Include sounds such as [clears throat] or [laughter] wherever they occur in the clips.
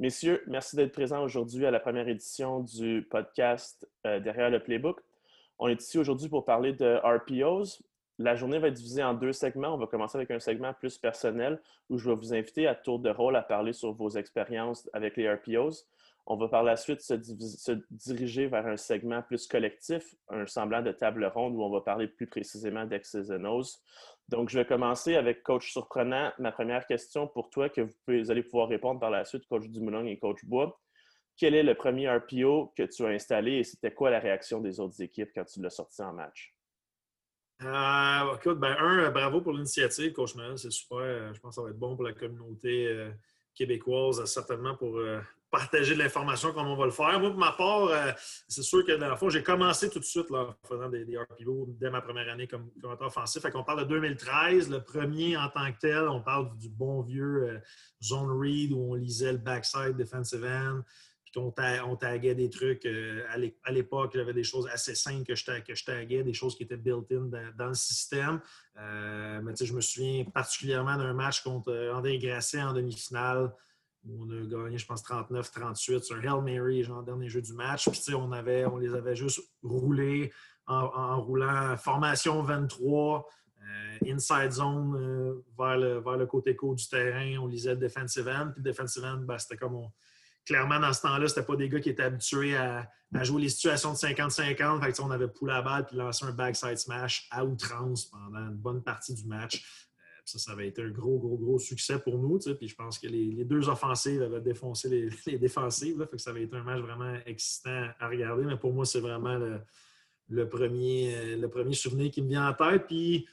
Messieurs, merci d'être présents aujourd'hui à la première édition du podcast euh, Derrière le Playbook. On est ici aujourd'hui pour parler de RPOs. La journée va être divisée en deux segments. On va commencer avec un segment plus personnel où je vais vous inviter à tour de rôle à parler sur vos expériences avec les RPOs. On va par la suite se, diriger vers un segment plus collectif, un semblant de table ronde où on va parler plus précisément and donc, je vais commencer avec Coach Surprenant. Ma première question pour toi, que vous, allez pouvoir répondre par la suite, Coach Dumoulin et Coach Bois. Quel est le premier RPO que tu as installé et c'était quoi la réaction des autres équipes quand tu l'as sorti en match? Euh, écoute, ben, un, bravo pour l'initiative, Coach Noël, c'est super. Je pense que ça va être bon pour la communauté euh, québécoise, certainement pour euh, partager de l'information comme on va le faire. Moi, pour ma part, euh, c'est sûr que dans le fond, j'ai commencé tout de suite en faisant des, RPO dès ma première année comme commentateur offensif. Fait qu'on parle de 2013, le premier en tant que tel, on parle du bon vieux euh, zone read où on lisait le backside defensive end, puis on taguait des trucs. Euh, à l'époque, avait des choses assez simples que je, que je taguais, des choses qui étaient built-in dans, le système. mais je me souviens particulièrement d'un match contre André Grasset en demi-finale on a gagné, je pense, 39-38 sur Hail Mary, genre dernier jeu du match. Puis, on, avait, on les avait juste roulés en, roulant formation 23, euh, inside zone euh, vers, le, côté court du terrain. On lisait le defensive end. Puis, defensive end, ben, c'était comme Clairement, dans ce temps-là, c'était pas des gars qui étaient habitués à, jouer les situations de 50-50. Fait on avait poulé la balle puis lancé un backside smash à outrance pendant une bonne partie du match. Ça, ça avait été un gros, gros, gros succès pour nous. Puis je pense que les, deux offensives avaient défoncé [laughs] les, défensives. Là, fait que ça avait été un match vraiment excitant à regarder. Mais pour moi, c'est vraiment le, premier, euh, le premier souvenir qui me vient en tête. Puis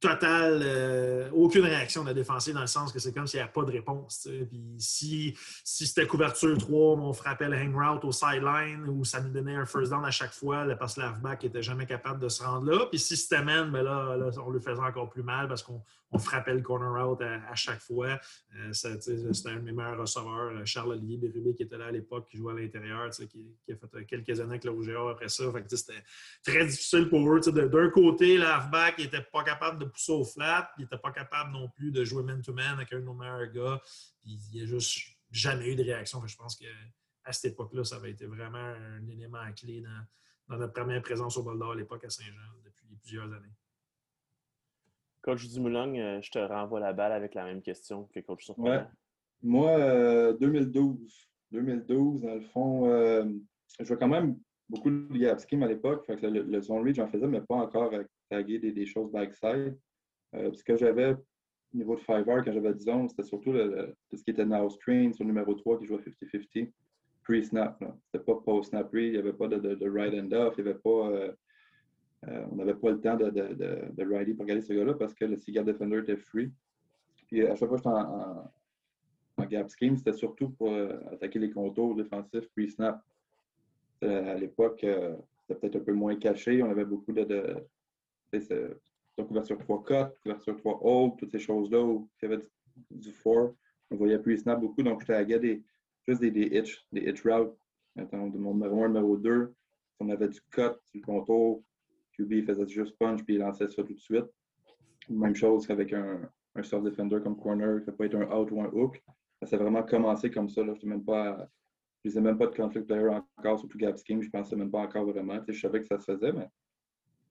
total, euh, aucune réaction de la défensive dans le sens que c'est comme s'il n'y avait pas de réponse. Puis si, si c'était couverture 3, on frappait le hang route au sideline ou ça nous donnait un first down à chaque fois, le pass back n'était jamais capable de se rendre là. Puis si c'était man, ben là, on le faisait encore plus mal parce qu'on frappait le corner out à, chaque fois. Euh, c'était un de mes meilleurs receveurs, euh, Charles-Olivier Bérubé, qui était là à l'époque, qui jouait à l'intérieur, qui, a fait quelques années avec le Rouge après ça. C'était très difficile pour eux. D'un côté, le halfback n'était pas capable de pousser au flat, il n'était pas capable non plus de jouer man-to-man avec un de nos meilleurs gars. il n'y a juste jamais eu de réaction. je pense qu'à cette époque-là, ça avait été vraiment un élément clé dans, notre première présence au bol d'or à l'époque à Saint-Jean depuis plusieurs années. Coach Dumoulin, euh, je te renvoie la balle avec la même question que Coach Surprenant. Moi, 2012. Euh, 2012, dans le fond, euh, je vois quand même beaucoup de gap scheme à l'époque. Le, le, zone read, j'en faisais, mais pas encore taguer des, choses backside. Euh, ce que j'avais au niveau de Fiverr, quand j'avais 10 ans, c'était surtout tout ce qui était now screen sur le numéro 3 qui jouait 50-50, pre-snap. C'était pas post-snap read, il n'y avait pas de, de, ride and off, il y avait pas. Euh, euh, on n'avait pas le temps de, de, de, pour regarder ce gars-là parce que le Cigar Defender était free. Puis à chaque fois que j'étais en, gap scheme, c'était surtout pour attaquer les contours défensifs pre-snap. à l'époque, c'était peut-être un peu moins caché. On avait beaucoup de, donc, couverture 3 cut, couverture 3 hold, toutes ces choses-là où il y avait du, 4. On voyait plus snap beaucoup, donc je taguais des, juste des, des hitch, des hitch routes. de mon numéro 1, numéro 2, si on avait du cut le contour, QB faisait juste punch puis il lançait ça tout de suite. Même chose qu'avec un, un soft defender comme corner, qui peut être un out ou un hook. Ça a vraiment commencé comme ça. Là. Je ne faisais même pas de conflict player encore, surtout gap scheme. Je ne pensais même pas encore vraiment. je savais que ça se faisait, mais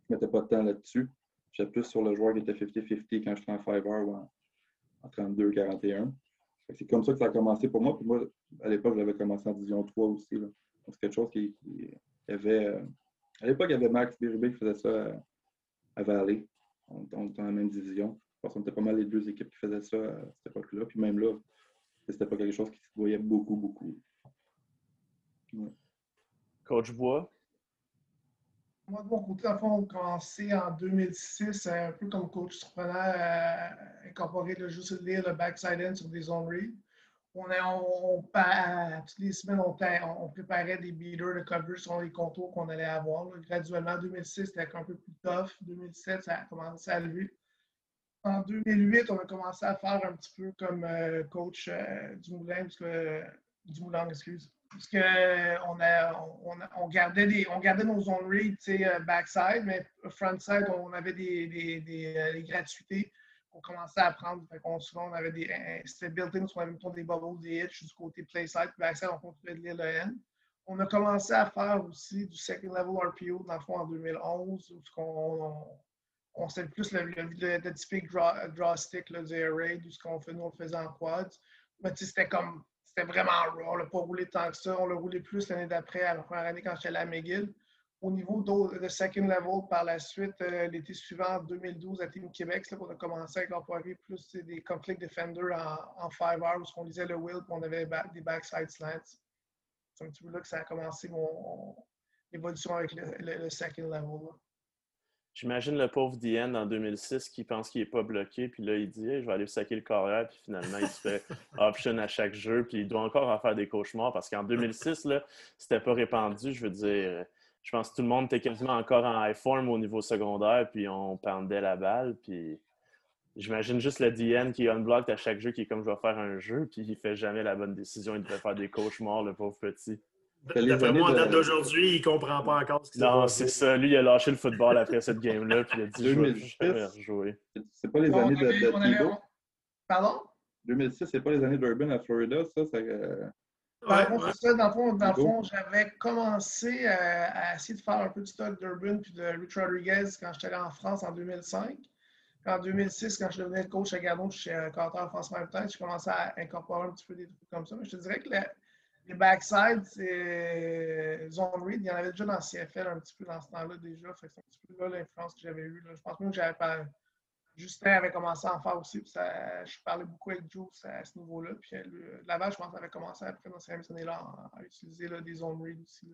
je ne mettais pas de temps là-dessus. J'étais plus sur le joueur qui était 50-50 quand j'étais en 5 ou en, 32-41. C'est comme ça que ça a commencé pour moi. Moi, à l'époque, j'avais commencé en Division 3 aussi. C'est quelque chose qui, avait. Euh, à l'époque, il y avait Max Bérubé qui faisait ça à, Valley. On, était dans la même division. Je pense qu'on était pas mal les deux équipes qui faisaient ça à cette époque-là. Puis même là, c'était pas quelque chose qui se voyait beaucoup, beaucoup. Coach Bois, moi, de mon côté, à fond, on a commencé en 2006, un peu comme coach surprenant, à incorporer le jeu sur lire le backside end sur des zone read. On, on, toutes les semaines, on, préparait des beaters de cover sur les contours qu'on allait avoir. Graduellement, 2006, c'était un peu plus tough. 2007, ça a commencé à lever. En 2008, on a commencé à faire un petit peu comme euh, coach euh, du Moulin, parce du Moulin, excuse parce on, on, gardait des, on nos zone read, euh, backside, mais frontside, on avait des, des, des, euh, gratuités on commençait à apprendre. on, souvent, on avait des. C'était built-in, on avait des bubbles, des hits du côté playside, puis backside, on continuait de lire le N. On a commencé à faire aussi du second level RPO, dans le fond, en 2011, où on, on, on plus le, le, le, typique draw, stick du air raid, où ce qu'on fait, nous, on le faisait en quads. Mais c'était comme. C'était vraiment raw. On l'a pas roulé tant que ça. On l'a roulé plus l'année d'après, à la première année, quand j'étais à McGill au niveau de second level, par la suite, euh, l'été suivant, en 2012, à Team Québec, là, on a commencé à incorporer plus des conflict defenders en, en five hours, où on lisait le wheel, puis on avait des backside slants. C'est un petit peu là que ça a commencé mon évolution avec le, second level. J'imagine le pauvre DN en 2006 qui pense qu'il n'est pas bloqué, puis là, il dit Je vais aller saquer le carrière, puis finalement, il se fait [laughs] option à chaque jeu, puis il doit encore en faire des cauchemars parce qu'en 2006, là, c'était pas répandu. Je veux dire, je pense que tout le monde était quasiment encore en high form au niveau secondaire, puis on pendait la balle. Puis j'imagine juste le DN qui unblocked à chaque jeu, qui est comme je vais faire un jeu, puis il fait jamais la bonne décision. Il devait faire des cauchemars, le pauvre petit. D'après moi, en date d'aujourd'hui, il comprend pas encore ce qui s'est Non, c'est ça. Lui, il a lâché le football après cette game-là, puis il a dit je vais rejouer. C'est pas les années de, de Pardon? 2006, c'est pas les années d'Urban à Florida, ça? ça euh, dans le fond, j'avais commencé à, essayer de faire un peu de stock d'Urban puis de Rich Rodriguez quand j'étais allé en France en 2005. en 2006, quand je devenais coach à Gardon chez Carter France Même Temps, j'ai commencé à incorporer un petit peu des trucs comme ça. Mais je te dirais que les backsides, zone read, il y en avait déjà dans CFL un petit peu dans ce temps-là déjà. c'est un petit peu là l'influence que j'avais eue. Je pense même que j'avais pas Justin avait commencé à en faire aussi. Puis ça, je parlais beaucoup avec Joe à ce niveau-là. Puis le, Laval, je pense, avait commencé après dans ces années-là à, utiliser là, des zone read aussi.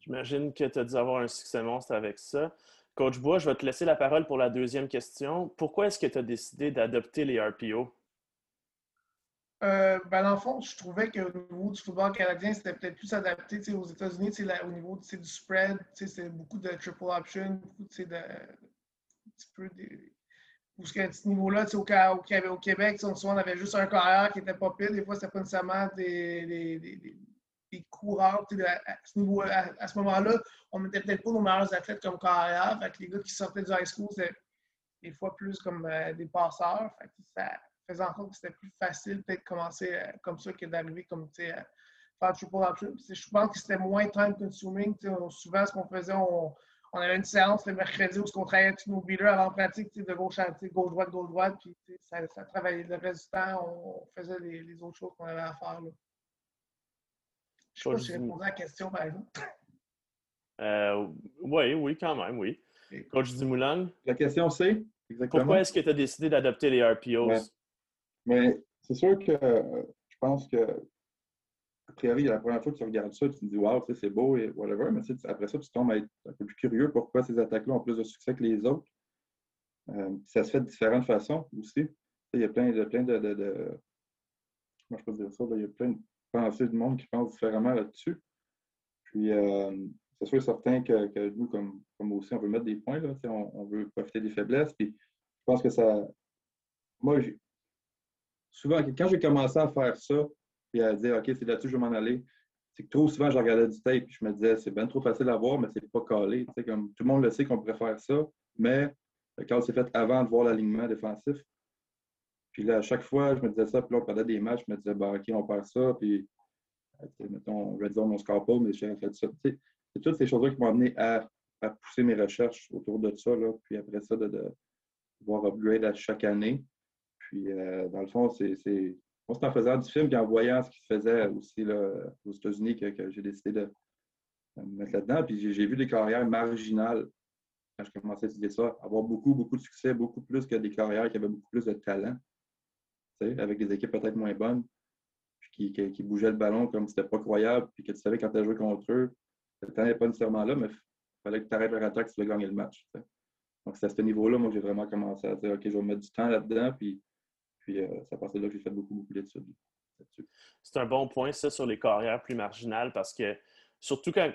J'imagine que tu as dû avoir un succès monstre avec ça. Coach Bois, je vais te laisser la parole pour la deuxième question. Pourquoi est-ce que tu as décidé d'adopter les RPO? Euh, ben, dans le fond, je trouvais qu'au niveau du football canadien, c'était peut-être plus adapté. Aux États-Unis, au niveau du spread, c'est beaucoup de triple option, beaucoup de, petit peu des. Parce qu'à ce niveau-là, au, au, Québec, souvent, on avait juste un carrière qui était pas pire. Des fois, c'était pas nécessairement des, coureurs. À, ce niveau, à, ce moment-là, on mettait peut-être pas nos meilleurs athlètes comme carrière. Les gars qui sortaient du high school, c'était des fois plus comme euh, des passeurs. Fait que ça faisait en que c'était plus facile peut-être de commencer euh, comme ça que d'arriver comme tu sais, faire triple option. Je pense que c'était moins time consuming. Souvent, ce qu'on faisait, on on avait une séance le mercredi où on travaillait tous nos beaters avant pratique de gauche à gauche-droite, gauche-droite, puis ça, ça, travaillait. Le reste du temps, on faisait les, autres choses qu'on avait à faire. Là. Je ne sais pas si j'ai répondu à la question, par exemple. Euh, oui, oui, quand même, oui. Coach Dumoulin? La question c'est exactement. Pourquoi est-ce que tu as décidé d'adopter les RPOs? Mais c'est sûr que euh, je pense que priori, la première fois que tu regardes ça, tu te dis, wow, c'est beau et whatever, mais après ça, tu tombes à être un peu plus curieux pourquoi ces attaques-là ont plus de succès que les autres. Euh, ça se fait de différentes façons aussi. Il y a plein de. Plein de, de, Comment je peux dire ça? il y a plein de pensées du monde qui pensent différemment là-dessus. Puis, euh, c'est sûr et certain que, nous, comme, comme aussi, on veut mettre des points, là, on, on, veut profiter des faiblesses. Puis, je pense que ça. Moi, souvent, quand j'ai commencé à faire ça, puis à dire, OK, c'est là-dessus que je vais m'en aller. C'est que trop souvent, je regardais du tape et je me disais, c'est bien trop facile à voir, mais c'est pas calé. comme, tout le monde le sait qu'on pourrait faire ça, mais le call s'est fait avant de voir l'alignement défensif. Puis là, à chaque fois, je me disais ça, puis là, on perdait des matchs, je me disais, bah, OK, on perd ça, puis, euh, mettons, Red Zone, on score pas, mais j'ai fait ça. C'est toutes ces choses-là qui m'ont amené à, pousser mes recherches autour de ça, là, puis après ça, de, de voir upgrade à chaque année. Puis, euh, dans le fond, c'est c'est en faisant du film et en voyant ce qui se faisait aussi aux États-Unis que, j'ai décidé de, me mettre là-dedans. Puis j'ai vu des carrières marginales quand je commençais à étudier ça, avoir beaucoup, beaucoup de succès, beaucoup plus que des carrières qui avaient beaucoup plus de talent, avec des équipes peut-être moins bonnes, puis qui, bougeaient le ballon comme c'était pas croyable, puis que tu savais quand tu as joué contre eux, le talent n'est pas nécessairement là, mais il fallait que tu arrêtes leur attaque si tu veux gagner le match. Donc, c'est à ce niveau-là, moi, j'ai vraiment commencé à dire, OK, je vais mettre du temps là-dedans, puis puis, euh, c'est à partir de là que j'ai fait beaucoup, beaucoup d'études C'est un bon point, ça, sur les carrières plus marginales, parce que surtout quand,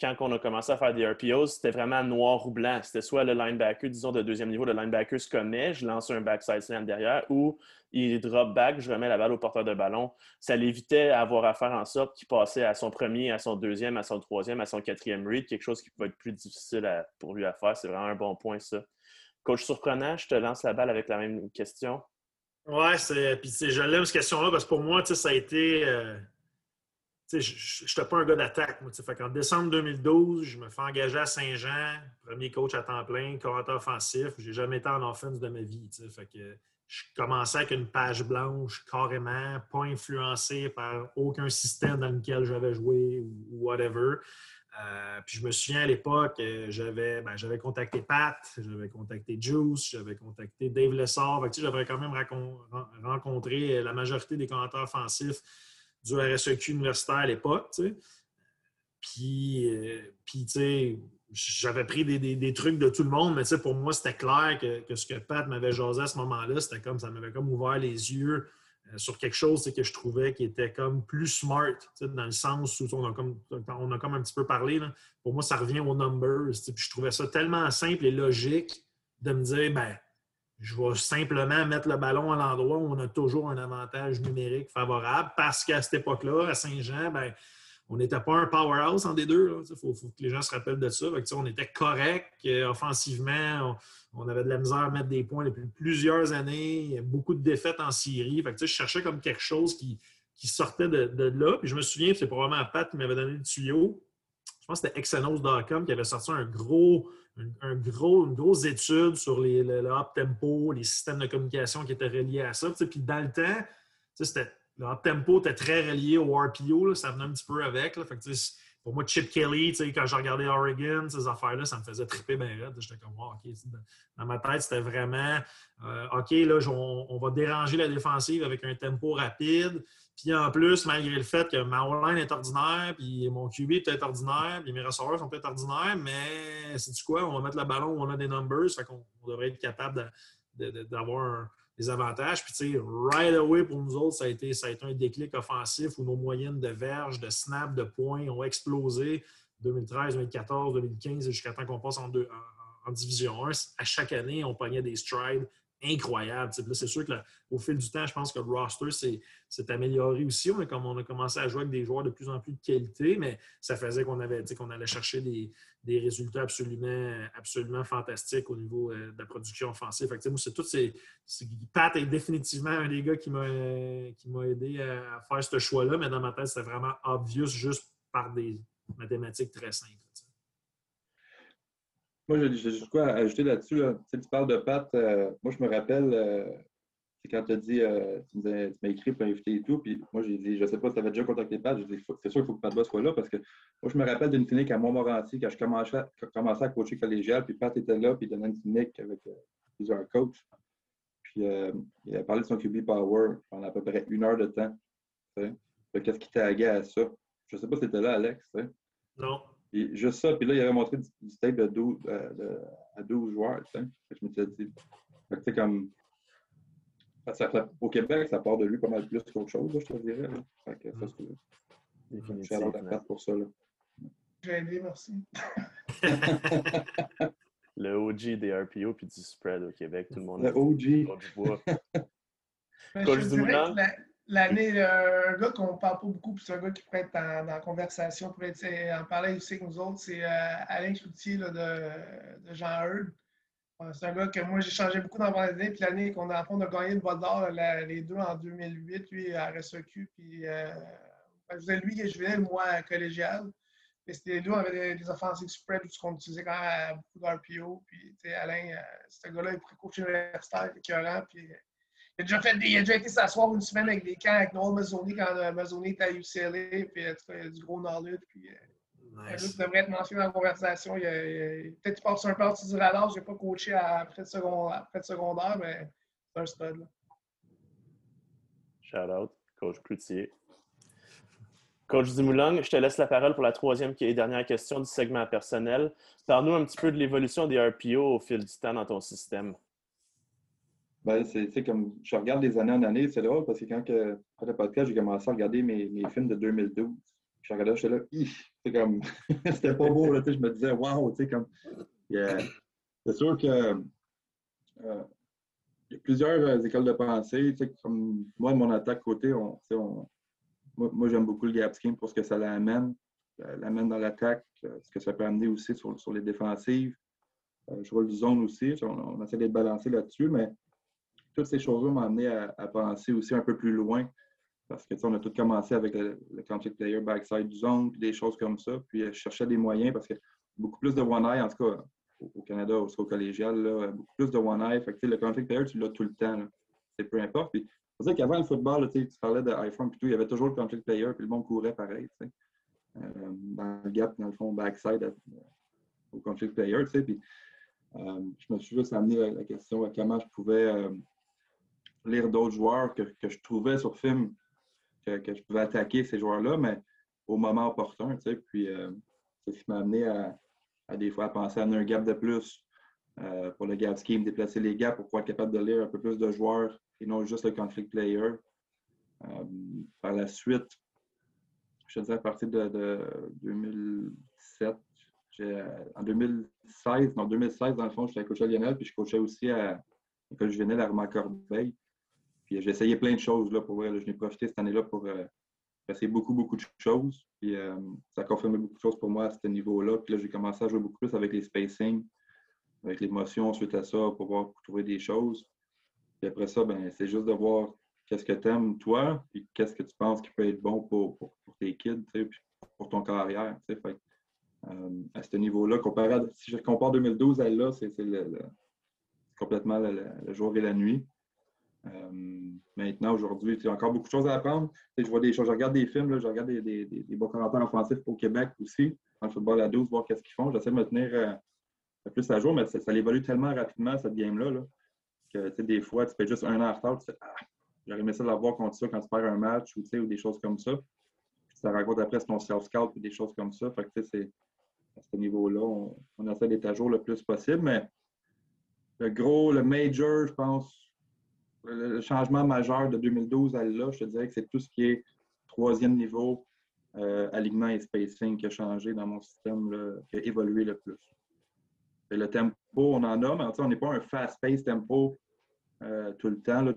quand, on a commencé à faire des RPOs, c'était vraiment noir ou blanc. C'était soit le linebacker, disons, de deuxième niveau, le linebacker se connaît, je lance un backside slam derrière, ou il drop back, je remets la balle au porteur de ballon. Ça l'évitait à avoir à faire en sorte qu'il passait à son premier, à son deuxième, à son troisième, à son quatrième read, quelque chose qui peut être plus difficile pour lui à faire. C'est vraiment un bon point, ça. Coach surprenant, je te lance la balle avec la même question. Ouais, c'est. Puis je l'aime cette question-là parce que pour moi, ça a été. Euh, je n'étais pas un gars d'attaque. Qu'en décembre 2012, je me fais engager à Saint-Jean, premier coach à temps plein, commentateur offensif. J'ai jamais été en offense de ma vie. Fait que je commençais avec une page blanche, carrément, pas influencé par aucun système dans lequel j'avais joué ou whatever. Euh, puis je me souviens à l'époque, euh, j'avais, ben, j'avais contacté Pat, j'avais contacté Juice, j'avais contacté Dave Lessard. j'avais quand même rencontré la majorité des commentateurs offensifs du RSEQ universitaire à l'époque. Puis, euh, tu sais, j'avais pris des, trucs de tout le monde, mais pour moi, c'était clair que, ce que Pat m'avait jasé à ce moment-là, c'était comme ça m'avait comme ouvert les yeux euh, sur quelque chose que je trouvais qui était comme plus smart, dans le sens où on a comme, on a comme un petit peu parlé. Pour moi, ça revient aux numbers. Je trouvais ça tellement simple et logique de me dire, ben, je vais simplement mettre le ballon à l'endroit où on a toujours un avantage numérique favorable parce qu'à cette époque-là, à Saint-Jean, ben, on n'était pas un powerhouse en des deux. Il faut, que les gens se rappellent de ça. on était correct euh, offensivement. On, avait de la misère à mettre des points depuis plusieurs années. Beaucoup de défaites en Syrie. je cherchais comme quelque chose qui, sortait de, là. Puis je me souviens, c'est probablement Pat qui m'avait donné le tuyau. Je pense que c'était Exenos.com qui avait sorti un gros, gros, une grosse étude sur les, le, up-tempo, les systèmes de communication qui étaient reliés à ça. Puis dans le temps, c'était le tempo était très relié au RPO, ça venait un petit peu avec. pour moi, Chip Kelly, quand j'ai regardé Oregon, ces affaires-là, ça me faisait triper bien J'étais comme, OK. Dans ma tête, c'était vraiment, euh, OK, là, on, va déranger la défensive avec un tempo rapide. Puis en plus, malgré le fait que ma O-line est ordinaire, puis mon QB est peut-être ordinaire, puis mes receveurs sont peut-être ordinaires, mais c'est du quoi? On va mettre le ballon où on a des numbers, fait qu'on devrait être capable d'avoir un avantages. Puis, tu sais, right away, pour nous autres, ça a, été, ça a été un déclic offensif où nos moyennes de verges, de snap, de points ont explosé 2013, 2014, 2015 jusqu'à temps qu'on passe en, deux, en, Division 1. À chaque année, on pognait des strides incroyables. C'est sûr qu'au fil du temps, je pense que le roster s'est amélioré aussi. On a, on a commencé à jouer avec des joueurs de plus en plus de qualité, mais ça faisait qu'on avait qu'on allait chercher des, résultats absolument, fantastiques au niveau euh, de la production offensive. C'est tout Pat est définitivement un des gars qui m'a aidé à faire ce choix-là, mais dans ma tête, c'était vraiment obvious juste par des mathématiques très simples. Moi, j'ai juste quoi ajouter là-dessus. Tu parles de Pat. Euh, moi, je me rappelle, euh, c'est quand tu as dit, euh, tu m'as écrit pour inviter et tout, puis moi j'ai dit, je ne sais pas si tu avais déjà contacté Pat, j'ai dit, c'est sûr qu'il faut que Pat soit là parce que moi je me rappelle d'une clinique à Montmorency quand je commençais, à coacher collégial, puis Pat était là, puis il donnait une clinique avec euh, plusieurs coachs. Puis euh, il a parlé de son QB Power pendant à peu près une heure de temps. Qu'est-ce qui taguait à ça? Je ne sais pas si tu étais là, Alex. Non. Et juste ça, puis là, il avait montré du, tape de 12, à 12 joueurs. Je me suis dit, c'est comme au Québec, ça part de lui pas mal plus qu'autre chose, je te dirais. Fait que ça, c'est Définitivement. pour ça. J'ai aidé, merci. [laughs] le OG des RPO puis du spread au Québec, tout le monde. Le OG. [laughs] L'année, euh, un gars qu'on parle pas beaucoup, puis c'est un gars qui pourrait être dans, la conversation, pourrait en parler aussi avec nous autres, c'est euh, Alain Cloutier de, de Jean Heard. C'est un gars que moi, j'ai changé beaucoup dans l'année. Puis l'année qu'on a, on a gagné le bol d'or, les deux en 2008, lui à RSEQ. Puis euh, ben, lui qui jouait, moi collégial. Mais c'était les deux avaient des, offensives spread qu'on utilisait quand même beaucoup d'RPO. Puis Alain, euh, ce gars-là, il coach universitaire, écœurant. Puis il a déjà fait il a déjà été s'asseoir une semaine avec des camps avec Noel Mazzoni quand euh, Mazzoni était à UCLA. Puis il a du gros knowledge. Puis, Nice. devrait être mentionné dans la conversation. Peut-être qu'il passe un peu au-dessus du radar. Je n'ai pas coaché après le, secondaire, mais c'est un stud. Shout out, coach Cloutier. Coach Dumoulin, je te laisse la parole pour la troisième et dernière question du segment personnel. Parle-nous un petit peu de l'évolution des RPO au fil du temps dans ton système. Ben, c'est comme je regarde des années en année, c'est drôle parce que quand, que, le podcast, j'ai commencé à regarder mes, mes films de 2012 je regardais, j'étais là, c'est comme, [laughs] c'était pas beau, là, je me disais, waouh, tu sais, comme, c'est sûr que euh, il y a plusieurs euh, écoles de pensée, comme moi, mon attaque côté, on, on moi, j'aime beaucoup le gap scheme pour ce que ça l'amène, l'amène dans l'attaque, euh, ce que ça peut amener aussi sur, sur les défensives. je roule du zone aussi. On, essaie d'être balancé là-dessus, mais toutes ces choses-là m'ont amené à, penser aussi un peu plus loin. Parce que on a tout commencé avec le, conflict player backside zone, puis des choses comme ça. Puis je cherchais des moyens parce que beaucoup plus de one eye, en tout cas au Canada, au, au collégial, beaucoup plus de one eye. Fait que, le conflict player, tu l'as tout le temps. C'est peu importe. Puis, c'est dire qu'avant le football, tu parlais de iPhone, tout, il y avait toujours le conflict player, puis le monde courait pareil. Euh, dans le gap, dans le fond, backside euh, au conflict player. Puis, euh, je me suis juste amené à la question à comment je pouvais lire d'autres joueurs que, que, je trouvais sur film que, que je pouvais attaquer ces joueurs-là, mais au moment opportun. Puis, c'est ce qui m'a amené à, à, des fois à penser à un gap de plus pour le gap scheme, déplacer les gaps pour pouvoir être capable de lire un peu plus de joueurs et non juste le conflict player. par la suite, je te dis à partir de, 2007. En 2016, non, 2016, dans le fond, j'étais coach à Lionel, puis je coachais aussi à l'école juvénile à Romain Corbeil. Puis j'ai essayé plein de choses là, pour vrai. je n'ai profité cette année-là pour euh, essayer beaucoup, beaucoup de choses. Puis euh, ça a confirmé beaucoup de choses pour moi à ce niveau-là. Puis là, j'ai commencé à jouer beaucoup plus avec les spacing, avec l'émotion suite à ça, pour pouvoir trouver des choses. Puis après ça, ben, c'est juste de voir qu'est-ce que tu aimes toi, puis qu'est-ce que tu penses qui peut être bon pour, pour, tes kids, puis pour ton carrière. Fait, euh, à ce niveau-là, comparé si je compare 2012 à là, c'est complètement le, jour et la nuit. Euh, maintenant, aujourd'hui, il y a encore beaucoup de choses à apprendre. je vois des choses, je regarde des films, là, je regarde des, des, des, bons commentaires offensifs au Québec aussi, dans le football à 12, voir qu'est-ce qu'ils font. J'essaie de me tenir euh, plus à jour, mais ça, évolue tellement rapidement, cette game-là, là, que des fois, tu fais juste un an en retard, tu fais ah, J'aurais aimé ça l'avoir contre ça quand tu perds un match ou, ou des choses comme ça. ça raconte après ton self-scout et des choses comme ça. Fait c'est, à ce niveau-là, on, essaie d'être à jour le plus possible. Mais le gros, le major, je pense, le, changement majeur de 2012 à là, je te dirais que c'est tout ce qui est troisième niveau, euh, alignement et spacing qui a changé dans mon système, qui a évolué le plus. Et le tempo, on en a, mais on n'est pas un fast-paced tempo euh, tout le temps. Là,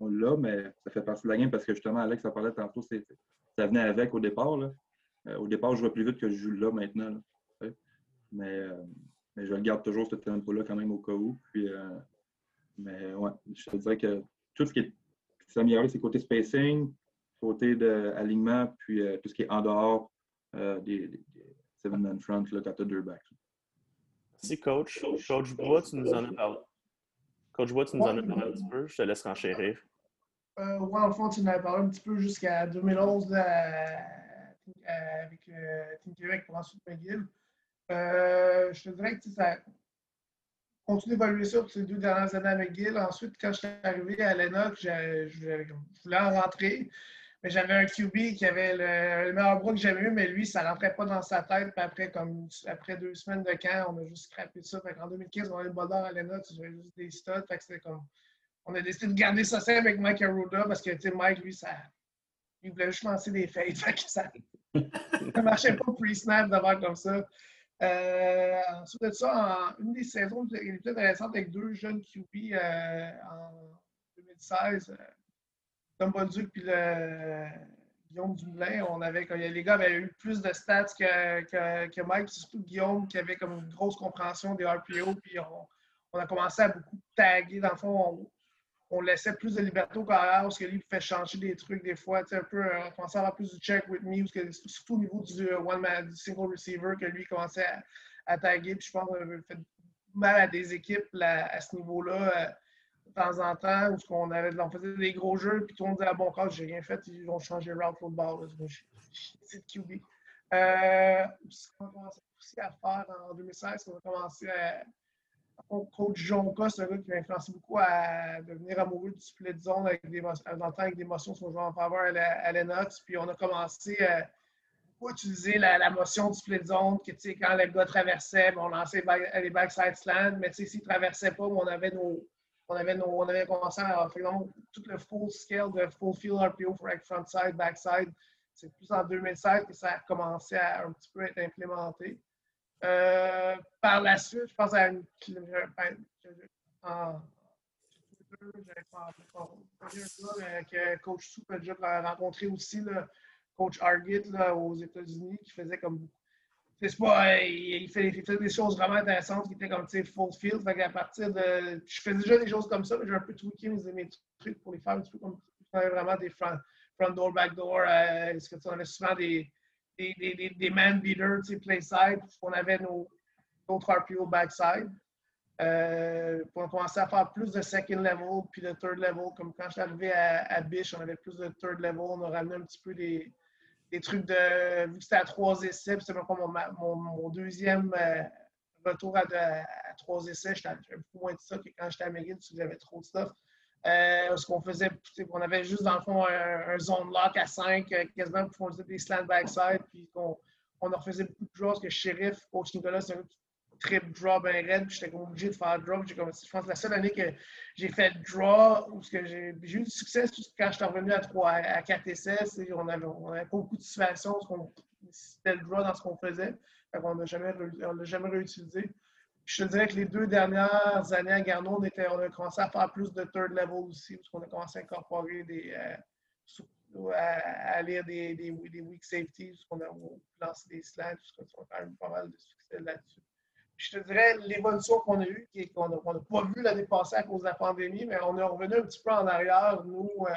on, l'a, mais ça fait partie de la game parce que justement, Alex a parlé tantôt, ça venait avec au départ. Euh, au départ, je vais plus vite que je joue là maintenant. mais, euh, mais, je garde toujours, ce tempo-là, quand même, au cas où. Puis, mais ouais, je te dirais que tout ce qui est s'est amélioré, c'est côté spacing, côté de alignement, puis tout ce qui est en dehors des, des, seven-man front là, quand tu as deux backs. Merci, coach. Coach Bois, tu nous en as parlé. Coach Bois, tu nous en as parlé un petit peu. Je te laisse renchérir. Euh, ouais, en fond, tu nous avais parlé un petit peu jusqu'à 2011 avec euh, Team Québec pour ensuite McGill. Euh, je te dirais que ça continue d'évoluer ça pour ces deux dernières années à McGill. Ensuite, quand je suis arrivé à l'ENOC, je voulais en rentrer. Mais j'avais un QB qui avait le, meilleur bras que j'avais eu, mais lui, ça ne rentrait pas dans sa tête. Puis après, comme après deux semaines de camp, on a juste scrappé ça. en 2015, on a eu le d'or à l'ENA, j'avais juste des studs. On a décidé de garder ça simple avec Mike Aruda parce que Mike, lui, ça. Il voulait juste lancer des [laughs] que ça ne marchait pas pre-snap d'avoir comme ça. Euh, ensuite de ça, en une des saisons les plus intéressantes avec deux jeunes QB euh, en 2016. Tom Bolduc puis le Guillaume Dumoulin, on avait, les gars avaient eu plus de stats que, que, que Mike, surtout Guillaume qui avait comme une grosse compréhension des RPO, puis on, a commencé à beaucoup taguer. Dans le fond, on, laissait plus de liberté au carrière parce que lui pouvait changer des trucs des fois. Un peu, on commençait à avoir plus de check with me, que, surtout au niveau du euh, one man, du single receiver, que lui commençait à, taguer. Puis je pense qu'on avait fait mal à des équipes à ce niveau-là. Euh, de temps en temps, où on, on faisait des gros jeux, puis tout le monde disait Ah bon, quand j'ai rien fait, ils vont changer route football. C'est le QB. Euh, ce qu'on a commencé aussi à faire en 2016, on a commencé à. Coach Jonka, c'est un gars qui m'a influencé beaucoup à devenir amoureux du split zone avec des, dans le avec des motions sur joueur en faveur à Lennox. Puis on a commencé à utiliser la, motion du split zone, que quand le gars traversait, on lançait les backside slants, mais s'il ne traversait pas, on avait nos, on avait, on avait commencé à faire tout le full scale de full field RPO être frontside, backside. C'est plus en 2016 que ça a commencé à un petit peu être implémenté. Euh, par la suite, je pense à une. En, que Coach Soup déjà rencontré aussi, le coach Argit là, aux États-Unis, qui faisait comme c'est pas, il, fait, des choses vraiment intéressantes qui étaient comme, tu sais, full field. Qu'à partir de, je faisais déjà des choses comme ça, mais j'ai un peu tweaké mes, trucs pour les faire un petit peu comme, vraiment des front, front door, back door, euh, que tu avais souvent des, des, des, des man beaters, tu sais, play side, on avait nos, autres RPO backside. Euh, on commençait à faire plus de second level puis de third level. Comme quand je suis arrivé à, à Bish, on avait plus de third level. On a ramené un petit peu des, des trucs de. Vu que c'était à trois essais, c'était mon, mon, mon, deuxième euh, retour à, à, trois essais. J'avais beaucoup moins de ça que quand j'étais à McGill, parce que j'avais trop de stuff. Euh, ce qu'on faisait, on avait juste dans le fond un, zone lock à 5, euh, quasiment pour faire des slant backside, puis on, on en refaisait beaucoup de choses que Sheriff, coach Nicolas, c'est un trip draw bien raide, puis j'étais obligé de faire draw. je pense que la seule année que j'ai fait draw, où j'ai eu du succès, quand je suis revenu à 3, à 4 essais, on avait, on avait beaucoup de situations c'était le draw dans ce qu'on faisait. on n'a jamais, jamais réutilisé. Je te dirais que les deux dernières années à Garneau, on, a commencé à faire plus de third level aussi, parce qu'on a commencé à incorporer des. Euh, à, lire des, des, des, weak safeties, parce qu'on a lancé des slants, parce qu'on a quand même pas mal de succès là-dessus je te dirais, l'évolution qu'on a eue, qu'on n'a pas vu l'année passée à cause de la pandémie, mais on est revenu un petit peu en arrière, nous, euh,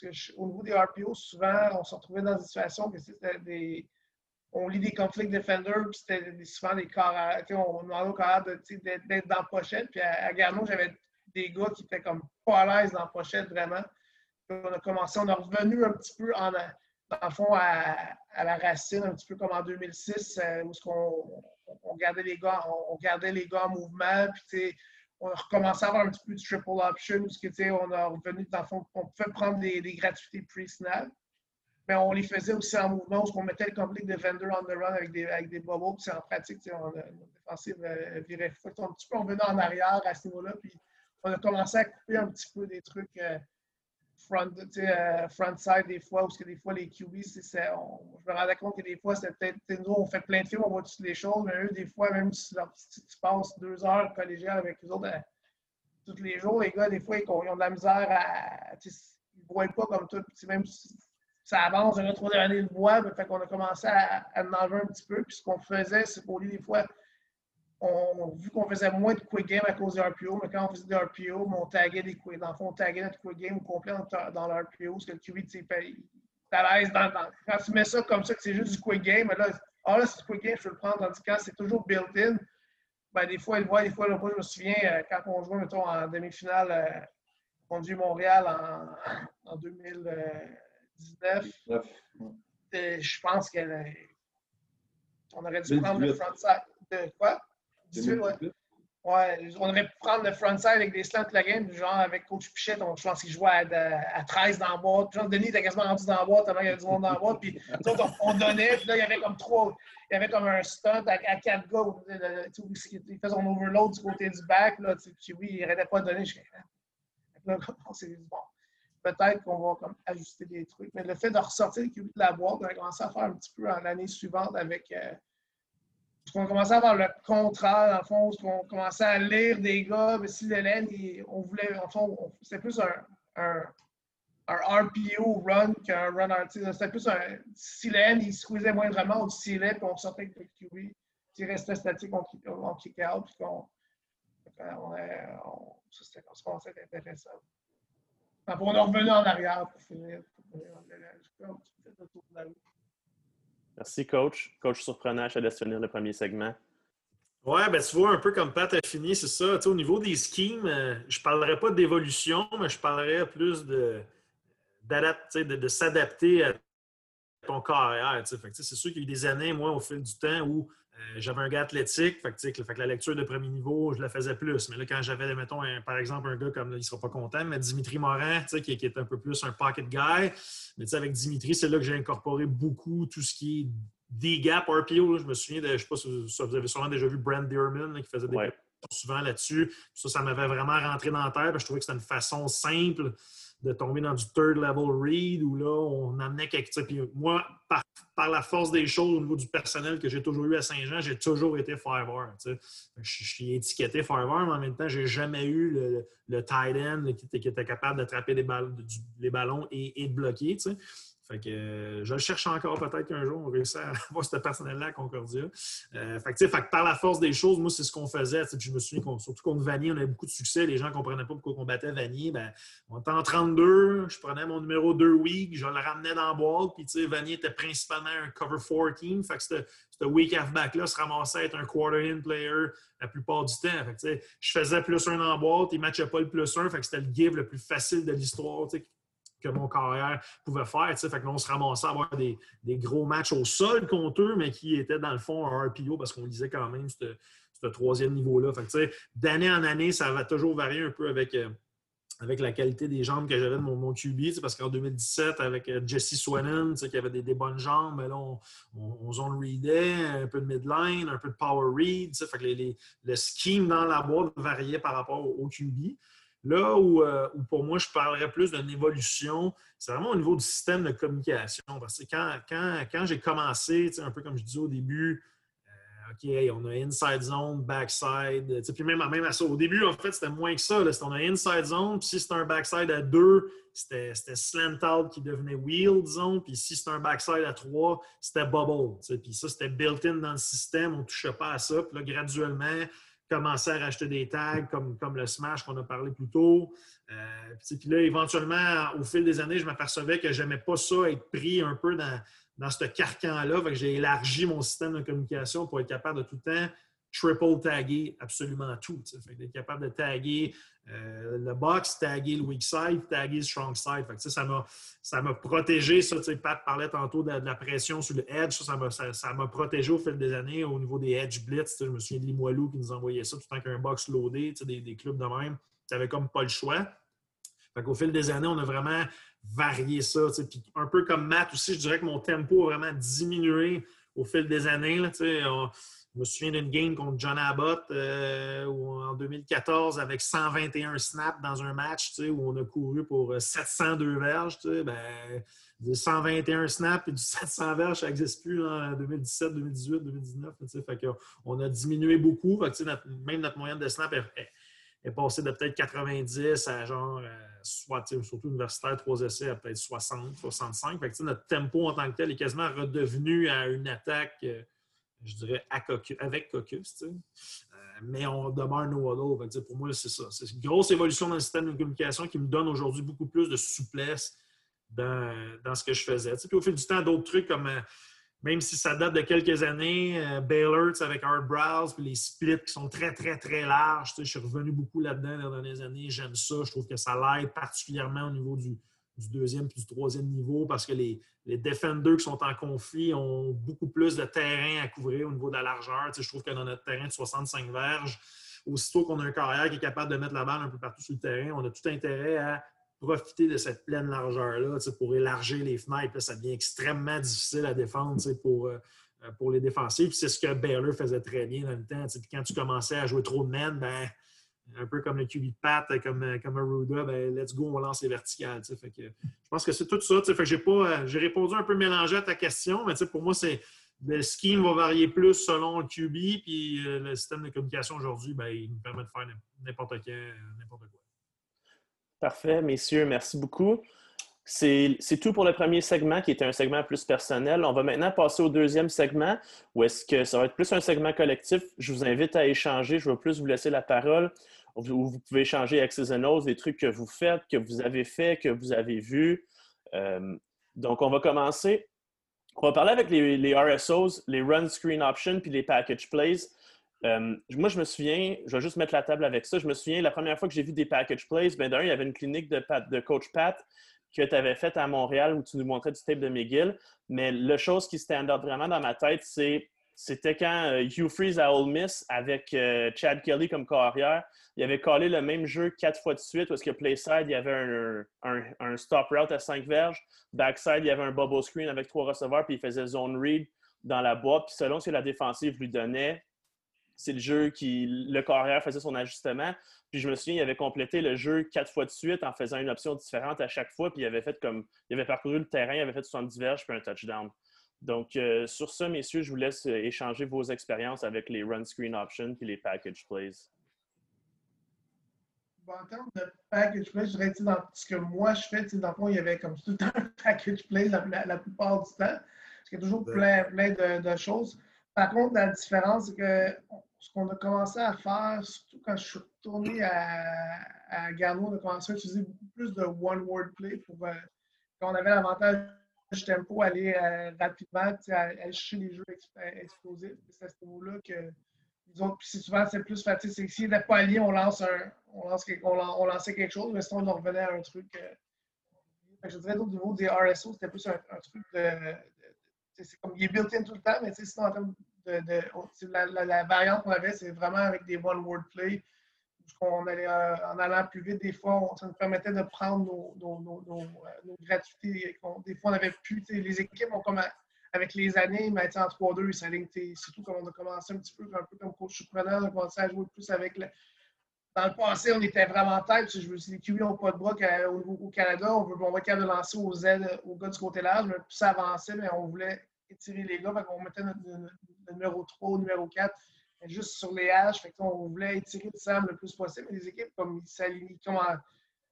parce que au niveau des RPO, souvent, on se retrouvait dans des situations que c'était des. On lit des conflits defenders, puis c'était souvent des corps. On demandait au corps d'être dans la pochette. Puis à, à j'avais des gars qui étaient comme pas à l'aise dans la pochette, vraiment. on a commencé, on est revenu un petit peu en, dans le fond à, la racine, un petit peu comme en 2006, euh, où on, gardait les gars, on, gardait les gars en mouvement, puis on a recommencé à avoir un petit peu de triple option, parce que on a revenu dans le fond, on pouvait prendre des, gratuités pre-snap, mais on les faisait aussi en mouvement, où on mettait le complete defender on the run avec des, avec des bubbles, puis en pratique, on notre défensive euh, virait. Un petit peu revenu en arrière à ce niveau-là, puis on a commencé à couper un petit peu des trucs. Euh, front, euh, des fois, parce que des fois, les QB, on, je me rendais compte que des fois, c'était peut-être, nous, on fait plein de films, on voit toutes les choses, mais eux, des fois, même si, tu passes deux heures collégiales avec eux autres euh, tous les jours, les gars, des fois, ils, ont de la misère à. Ils ne voient pas comme tout. Même ça avance, un autre trois derniers le voient, fait qu'on a commencé à, en enlever un petit peu. Puis ce qu'on faisait, c'est pour lui, des fois, on, vu qu'on faisait moins de quick game à cause des RPO, mais quand on faisait des RPO, on taguait des quick. Dans le fond, on taguait notre quick game au complet dans l'RPO, parce que le QB, tu à l'aise dans, Quand tu mets ça comme ça, que c'est juste du quick game, là, ah là, c'est du quick game, je peux le prendre. Tandis que quand c'est toujours built-in, ben, des fois, voit, des fois, je me souviens, euh, quand on jouait, mettons, en demi-finale euh, contre Montréal en, en 2019, euh, je pense qu'on aurait dû prendre le front side. De quoi? ouais. on aurait pu prendre le frontside avec des slants la game, genre avec Coach Pichette, on, je pense qu'il jouait à, 13 dans la boîte. Genre, Denis était quasiment rendu dans la boîte tellement il y avait du monde dans la boîte. Puis on, donnait, puis là, il y avait comme trois, il y avait comme un stunt à, à quatre gars. Il faisait son overload du côté du back. Là, puis oui, il n'arrêtait pas de donner. Je là, [laughs] on s'est dit, bon, peut-être qu'on va comme, ajuster des trucs. Mais le fait de ressortir le QB de la boîte, on a commencé à faire un petit peu l'année suivante avec. Euh, qu'on commençait à avoir le contrat, dans le fond, qu'on commençait à lire des gars, mais si l'Hélène, on voulait, en fond, c'était plus un, un, un, RPO run qu'un run artist. C'était plus un. Si l'Hélène, il squeezait moindrement, on le scellait, puis on sortait avec le QB. S'il restait statique, on, on kick out, puis. On, on, comme ça, c'était intéressant. On est revenu en arrière pour finir. Merci, coach. Coach surprenant, je te laisse finir le premier segment. Ouais, ben tu vois, un peu comme Pat a fini, c'est ça. au niveau des schemes, euh, je ne parlerai pas d'évolution, mais je parlerai plus de, de, de s'adapter à ton carrière. C'est sûr qu'il y a eu des années, moi, au fil du temps, où j'avais un gars athlétique, fait que, la lecture de premier niveau, je la faisais plus. Mais là, quand j'avais, mettons, par exemple, un gars comme, il ne sera pas content, mais Dimitri Morin, qui, qui, est un peu plus un pocket guy. Mais avec Dimitri, c'est là que j'ai incorporé beaucoup tout ce qui est des gaps RPO. je me souviens, de, je ne sais pas si vous avez sûrement déjà vu Brand Dearman qui faisait des souvent là-dessus. Ça, ça m'avait vraiment rentré dans la tête. Je trouvais que c'était une façon simple de tomber dans du third level read où là, on amenait quelque Puis moi, par, la force des choses au niveau du personnel que j'ai toujours eu à Saint-Jean, j'ai toujours été fiver. Je, je, suis étiqueté fiver, mais en même temps, j'ai jamais eu le, le tight end qui, était, capable d'attraper les, ballons et, de bloquer. Fait que euh, je le cherche encore. Peut-être qu'un jour, on réussira à [laughs] avoir ce personnel-là à Concordia. Euh, fait, par la force des choses, moi, c'est ce qu'on faisait. Je me souviens, surtout contre Vanier, on avait beaucoup de succès. Les gens ne comprenaient pas pourquoi on battait Vanier. Ben, on était en 32. Je prenais mon numéro 2 week, je le ramenais dans la boîte. Puis, Vanier était principalement un cover 4 team. Fait que ce week halfback-là se ramassait être un quarter-in player la plupart du temps. Je faisais plus un en boîte, il ne matchait pas le plus un. Fait que c'était le give le plus facile de l'histoire que mon carrière pouvait faire. Que on se ramassait à avoir des, gros matchs au sol contre eux, mais qui étaient dans le fond un RPO parce qu'on disait quand même ce troisième niveau-là. D'année en année, ça va toujours varier un peu avec, euh, avec la qualité des jambes que j'avais de mon, QB. Parce qu'en 2017, avec euh, Jesse Swannon, qui avait des, bonnes jambes, là, on, on, zone readait, un peu de midline, un peu de power read. Que le scheme dans la boîte variait par rapport au QB. Là euh, où, pour moi, je parlerais plus d'une évolution, c'est vraiment au niveau du système de communication. Parce que quand, quand, j'ai commencé, un peu comme je disais au début, euh, OK, on a inside zone, backside. Puis même, même à ça, au début, en fait, c'était moins que ça. On a inside zone, puis si c'était un backside à deux, c'était slant out qui devenait wheel, disons. Puis si c'était un backside à trois, c'était bubble. Puis ça, c'était built-in dans le système. On ne touchait pas à ça. Puis là, graduellement, commencer à racheter des tags comme, comme le Smash qu'on a parlé plus tôt. Euh, puis là, éventuellement, au fil des années, je m'apercevais que je n'aimais pas ça, être pris un peu dans, dans ce carcan-là. J'ai élargi mon système de communication pour être capable de tout le temps triple taguer absolument tout. Fait être capable de taguer euh, le box, taguer le weak side, taguer le strong side. ça m'a protégé. Ça, Pat parlait tantôt de, la pression sur le edge. Ça m'a ça, protégé au fil des années au niveau des edge blitz. Je me souviens de Limoilou qui nous envoyait ça tout le temps qu'un box loadé, des, des clubs de même. Tu n'avais comme pas le choix. au fil des années, on a vraiment varié ça. un peu comme Matt aussi, je dirais que mon tempo a vraiment diminué au fil des années. Là, je me souviens d'une game contre John Abbott euh, en 2014 avec 121 snaps dans un match où on a couru pour 702 euh, verges. Ben, 121 snaps et du 700 verges, ça n'existe plus en 2017, 2018, 2019. Fait on a diminué beaucoup. même notre moyenne de snaps est, passée de peut-être 90 à genre, euh, soit, surtout universitaire, 3 essais à peut-être 60, 65. Fait notre tempo en tant que tel est quasiment redevenu à une attaque je dirais, avec Caucus. Euh, mais on demeure no huddle. Pour moi, c'est ça. C'est une grosse évolution dans le système de communication qui me donne aujourd'hui beaucoup plus de souplesse dans, ce que je faisais. Puis au fil du temps, d'autres trucs comme, euh, même si ça date de quelques années, euh, Baylor avec Art Browse, puis les splits qui sont très, très, très larges. Je suis revenu beaucoup là-dedans dans les dernières années. J'aime ça. Je trouve que ça l'aide particulièrement au niveau du, du deuxième puis du troisième niveau parce que les, les qui sont en conflit ont beaucoup plus de terrain à couvrir au niveau de la largeur. je trouve que dans notre terrain de 65 verges, aussitôt qu'on a un carrière qui est capable de mettre la balle un peu partout sur le terrain, on a tout intérêt à profiter de cette pleine largeur-là pour élargir les fenêtres. ça devient extrêmement difficile à défendre pour, euh, pour les défensifs. C'est ce que Baylor faisait très bien dans le temps. quand tu commençais à jouer trop de men, ben, un peu comme le QB de Pat, comme, euh, comme Aruda, ben, let's go, on lance les verticales. Fait que, je pense que c'est tout ça. J'ai, pas, euh, j'ai répondu un peu mélangé à ta question, mais pour moi, c'est le scheme va varier plus selon le QB, puis euh, le système de communication aujourd'hui, ben, il nous permet de faire n'importe n'importe quoi. Parfait, messieurs, merci beaucoup. C'est tout pour le premier segment qui était un segment plus personnel. On va maintenant passer au deuxième segment où est-ce que ça va être plus un segment collectif. Je vous invite à échanger. Je vais plus vous laisser la parole où vous pouvez échanger X's and O's, des trucs que vous faites, que vous avez fait, que vous avez vu. Euh, donc, on va commencer. On va parler avec les, RSOs, les Run Screen Options puis les Package Plays. Euh, moi, je me souviens, je vais juste mettre la table avec ça. Je me souviens, la première fois que j'ai vu des Package Plays, ben d'un, il y avait une clinique de, de Coach Pat que tu avais faite à Montréal où tu nous montrais du tape de McGill. Mais la chose qui stand out vraiment dans ma tête, c'est c'était quand euh, Hugh Freeze à Ole Miss avec euh, Chad Kelly comme carrière, il avait collé le même jeu quatre fois de suite parce que Playside, il y avait un, stop route à cinq verges. Backside, il y avait un bubble screen avec trois receveurs, puis il faisait zone read dans la boîte. Puis selon ce que la défensive lui donnait, c'est le jeu qui, le carrière faisait son ajustement. Puis je me souviens, il avait complété le jeu quatre fois de suite en faisant une option différente à chaque fois. Puis il avait fait comme, il avait parcouru le terrain, il avait fait 70 verges puis un touchdown. Donc, euh, sur ça, messieurs, je vous laisse euh, échanger vos expériences avec les run screen options et les package plays. en termes de package play, je dirais que ce que moi je fais, dans le fond, il y avait comme tout un [laughs] package play la, plupart du temps. Parce qu'il y a toujours plein, plein de, choses. Par contre, la différence, c'est que ce qu'on a commencé à faire, surtout quand je suis retourné à, à on a commencé à utiliser beaucoup plus de one-word play pour euh, quand on avait l'avantage tempo, aller euh, rapidement, aller chercher les jeux explosifs. C'est à ce niveau-là que les autres, puis souvent, c'est plus facile. C'est que s'il pas allié, on lance un, on, lance, on, lançait quelque chose, mais sinon, on revenait à un truc. Euh, je dirais, au niveau des RSO, c'était plus un, truc de. c'est comme il est built-in tout le temps, mais sinon, en termes de. de la, la, variante qu'on avait, c'est vraiment avec des one-word play. Allait, euh, en allant plus vite, des fois, ça nous permettait de prendre nos, nos, nos, euh, gratuités. Des fois, on avait plus. Les équipes ont avec les années, mais en 3-2, ça surtout quand on a commencé un petit peu, un peu comme coach surpreneur, on a commencé à jouer plus avec le, dans le passé, on était vraiment tête. Je suis dit, les QB n'ont pas de bras au, Canada. On, veut, va capable de lancer aux aides aux gars du côté large. Mais plus ça avançait, mais on voulait étirer les gars. on mettait notre, numéro 3 ou numéro 4 juste sur les haches. Fait on voulait étirer le Sam le plus possible. Les équipes, comme ils s'alignent,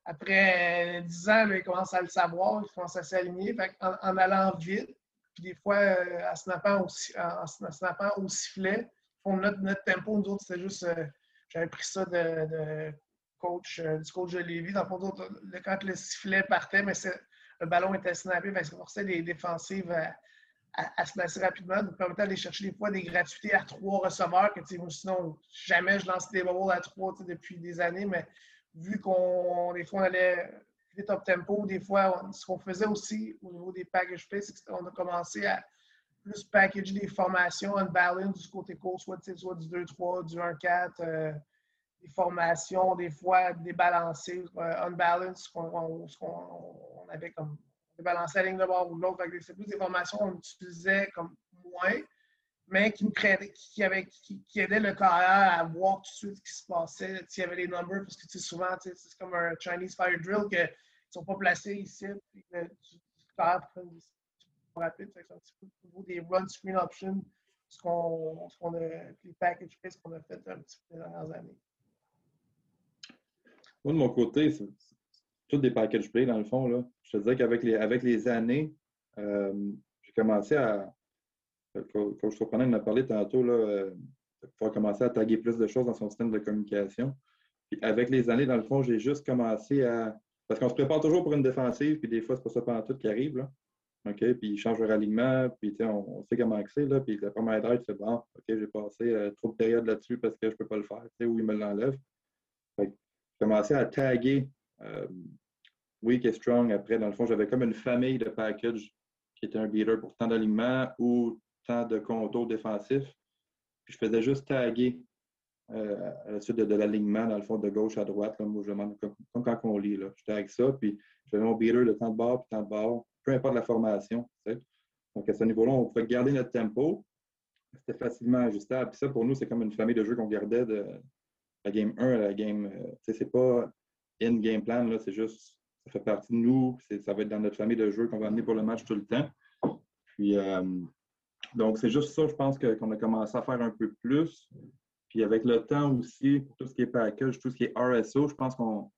après 10 ans, ils commencent à le savoir, ils commencent à s'aligner. En, allant vite, puis des fois, euh, en, snappant au, en, au sifflet, notre, notre tempo, nous autres, c'était juste. Euh, j'avais pris ça de, coach, euh, du coach de Lévis. Dans le fond, quand le sifflet partait, mais le ballon était snappé, ça forçait les défensives à, se lancer rapidement, nous permettant d'aller chercher des fois des gratuités à trois receveurs, que sinon, jamais je lance des balles à trois depuis des années, mais vu qu'on, des fois, on allait vite up tempo, des fois, ce qu'on faisait aussi au niveau des package plays, c'est qu'on a commencé à plus packager des formations on balance du côté court, soit, soit du 2-3, du 1-4, euh, des formations, des fois débalancées, euh, unbalanced, ce qu'on avait comme débalancé la ligne de bord ou l'autre. C'est plus des formations qu'on utilisait comme moins, mais qui, me qui, avait, qui, aidaient le carrière à voir tout de suite ce qui se passait, s'il y avait les numbers, parce que souvent, c'est comme un Chinese Fire Drill qu'ils ne sont pas placés ici, puis que tu, rapide. C'est un petit peu des run screen options, ce qu'on a, les package qu'on a fait peu les dernières années. Moi, de mon côté, tout des package play dans le fond. Là. Je te disais qu'avec les, avec les années, euh, j'ai commencé à. Quand je surprenant, il en a parlé tantôt, là, euh, pouvoir commencer à taguer plus de choses dans son système de communication. Puis avec les années, dans le fond, j'ai juste commencé à. Parce qu'on se prépare toujours pour une défensive, puis des fois, c'est pas ça pendant tout qui arrive. Là. OK, puis il change le ralligement, puis on, sait comment c'est, là, puis la première drive, c'est bon, OK, j'ai passé euh, trop de périodes là-dessus parce que je ne peux pas le faire, ou il me l'enlève. J'ai commencé à taguer euh, Weak et Strong. Après, dans le fond, j'avais comme une famille de packages qui était un beater pour tant d'alignement ou tant de contours défensifs. Puis je faisais juste taguer euh, à la suite de, l'alignement, dans le fond, de gauche à droite. Moi, je demande comme, quand on lit. Là. Je tag ça, puis je fais mon beater de temps de bord, puis temps de bord peu importe la formation. Donc, à ce niveau-là, on pouvait garder notre tempo. C'était facilement ajustable. Puis ça, pour nous, c'est comme une famille de jeux qu'on gardait de la game 1 à la game. Euh, c'est pas in-game plan, c'est juste, ça fait partie de nous. Ça va être dans notre famille de jeux qu'on va amener pour le match tout le temps. Puis, euh, donc, c'est juste ça, je pense, qu'on a commencé à faire un peu plus. Puis avec le temps aussi, tout ce qui est package, tout ce qui est RSO, je pense qu'on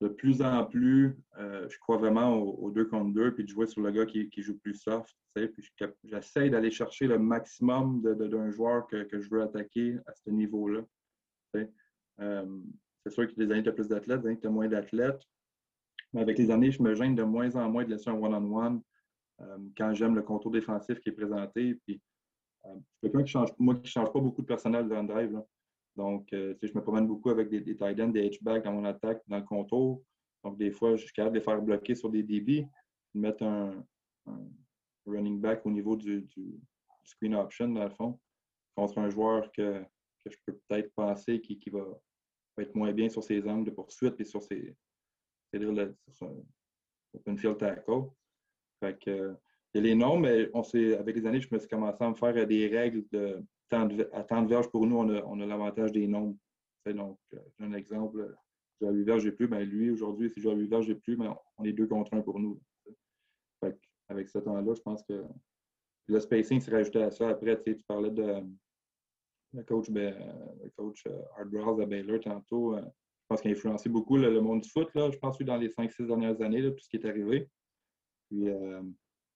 de plus en plus, euh, je crois vraiment aux, deux contre deux, puis de jouer sur le gars qui, joue plus soft. Puis j'essaie d'aller chercher le maximum d'un joueur que, je veux attaquer à ce niveau-là. Euh, c'est sûr que les années, tu as plus d'athlètes, les années, tu as moins d'athlètes. Mais avec les années, je me gêne de moins en moins de laisser un one-on-one euh, quand j'aime le contour défensif qui est présenté. Puis, je suis quelqu'un qui moi qui ne change pas beaucoup de personnel de drive. Là. Donc, euh, je me promène beaucoup avec des, tight ends, des H-backs dans mon attaque, dans le contour. Donc, des fois, je suis capable de les faire bloquer sur des débits, de mettre un, running back au niveau du, screen option, dans le fond, contre un joueur que, je peux peut-être penser qui, va, être moins bien sur ses angles de poursuite et sur ses. C'est-à-dire sur open field tackle. Fait que, il y a les noms, mais on avec les années, je me suis commencé à me faire des règles de à temps de verge, pour nous, on a, l'avantage des nombres. donc, euh, j'ai un exemple. J'ai à 8 verges, j'ai plus. Ben, lui, aujourd'hui, si j'ai à 8 verges, j'ai plus, mais on est deux contre un pour nous. avec ce temps-là, je pense que le spacing s'est rajouté à ça. Après, tu parlais de le coach, ben, le coach euh, à Baylor tantôt. Euh, je pense qu'il a influencé beaucoup le, monde du foot, là, je pense, dans les 5-6 dernières années, tout ce qui est arrivé. Puis, euh,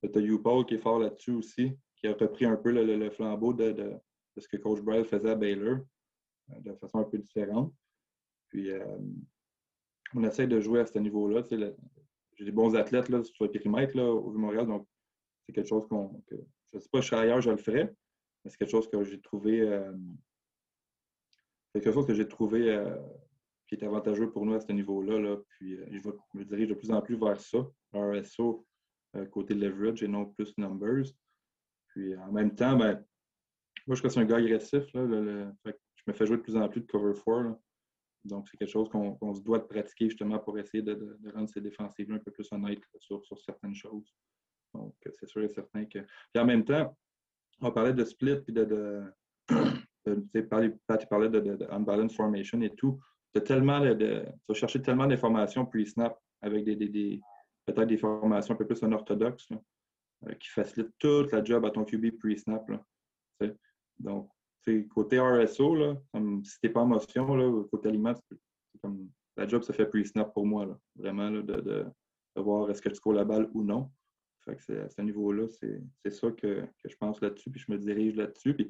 tu as Paul qui est fort là-dessus aussi, qui a repris un peu le, flambeau de, ce que Coach Bryce faisait à Baylor, euh, de façon un peu différente. Puis, euh, on essaie de jouer à ce niveau-là. J'ai des bons athlètes là, sur le périmètre là, au Montréal, donc c'est quelque chose qu'on. je ne sais pas, je serais ailleurs, je le ferais, c'est quelque chose que j'ai trouvé. Euh, quelque chose que j'ai trouvé euh, qui est avantageux pour nous à ce niveau-là. Là. Puis euh, je, me dirige de plus en plus vers ça, RSO, côté leverage et non plus numbers. Puis en même temps, ben, moi je suis un gars agressif. Là, je me fais jouer de plus en plus de cover 4. Donc, c'est quelque chose qu'on se doit de pratiquer justement pour essayer de, rendre ces défensives un peu plus honnêtes sur, sur certaines choses. Donc, c'est sûr et certain que. Puis en même temps, on parlait de split puis de. de, tu parlais de, de, unbalanced formation et tout. Tu as tellement de, tu vas chercher tellement d'informations pre-snap avec des, peut-être des formations un peu plus unorthodoxes euh, qui facilitent toute la job à ton QB pre-snap. Donc, côté RSO, là, comme, si tu n'es pas en motion, là, côté aliment, comme la job se fait pre-snap pour moi. Vraiment, de, de, voir est-ce que tu cours la balle ou non. Fait à ce niveau-là, c'est ça que, que, je pense là-dessus, puis je me dirige là-dessus. Puis,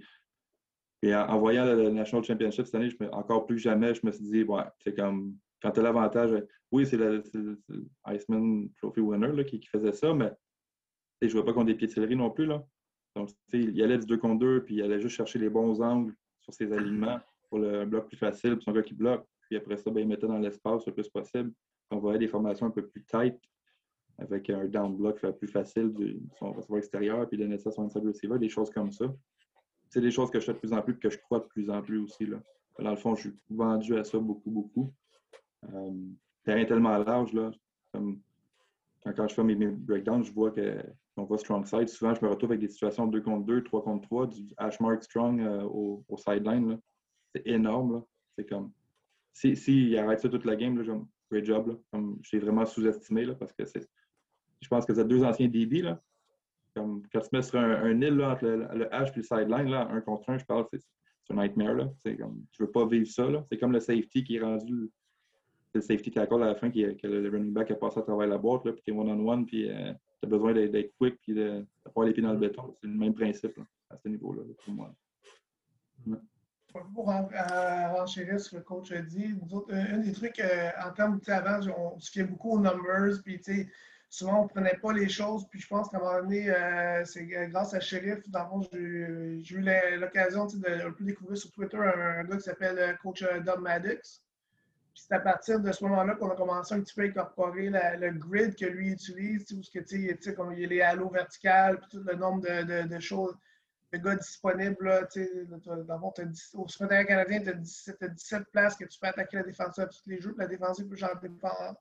puis en, voyant le, National Championship cette année, encore plus que jamais, je me suis dit, ouais, c'est comme quand tu as l'avantage, oui, c'est le, Iceman Trophy Winner là, qui, qui, faisait ça, mais je ne jouais pas contre des piétilleries non plus. Là. Donc, il allait du 2 contre 2, puis il allait juste chercher les bons angles sur ses alignements pour le bloc plus facile, puis son gars qui bloque. Puis après ça, ben, il mettait dans l'espace le plus possible. On voyait des formations un peu plus tight avec un down block plus facile du son receveur extérieur, puis donner ça à son inside receiver, des choses comme ça. C'est des choses que je fais de plus en plus, que je crois de plus en plus aussi. Là. Dans le fond, je suis vendu à ça beaucoup, beaucoup. Euh, terrain tellement large, là, comme quand, je fais mes, breakdowns, je vois qu'on voit strong side. Souvent, je me retrouve avec des situations 2 contre 2, 3 contre 3, du hash mark strong euh, au, sideline. C'est énorme. C'est comme. S'il si, arrête ça toute la game, là, great job. Là. Vraiment sous-estimé parce que c'est je pense que vous deux anciens DB. Là. Quand tu mets sur un, un île entre le, H et le sideline, là, un contre un, je parle, c'est, un nightmare. Là. Comme, tu ne veux pas vivre ça. Là. C'est comme le safety qui est rendu. C'est le safety tackle à la fin qui, que le running back a passé à travers la boîte, là, puis tu es one-on-one, puis euh, tu as besoin d'être, quick, puis de pas les pieds dans le béton. C'est le même principe à ce niveau-là, pour moi. Pour renchérir ce que le coach a dit, un des trucs, euh, en termes, avant, on se fiait beaucoup aux numbers, puis souvent, on ne prenait pas les choses. Puis je pense qu'à un moment donné, euh, c'est grâce à Sheriff, dans j'ai eu l'occasion de, découvrir sur Twitter un, gars qui s'appelle euh, Coach euh, Dom Maddox. Puis c'est à partir de ce moment-là qu'on a commencé un petit peu à incorporer le grid que lui utilise, où que, comme il y a les halos verticales, puis tout le nombre de, choses, de gars disponibles. Là, au secrétaire canadien, tu as, 17 places que tu peux attaquer la défensive tous les jours. Puis la défensive peut genre défendre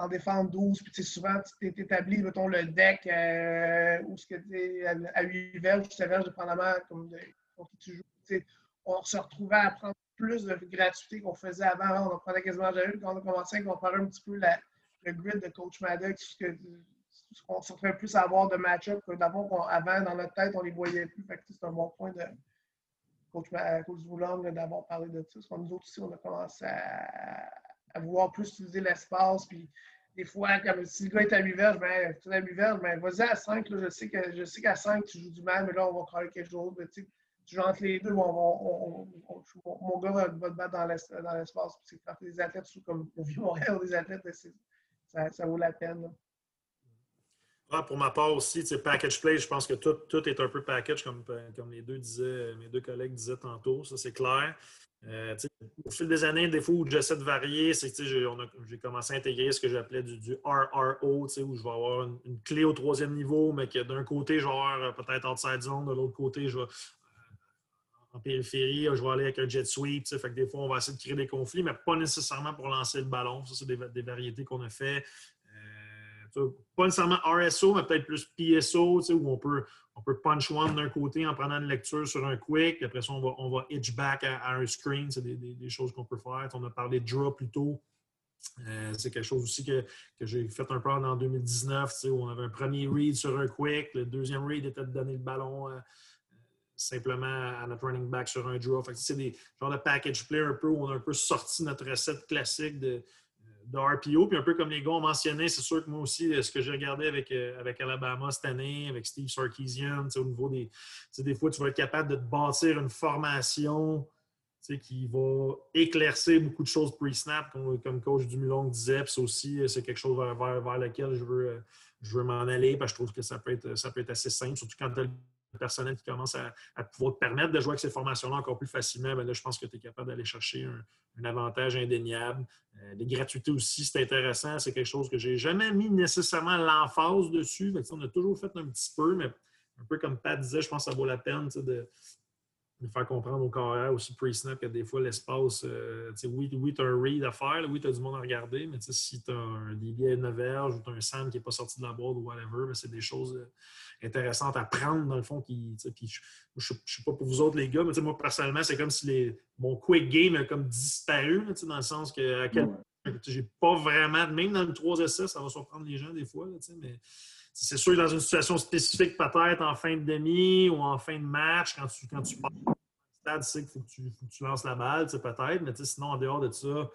en défendre 12. Puis souvent, tu établi, mettons, le deck euh, où ce que tu à 8 verges, 7 verges, dépendamment comme de, qui tu joues. On se retrouvait à prendre plus de gratuité qu'on faisait avant. On en prenait quasiment jamais. Quand on a commencé à comparer un petit peu la, le grid de Coach Maddox, que, on se retrouvait plus à avoir de match-up que d'abord, avant, dans notre tête, on les voyait plus. c'est un bon point de Coach, coach d'avoir parlé de ça. Parce nous autres aussi, on a commencé à à vouloir plus utiliser l'espace. Puis des fois, comme si le gars est à 8 verges, ben, tu es à 8 verges, ben, vas-y à 5. Là, je sais qu'à 5, tu joues du mal, mais là, on va travailler quelque chose. tu, tu joues entre les deux, on on, on, mon gars va, te battre dans l'espace. C'est quand des athlètes, comme au Vieux-Montréal, des athlètes, ça, ça, vaut la peine. pour ma part aussi, package play, je pense que tout, tout, est un peu package, comme, comme les deux disaient, mes deux collègues disaient tantôt, ça c'est clair. Euh, au fil des années, des fois où j'essaie de varier, c'est que j'ai commencé à intégrer ce que j'appelais du, RRO, où je vais avoir une, clé au troisième niveau, mais que d'un côté, genre euh, peut-être outside zone, de l'autre côté, je vais euh, en périphérie, je vais aller avec un jet sweep. Fait que des fois, on va essayer de créer des conflits, mais pas nécessairement pour lancer le ballon. Ça, c'est des, variétés qu'on a fait. Pas nécessairement RSO, mais peut-être plus PSO, où on peut, on peut punch one d'un côté en prenant une lecture sur un quick. Après ça, on va, on va hitch back à, un screen. C'est des, choses qu'on peut faire. On a parlé de draw plus tôt. Euh, c'est quelque chose aussi que, j'ai fait un peu en 2019, où on avait un premier read sur un quick. Le deuxième read était de donner le ballon euh, simplement à notre running back sur un draw. c'est des genres de package play un peu où on a un peu sorti notre recette classique de, de RPO. Puis un peu comme les gars ont mentionné, c'est sûr que moi aussi, ce que j'ai regardé avec, euh, avec Alabama cette année, avec Steve Sarkisian, au niveau des. Des fois, tu vas être capable de te bâtir une formation qui va éclaircir beaucoup de choses pre-snap, comme, coach Dumulon disait. Puis aussi, c'est quelque chose vers, vers, lequel je veux, euh, je veux m'en aller parce que je trouve que ça peut être, ça peut être assez simple, surtout quand tu as le personnel qui commence à, pouvoir te permettre de jouer avec ces formations-là encore plus facilement. Bien là, je pense que tu es capable d'aller chercher un, avantage indéniable. Euh, les gratuités aussi, c'est intéressant. C'est quelque chose que je n'ai jamais mis nécessairement l'emphase dessus. on a toujours fait un petit peu, mais un peu comme Pat disait, je pense que ça vaut la peine de, de faire comprendre au carrière aussi pre-snap que des fois l'espace, euh, oui, oui tu as un read à faire, oui, tu as du monde à regarder, mais si tu as un DB à 9 verges ou tu as un Sam qui n'est pas sorti de la boîte ou whatever, ben, c'est des choses euh, intéressantes à prendre dans le fond. Qui, je ne sais pas pour vous autres les gars, mais moi personnellement, c'est comme si les, mon quick game a comme disparu, dans le sens que à quel j'ai pas vraiment, même dans le 3 essais, ça va surprendre les gens des fois, mais c'est sûr dans une situation spécifique, peut-être en fin de demi ou en fin de match, quand tu, quand tu pars stade, tu sais qu'il faut, que tu lances la balle, peut-être, mais sinon, en dehors de ça,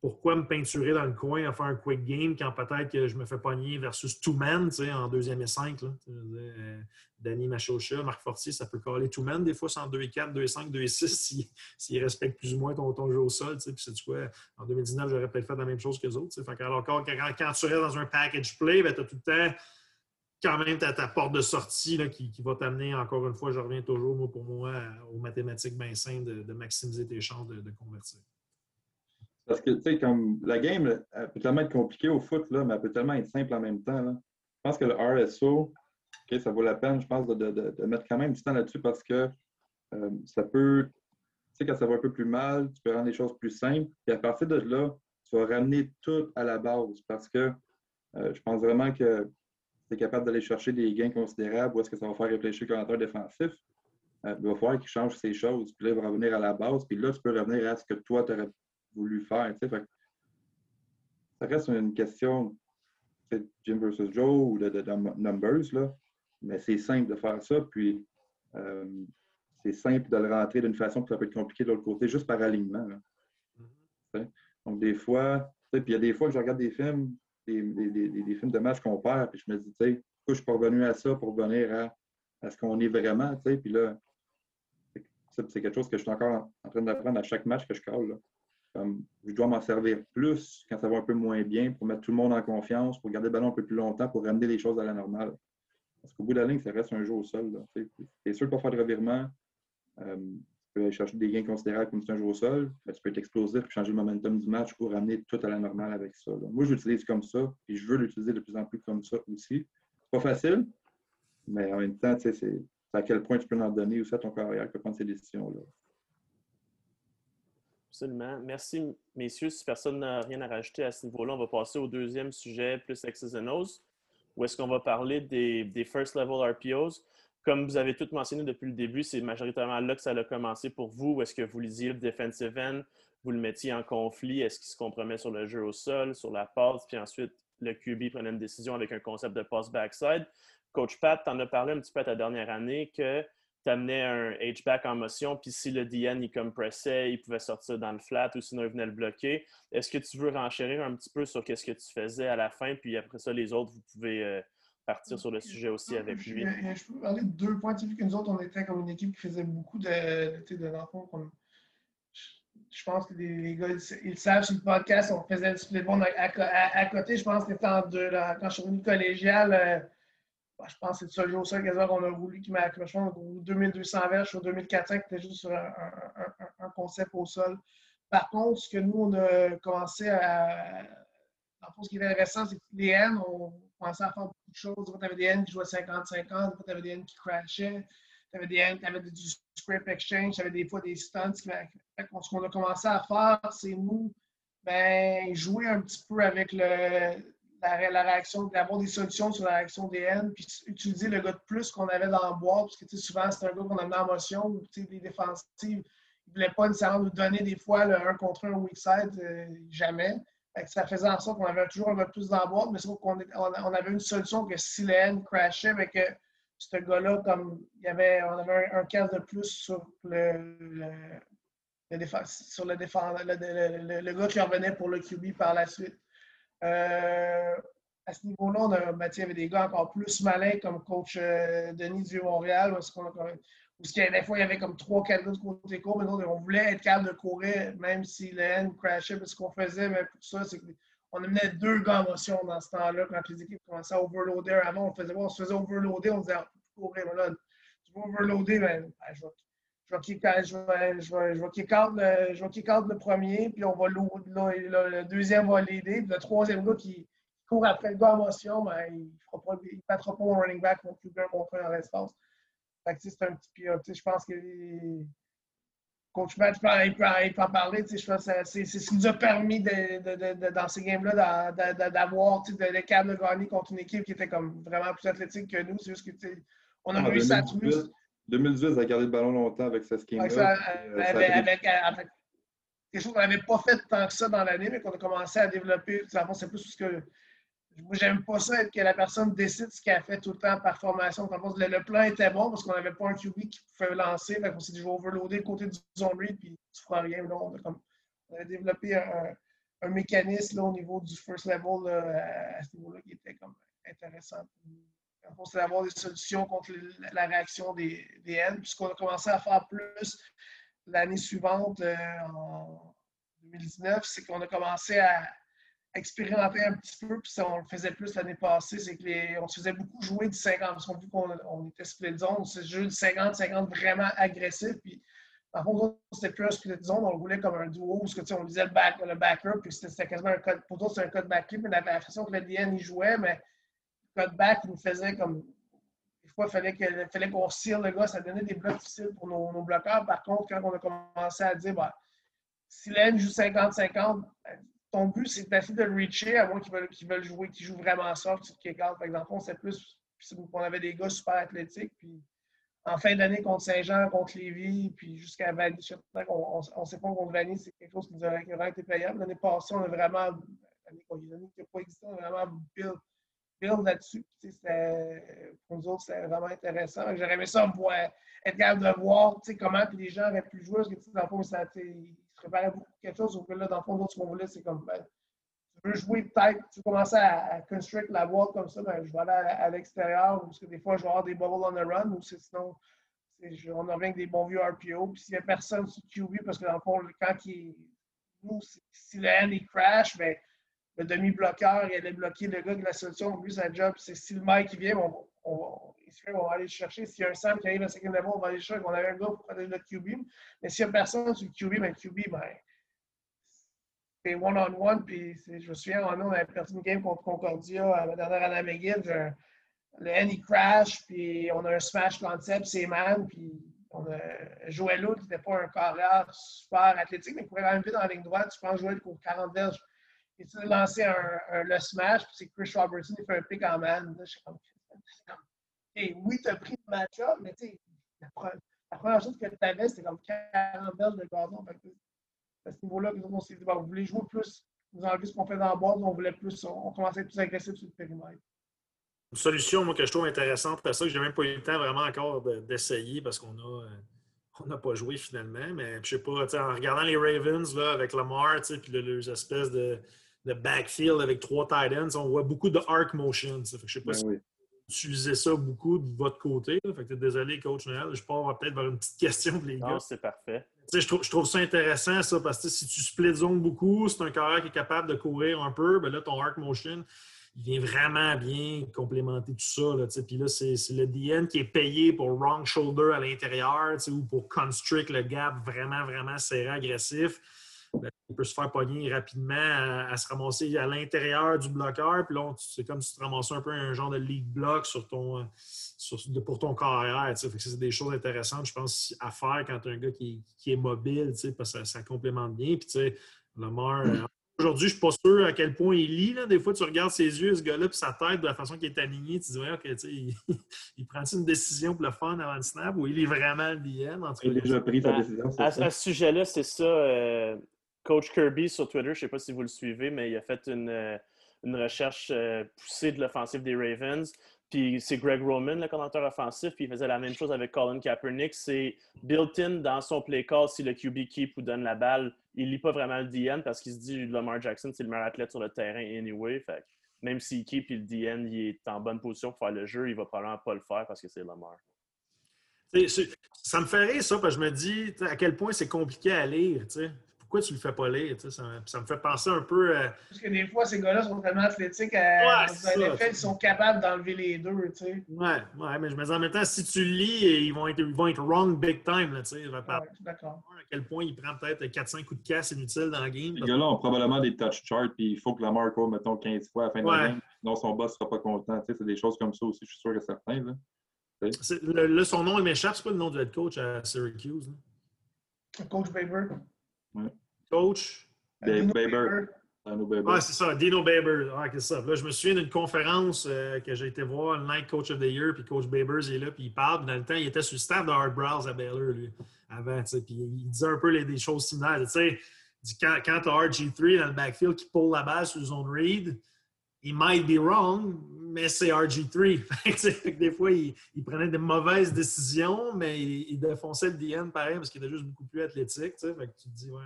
pourquoi me peinturer dans le coin à faire un quick game quand peut-être que je me fais pogner versus two man en deuxième et cinq. Là? Euh, Danny Machocha, Marc Fortier, ça peut coller two man des fois, c'est en 2 et 4, 2 et 5, 2 et 6 [laughs] s'ils respectent plus ou moins ton, ton jeu au sol. Puis c'est quoi, en 2019, j'aurais peut-être fait la même chose que les autres. alors quand, quand, tu restes dans un package play, ben, tu as tout le temps quand même ta, ta porte de sortie là, qui, va t'amener, encore une fois, je reviens toujours, pour moi, aux mathématiques bien simples, de, maximiser tes chances de, convertir. Parce que, tu sais, comme la game, elle peut tellement être compliquée au foot, là, mais elle peut tellement être simple en même temps. Je pense que le RSO, ça vaut la peine, je pense, de, mettre quand même du temps là-dessus parce que euh, ça peut, tu sais, quand ça va un peu plus mal, tu peux rendre les choses plus simples. Et à partir de là, tu vas ramener tout à la base parce que euh, je pense vraiment que tu es capable d'aller chercher des gains considérables ou est-ce que ça va faire réfléchir le coordinateur défensif, euh, il va falloir qu'il change ces choses. Puis là, il va revenir à la base. Puis là, tu peux revenir à ce que toi, tu aurais voulu faire. ça reste une question de Jim versus Joe ou de, numbers, là. mais c'est simple de faire ça. Puis euh, c'est simple de le rentrer d'une façon que ça peut être compliqué de l'autre côté, juste par alignement. Mm-hmm. Donc, des fois, puis il y a des fois que je regarde des films, des, films de match qu'on perd, puis je me dis, tu sais, pourquoi je ne suis pas revenu à ça pour revenir à, ce qu'on est vraiment, tu sais, puis là, c'est quelque chose que je suis encore en, train d'apprendre à chaque match que je colle. Je dois m'en servir plus quand ça va un peu moins bien pour mettre tout le monde en confiance, pour garder le ballon un peu plus longtemps, pour ramener les choses à la normale. Parce qu'au bout de la ligne, ça reste un jeu au sol. C'est sûr de pas faire de revirement. Euh, peux aller chercher des gains considérables comme c'est un jeu au sol, tu peux être explosif et changer le momentum du match pour ramener tout à la normale avec ça. Moi, je l'utilise comme ça, et je veux l'utiliser de plus en plus comme ça aussi. Pas facile, mais en même temps, c'est à quel point tu peux en donner aussi à ton carrière que prendre ces décisions-là. Absolument. Merci, messieurs. Si personne n'a rien à rajouter à ce niveau-là, on va passer au deuxième sujet, plus X's and O's, où est-ce qu'on va parler des, des first level RPOs comme vous avez tout mentionné depuis le début, c'est majoritairement là que ça a commencé pour vous. Est-ce que vous lisiez le defensive end, vous le mettiez en conflit, est-ce qu'il se compromet sur le jeu au sol, sur la passe, puis ensuite le QB prenait une décision avec un concept de pass backside. Coach Pat, tu en as parlé un petit peu à ta dernière année que tu amenais un H-back en motion, puis si le DN il compressait, il pouvait sortir dans le flat ou sinon il venait le bloquer. Est-ce que tu veux renchérir un petit peu sur ce que tu faisais à la fin, puis après ça, les autres, vous pouvez euh, partir sur le sujet aussi avec lui. Je, peux parler de deux points. Tu vu que nous autres, on était comme une équipe qui faisait beaucoup de, de, de je pense que les, gars, ils, savent sur le podcast, on faisait le split à, à, à, côté. Je pense que c'était en deux. Là, quand je suis revenu collégial, euh, bah, je pense que c'est le seul jour seul qu'on a voulu qui m'a je pense, 2200 verges ou 2400 qui était juste sur un, un, concept au sol. Par contre, ce que nous, on a commencé à. Dans le fond, ce qui est intéressant, c'est que les N, on, commençait à faire beaucoup de choses. Tu avais des N qui jouaient 50-50, tu avais des N qui crashaient, tu avais des N qui avaient du script exchange, tu avais des fois des stunts. ce qu'on a commencé à faire, c'est nous ben, jouer un petit peu avec la, réaction, d'avoir des solutions sur la réaction des N, puis utiliser le gars de plus qu'on avait dans le boîte, parce que souvent c'était un gars qu'on amenait en motion, ou des défensives. Ils ne voulaient pas nécessairement nous donner des fois le 1 contre 1 au weak side, euh, jamais ça faisait en sorte qu'on avait toujours un peu plus dans la boîte, mais c'est qu'on on avait une solution que si le N crashait, que ce gars-là, comme il y avait, on avait un, un de plus sur le, le, sur le, le, gars qui revenait pour le QB par la suite. Euh, à ce niveau-là, on a, ben, il y avait des gars encore plus malins comme coach euh, Denis du Montréal, y avait, des fois, il y avait comme trois, gars de côté court, mais on voulait être capable de courir, même si le N crashait. ce qu'on faisait mais pour ça, c'est qu'on amenait deux gars motion dans ce temps-là, quand les équipes commençaient à overloader. Avant, on, faisait, on se faisait overloader, on disait, ah, courir, mais là, tu vas overloader, ben, ben, je vais je vais kick out, je vais, je vais, je vais le, le premier, puis on va là, le deuxième va l'aider, puis le troisième gars qui, court après le gars en motion, ben, il ne battra pas mon running back non plus bien montré dans l'espace. C'est un petit peu, je pense que Coach Matt, il peut, il peut en parler. Je pense c'est ce qui nous a permis de, de, de, dans ces games-là d'avoir le câble de gagner contre une équipe qui était comme vraiment plus athlétique que nous. C'est juste que on a ah, réussi à trouver. 2018, a gardé le ballon longtemps avec ce scheme-là. Euh, avec, avec, avec, quelque chose qu'on n'avait pas fait tant que ça dans l'année, mais qu'on a commencé à développer. C'est plus ce que. J'aime pas ça, que la personne décide ce qu'elle fait tout le temps par formation. Le, le plan était bon parce qu'on n'avait pas un QB qui pouvait lancer. on s'est dit, je vais overloader le côté du zone read, puis tu feras rien. Là, on, a comme, on, a développé un, un mécanisme là, au niveau du first level à ce niveau-là qui était comme intéressant c'est d'avoir des solutions contre la réaction des, des N. Puis ce qu'on a commencé à faire plus l'année suivante, euh, en 2019, c'est qu'on a commencé à expérimenter un petit peu, puis on le faisait plus l'année passée, c'est qu'on se faisait beaucoup jouer du 50, parce qu'on vu qu'on était split zone, on se jouer du 50-50 vraiment agressif, puis par contre, c'était plus un split zone, on le voulait comme un duo, parce que on disait le, back, le backer, puis c'était quasiment un code, pour toi c'était un code back mais la façon que le DN y jouait, mais cutback nous faisait comme. Des fois, il fallait, fallait qu'on cire le gars, ça donnait des blocs difficiles pour nos, bloqueurs. Par contre, quand on a commencé à dire, bah, si l'N joue 50-50, ben, ton but, c'est d'essayer de le reacher, à moins qu'ils veulent, jouer, qu'ils jouent vraiment soft sur kick Par exemple, c'est plus. On avait des gars super athlétiques. Puis en fin d'année contre Saint-Jean, contre Lévis, puis jusqu'à Vanny, on ne sait pas contre Vanny, c'est quelque chose qui nous aurait, été payable. L'année passée, on a vraiment. Qui pas existé, on a vraiment build là-dessus. Pour nous autres, c'était vraiment intéressant. J'aurais aimé ça voir, être capable de voir comment les gens auraient pu jouer. Dans le fond, ça, beaucoup quelque chose. Donc là, dans le fond, ce qu'on voulait, c'est comme ben, tu veux jouer peut-être, tu veux commencer à, construire la boîte comme ça, ben, je vais aller à, l'extérieur. Parce que des fois, je vais avoir des bubbles on the run. Ou sinon, on revient avec des bons vieux RPO. Puis s'il n'y a personne sur QB, parce que dans le fond, quand il, nous, si le end il crash, ben, le demi-bloqueur, il allait bloquer le gars de la solution. Lui, sa job, c'est si le mec qui vient, on, on, on, va aller le chercher. S'il y a un Sam qui arrive à second level, on va aller le chercher. On avait un gars pour protéger notre QB. Mais s'il n'y a personne sur le QB, ben, QB, ben, c'est one-on-one. Puis je me souviens, on avait perdu une game contre Concordia à la dernière année McGill. Le N, il crash, puis on a un smash concept, c'est man, puis on a Joël qui n'était pas un carrière super athlétique, mais il pourrait quand même vite la ligne droite. Je pense Joël pour 40 verges il a lancé un, le smash, puis c'est Chris Robertson, il fait un pick en man. Je suis comme, hey, oui, tu as pris le match-up, mais tu sais, la, première chose que tu avais, c'était comme 40 belges de gazon. Fait à ce niveau-là, on s'est dit, bon, vous voulez jouer plus, vous enlevez ce qu'on fait dans la boîte, on voulait plus, on, commençait à être plus agressif sur le périmètre. Une solution, moi, que je trouve intéressante, c'est ça que je n'ai même pas eu le temps vraiment encore d'essayer parce qu'on a. Euh, on n'a pas joué finalement, mais je sais pas, en regardant les Ravens là, avec Lamar, puis les espèces de, de backfield avec trois tight ends, on voit beaucoup de arc motion. Je ne sais pas ben si utilisez ça beaucoup de votre côté. Fait que désolé, coach Noël. Je pars peut-être vers une petite question pour les non, c'est parfait. Je trouve, je trouve, ça intéressant, ça, parce que si tu split zone beaucoup, c'est un carrière qui est capable de courir un peu, ben là, ton arc motion, il vient vraiment bien complémenter tout ça. Là, puis là, c'est le DN qui est payé pour wrong shoulder à l'intérieur ou pour constrict le gap vraiment, vraiment serré, agressif. Ben, il peut se faire pogner rapidement à, se ramasser à l'intérieur du bloqueur. Puis là, c'est comme si tu te ramassais un peu un genre de lead block sur ton, pour ton carrière. C'est des choses intéressantes, je pense, à faire quand tu as un gars qui, est mobile, parce que ça, ça complémente bien. Puis, tu sais, Lamar, mm. Aujourd'hui, je ne suis pas sûr à quel point il lit. Des fois, tu regardes ses yeux, ce gars-là, puis sa tête, de la façon qu'il est aligné, tu te dis, ouais, OK, il, [laughs] il prend une décision pour le fun avant le snap ou il est vraiment le DM? il a déjà pris sa décision. À, à, ce sujet-là, c'est ça. Euh, Coach Kirby sur Twitter, je ne sais pas si vous le suivez, mais il a fait une, euh, une recherche euh, poussée de l'offensive des Ravens. puis c'est Greg Roman, le commentateur offensif, puis il faisait la même chose avec Colin Kaepernick. C'est built-in dans son play call si le QB keep ou donne la balle. Il lit pas vraiment le DN parce qu'il se dit Lamar Jackson, c'est le meilleur athlète sur le terrain anyway. Fait même s'il keep et le DN il est en bonne position pour faire le jeu, il va probablement pas le faire parce que c'est Lamar. Ça me fait rire, ça, parce que je me dis à quel point c'est compliqué à lire. Pourquoi tu le fais pas lire? Ça, ça, me fait penser un peu à... Parce que des fois, ces gars-là sont tellement athlétiques, à, ouais, ils sont capables d'enlever les deux. sais. Ouais, ouais, mais je me dis en même temps, si tu lis, ils vont être, ils vont être wrong big time. Là, ouais, d'accord. À quel point il prend peut-être 4-5 coups de casse inutiles dans le game. Les gars-là ont probablement des touch charts, puis il faut que la marque mettons, 15 fois à la fin de la game. Sinon, son boss ne sera pas content. C'est des choses comme ça aussi, je suis sûr que certains. Là. Le, son nom il m'échappe, c'est pas le nom du head coach à Syracuse. Coach Baber. Coach Dave Baber. Ah, c'est ça, Dino Baber. Ah, c'est ça. Là, je me souviens d'une conférence euh, que j'ai été voir, le Night Coach of the Year, puis Coach Babers est là, puis il parle. dans le temps, il était sur le staff de Hard Browse à Baylor, lui, avant. Puis il disait un peu les, des choses similaires. Tu sais, quand, quand tu as RG3 dans le backfield qui pull la balle sur zone read, il might be wrong, mais c'est RG3. [laughs] des fois, il, prenait des mauvaises décisions, mais il, défonçait le DN pareil parce qu'il était juste beaucoup plus athlétique. Fait que tu te dis, ouais,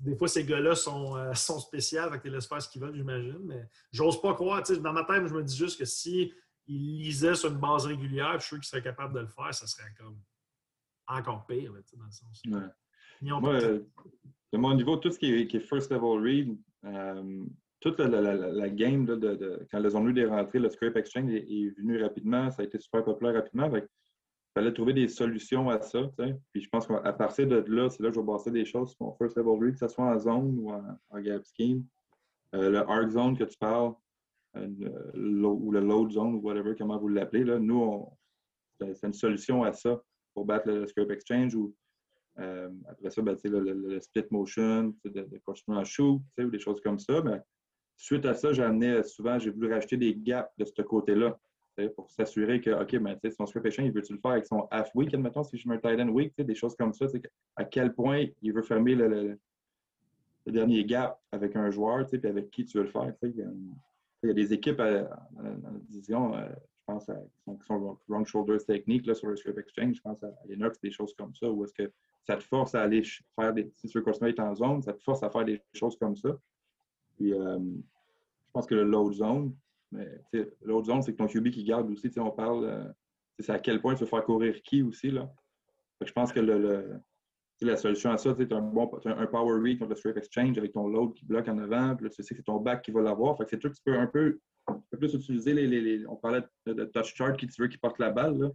des fois, ces gars-là sont, euh, sont spéciaux, les laisses faire ce qu'ils veulent, j'imagine. Mais j'ose pas croire. Dans ma tête, je me dis juste que si il lisait sur une base régulière, je suis sûr qu'il serait capable de le faire, ça serait comme encore pire, dans le sens. Ouais. Moi, euh, de mon niveau, tout ce qui est, first level read, euh, toute la, game de, quand les ont eu des rentrées, le Scrape Exchange est, venu rapidement, ça a été super populaire rapidement. Il fallait trouver des solutions à ça. Puis je pense qu'à partir de là, c'est là que je vais bosser des choses sur mon first level read, que ce soit en zone ou en, gap scheme. Euh, le arc zone que tu parles, euh, ou le load zone, ou whatever, comment vous l'appelez, nous, c'est une solution à ça pour battre le, Scrape Exchange ou euh, après ça, ben, le, split motion, de, de en shoot, ou des choses comme ça. Mais Suite à ça, j'amenais souvent, j'ai voulu racheter des gaps de ce côté-là pour s'assurer que, OK, ben, son script il veut-tu le faire avec son half week, admettons, si je mets un tight end week, des choses comme ça, à quel point il veut fermer le, dernier gap avec un joueur, puis avec qui tu veux le faire. Il y, a, des équipes dans la division, euh, je pense, à, qui sont, wrong shoulders techniques là, sur le script exchange, je pense à, Linux, des choses comme ça, où est-ce que ça te force à aller faire des, si tu veux continuer en zone, ça te force à faire des choses comme ça. Puis, euh, je pense que le load zone, mais load zone, c'est que ton QB qui garde aussi. On parle, euh, c'est à quel point tu veux faire courir qui aussi. Là. je pense que le, la solution à ça, c'est un bon un power read contre le straight exchange avec ton load qui bloque en avant. Puis là, tu sais que c'est ton back qui va l'avoir. c'est tout que tu peux un peu, plus utiliser les, On parlait de, touch chart qui tu veux qui porte la balle.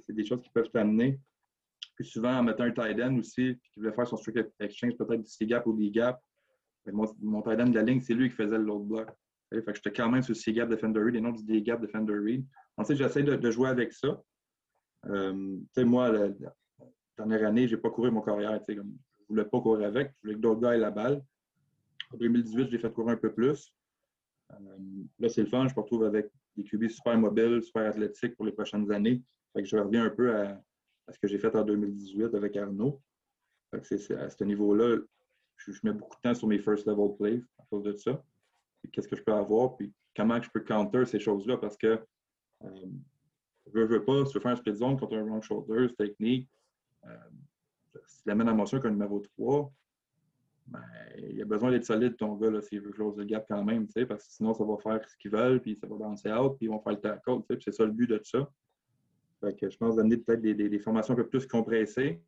C'est des choses qui peuvent t'amener. Puis souvent, en mettant un tight end aussi, qui voulait faire son straight exchange, peut-être du C-gap ou des gaps, mon, mon de la ligne, c'est lui qui faisait l'autre bloc. Fait que j'étais quand même sur C-gap Defender Read et non du D-gap Defender Read. Ensuite, j'essaie de, jouer avec ça. Euh, moi, la, dernière année, je n'ai pas couru mon carrière. je ne voulais pas courir avec. Je voulais que d'autres gars aient la balle. En 2018, j'ai fait courir un peu plus. Euh, là, c'est le fun. Je me retrouve avec des QB super mobiles, super athlétiques pour les prochaines années. Fait que je reviens un peu à, ce que j'ai fait en 2018 avec Arnaud. c'est, à ce niveau-là, je, mets beaucoup de temps sur mes first level plays à cause de ça. Qu'est-ce que je peux avoir, puis comment je peux counter ces choses-là? Parce que euh, veux, veux pas, si tu veux faire un split zone contre un wrong shoulder, technique, euh, si tu l'amènes à motion qu'un numéro 3, ben, il a besoin d'être solide, ton gars, s'il veut close le gap quand même, parce que sinon, ça va faire ce qu'ils veulent, puis ça va bouncer out, puis ils vont faire le tackle. C'est ça le but de ça. Fait que je pense d'amener peut-être des, formations un peu plus compressées,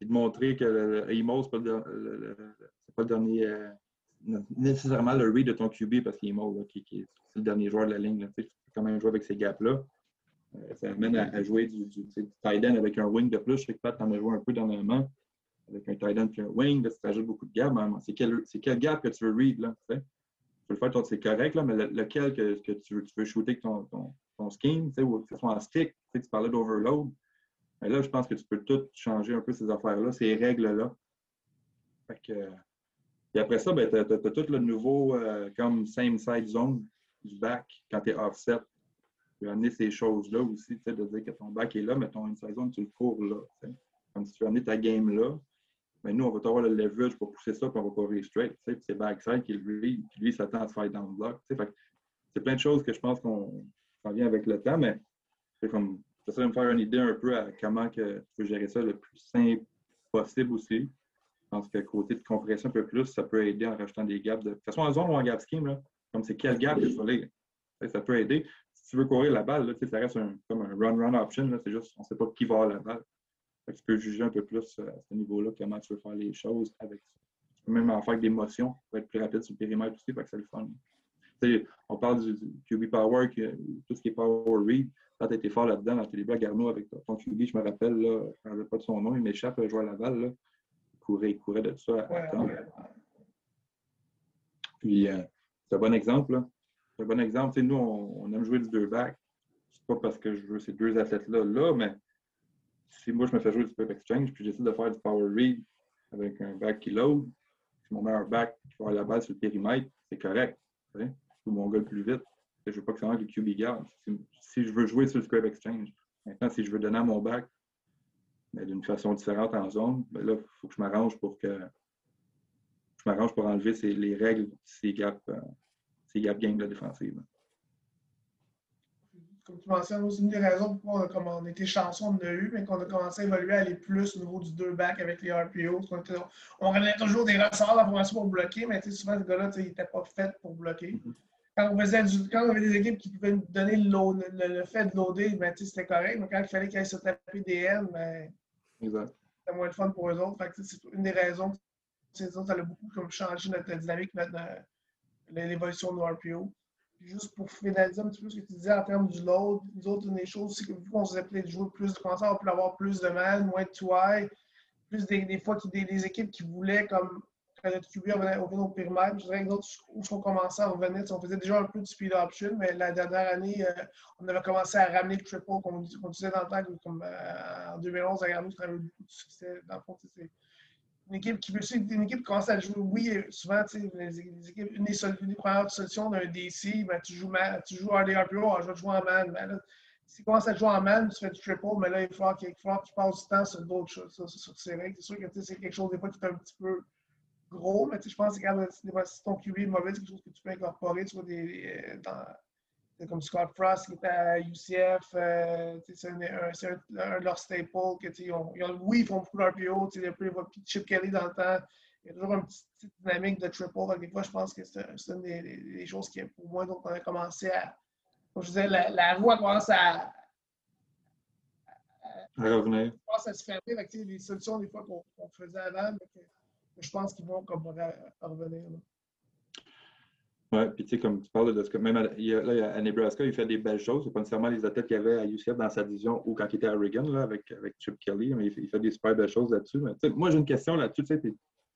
et de montrer que le, le ce n'est pas, le dernier, euh, nécessairement le read de ton QB parce mort, qui, qui, est le dernier joueur de la ligne. tu peux quand même jouer avec ces gaps-là. Euh, ça amène à, jouer du, du, tight end avec un wing de plus. Je sais que Pat en a joué un peu dernièrement avec un tight end et un wing. Là, tu ajoutes beaucoup de gaps. C'est quel, gap que tu veux read? Là, tu peux le faire, c'est correct, là, mais lequel que, tu, veux, shooter avec ton, ton, ton ou que ce soit en stick, tu parlais d'overload. Mais là, je pense que tu peux tout changer un peu ces affaires-là, ces règles-là. Et après ça, ben, tu as, tout le nouveau euh, comme same side zone du back quand tu es offset. Tu peux amener ces choses-là aussi, de dire que ton back est là, mais ton inside zone, tu le cours là. Comme si tu veux amener ta game là. Mais nous, on va avoir le leverage pour pousser ça, puis on va courir straight. Puis c'est backside qui lui, qui lui s'attend à se faire down block. C'est plein de choses que je pense qu'on vient avec le temps, mais c'est comme, j'essaie de me faire une idée un peu à comment que tu peux gérer ça le plus simple possible aussi. Je pense que côté de compression un peu plus, ça peut aider en rajoutant des gaps. De, de toute façon, en zone ou en gap scheme, là, comme c'est quel gap que tu vas Ça peut aider. Si tu veux courir la balle, là, ça reste un, comme un run-run option. C'est juste, on ne sait pas qui va avoir la balle. tu peux juger un peu plus euh, à ce niveau-là comment tu veux faire les choses avec ça. Tu peux même en faire avec des motions pour être plus rapide sur le périmètre aussi, fait que c'est le fun. on parle du, QB Power, tout ce qui est Power Read. Tu été fort là-dedans, dans débuts à Garneau avec ton QB, je me rappelle, là, je ne pas de son nom, il m'échappe, je vois à Laval. Là. Il courait, il courait de ça à, ouais, Puis, euh, c'est un bon exemple. C'est un bon exemple. nous, on, aime jouer du deux back. C'est pas parce que je veux ces deux athlètes-là, là, mais si moi, je me fais jouer du Pep Exchange, puis j'essaie de faire du Power Read avec un back qui load, si mon meilleur back qui va la balle sur le périmètre, c'est correct. Ou mon gars plus vite. Je ne veux pas que ça rentre le QB garde. Si, je veux jouer sur le Scrap Exchange, maintenant, si je veux donner à mon back d'une façon différente en zone, ben là, il faut que je m'arrange pour que je m'arrange pour enlever les règles, ces gaps, euh, ces gaps games de défensive. Comme tu mentionnes, c'est une des raisons pourquoi on, a, on était chanceux, on en a eu, mais qu'on a commencé à évoluer, à aller plus au niveau du deux back avec les RPO. On, on toujours des ressorts dans la formation pour bloquer, mais souvent, ce gars-là, il n'était pas fait pour bloquer. Mm-hmm quand on, faisait quand on avait des équipes qui pouvaient nous donner le, le, fait de loader, ben, c'était correct. Mais quand il fallait qu'ils aillent se taper des N, ben, c'était moins de fun pour eux autres. c'est une des raisons que ça a beaucoup comme changé notre dynamique, notre, l'évolution de nos RPO. juste pour finaliser un petit peu ce que tu disais en termes du load, nous autres, une des choses, c'est que vu qu'on faisait peut-être jouer plus de commencer à avoir plus de mal, moins de 2 plus des, des fois des, des, équipes qui voulaient comme quand notre QB revenait, au périmètre. Je dirais que d'autres, où on commençait à revenir, on faisait déjà un peu de speed option, mais la dernière année, euh, on avait commencé à ramener le triple, comme on disait dans le temps, comme euh, en 2011, à Garnou, ça avait beaucoup de succès. Dans le fond, c'est une équipe qui une équipe qui commence à jouer. Oui, souvent, les, équipes, une des, une premières solutions d'un DC, ben, tu joues man, tu joues en DRPO, ah, je vais jouer en man. Ben, là, si tu commences à jouer en man, tu fais du triple, mais là, il faut que tu passes du temps sur d'autres choses, sur. C'est sûr que c'est quelque chose des fois qui est un petit peu gros, mais je pense que quand si ton QB est mauvais, c'est quelque chose que tu peux incorporer. Tu vois, des, dans, comme Scott Frost qui était à UCF, euh, c'est un, un, de leurs staples. Que, ils ont, ils ont, oui, ils font beaucoup d'RPO, un peu Chip Kelly dans le temps. Il y a toujours une petite, dynamique de triple. Donc, des fois, je pense que c'est une des, des, choses qui, pour moi, donc on a commencé à. Comme je disais, la, la roue commence à, à revenir. commence à se fermer avec les solutions des fois qu'on faisait avant. Mais je pense qu'ils vont comme revenir. Oui, puis tu sais, comme tu parles de ce que même à, là, à Nebraska, il fait des belles choses. Ce pas nécessairement les athlètes qu'il y avait à UCF dans sa division ou quand il était à Oregon là, avec, avec Chip Kelly, mais il fait, des super belles choses là-dessus. Moi, j'ai une question là-dessus.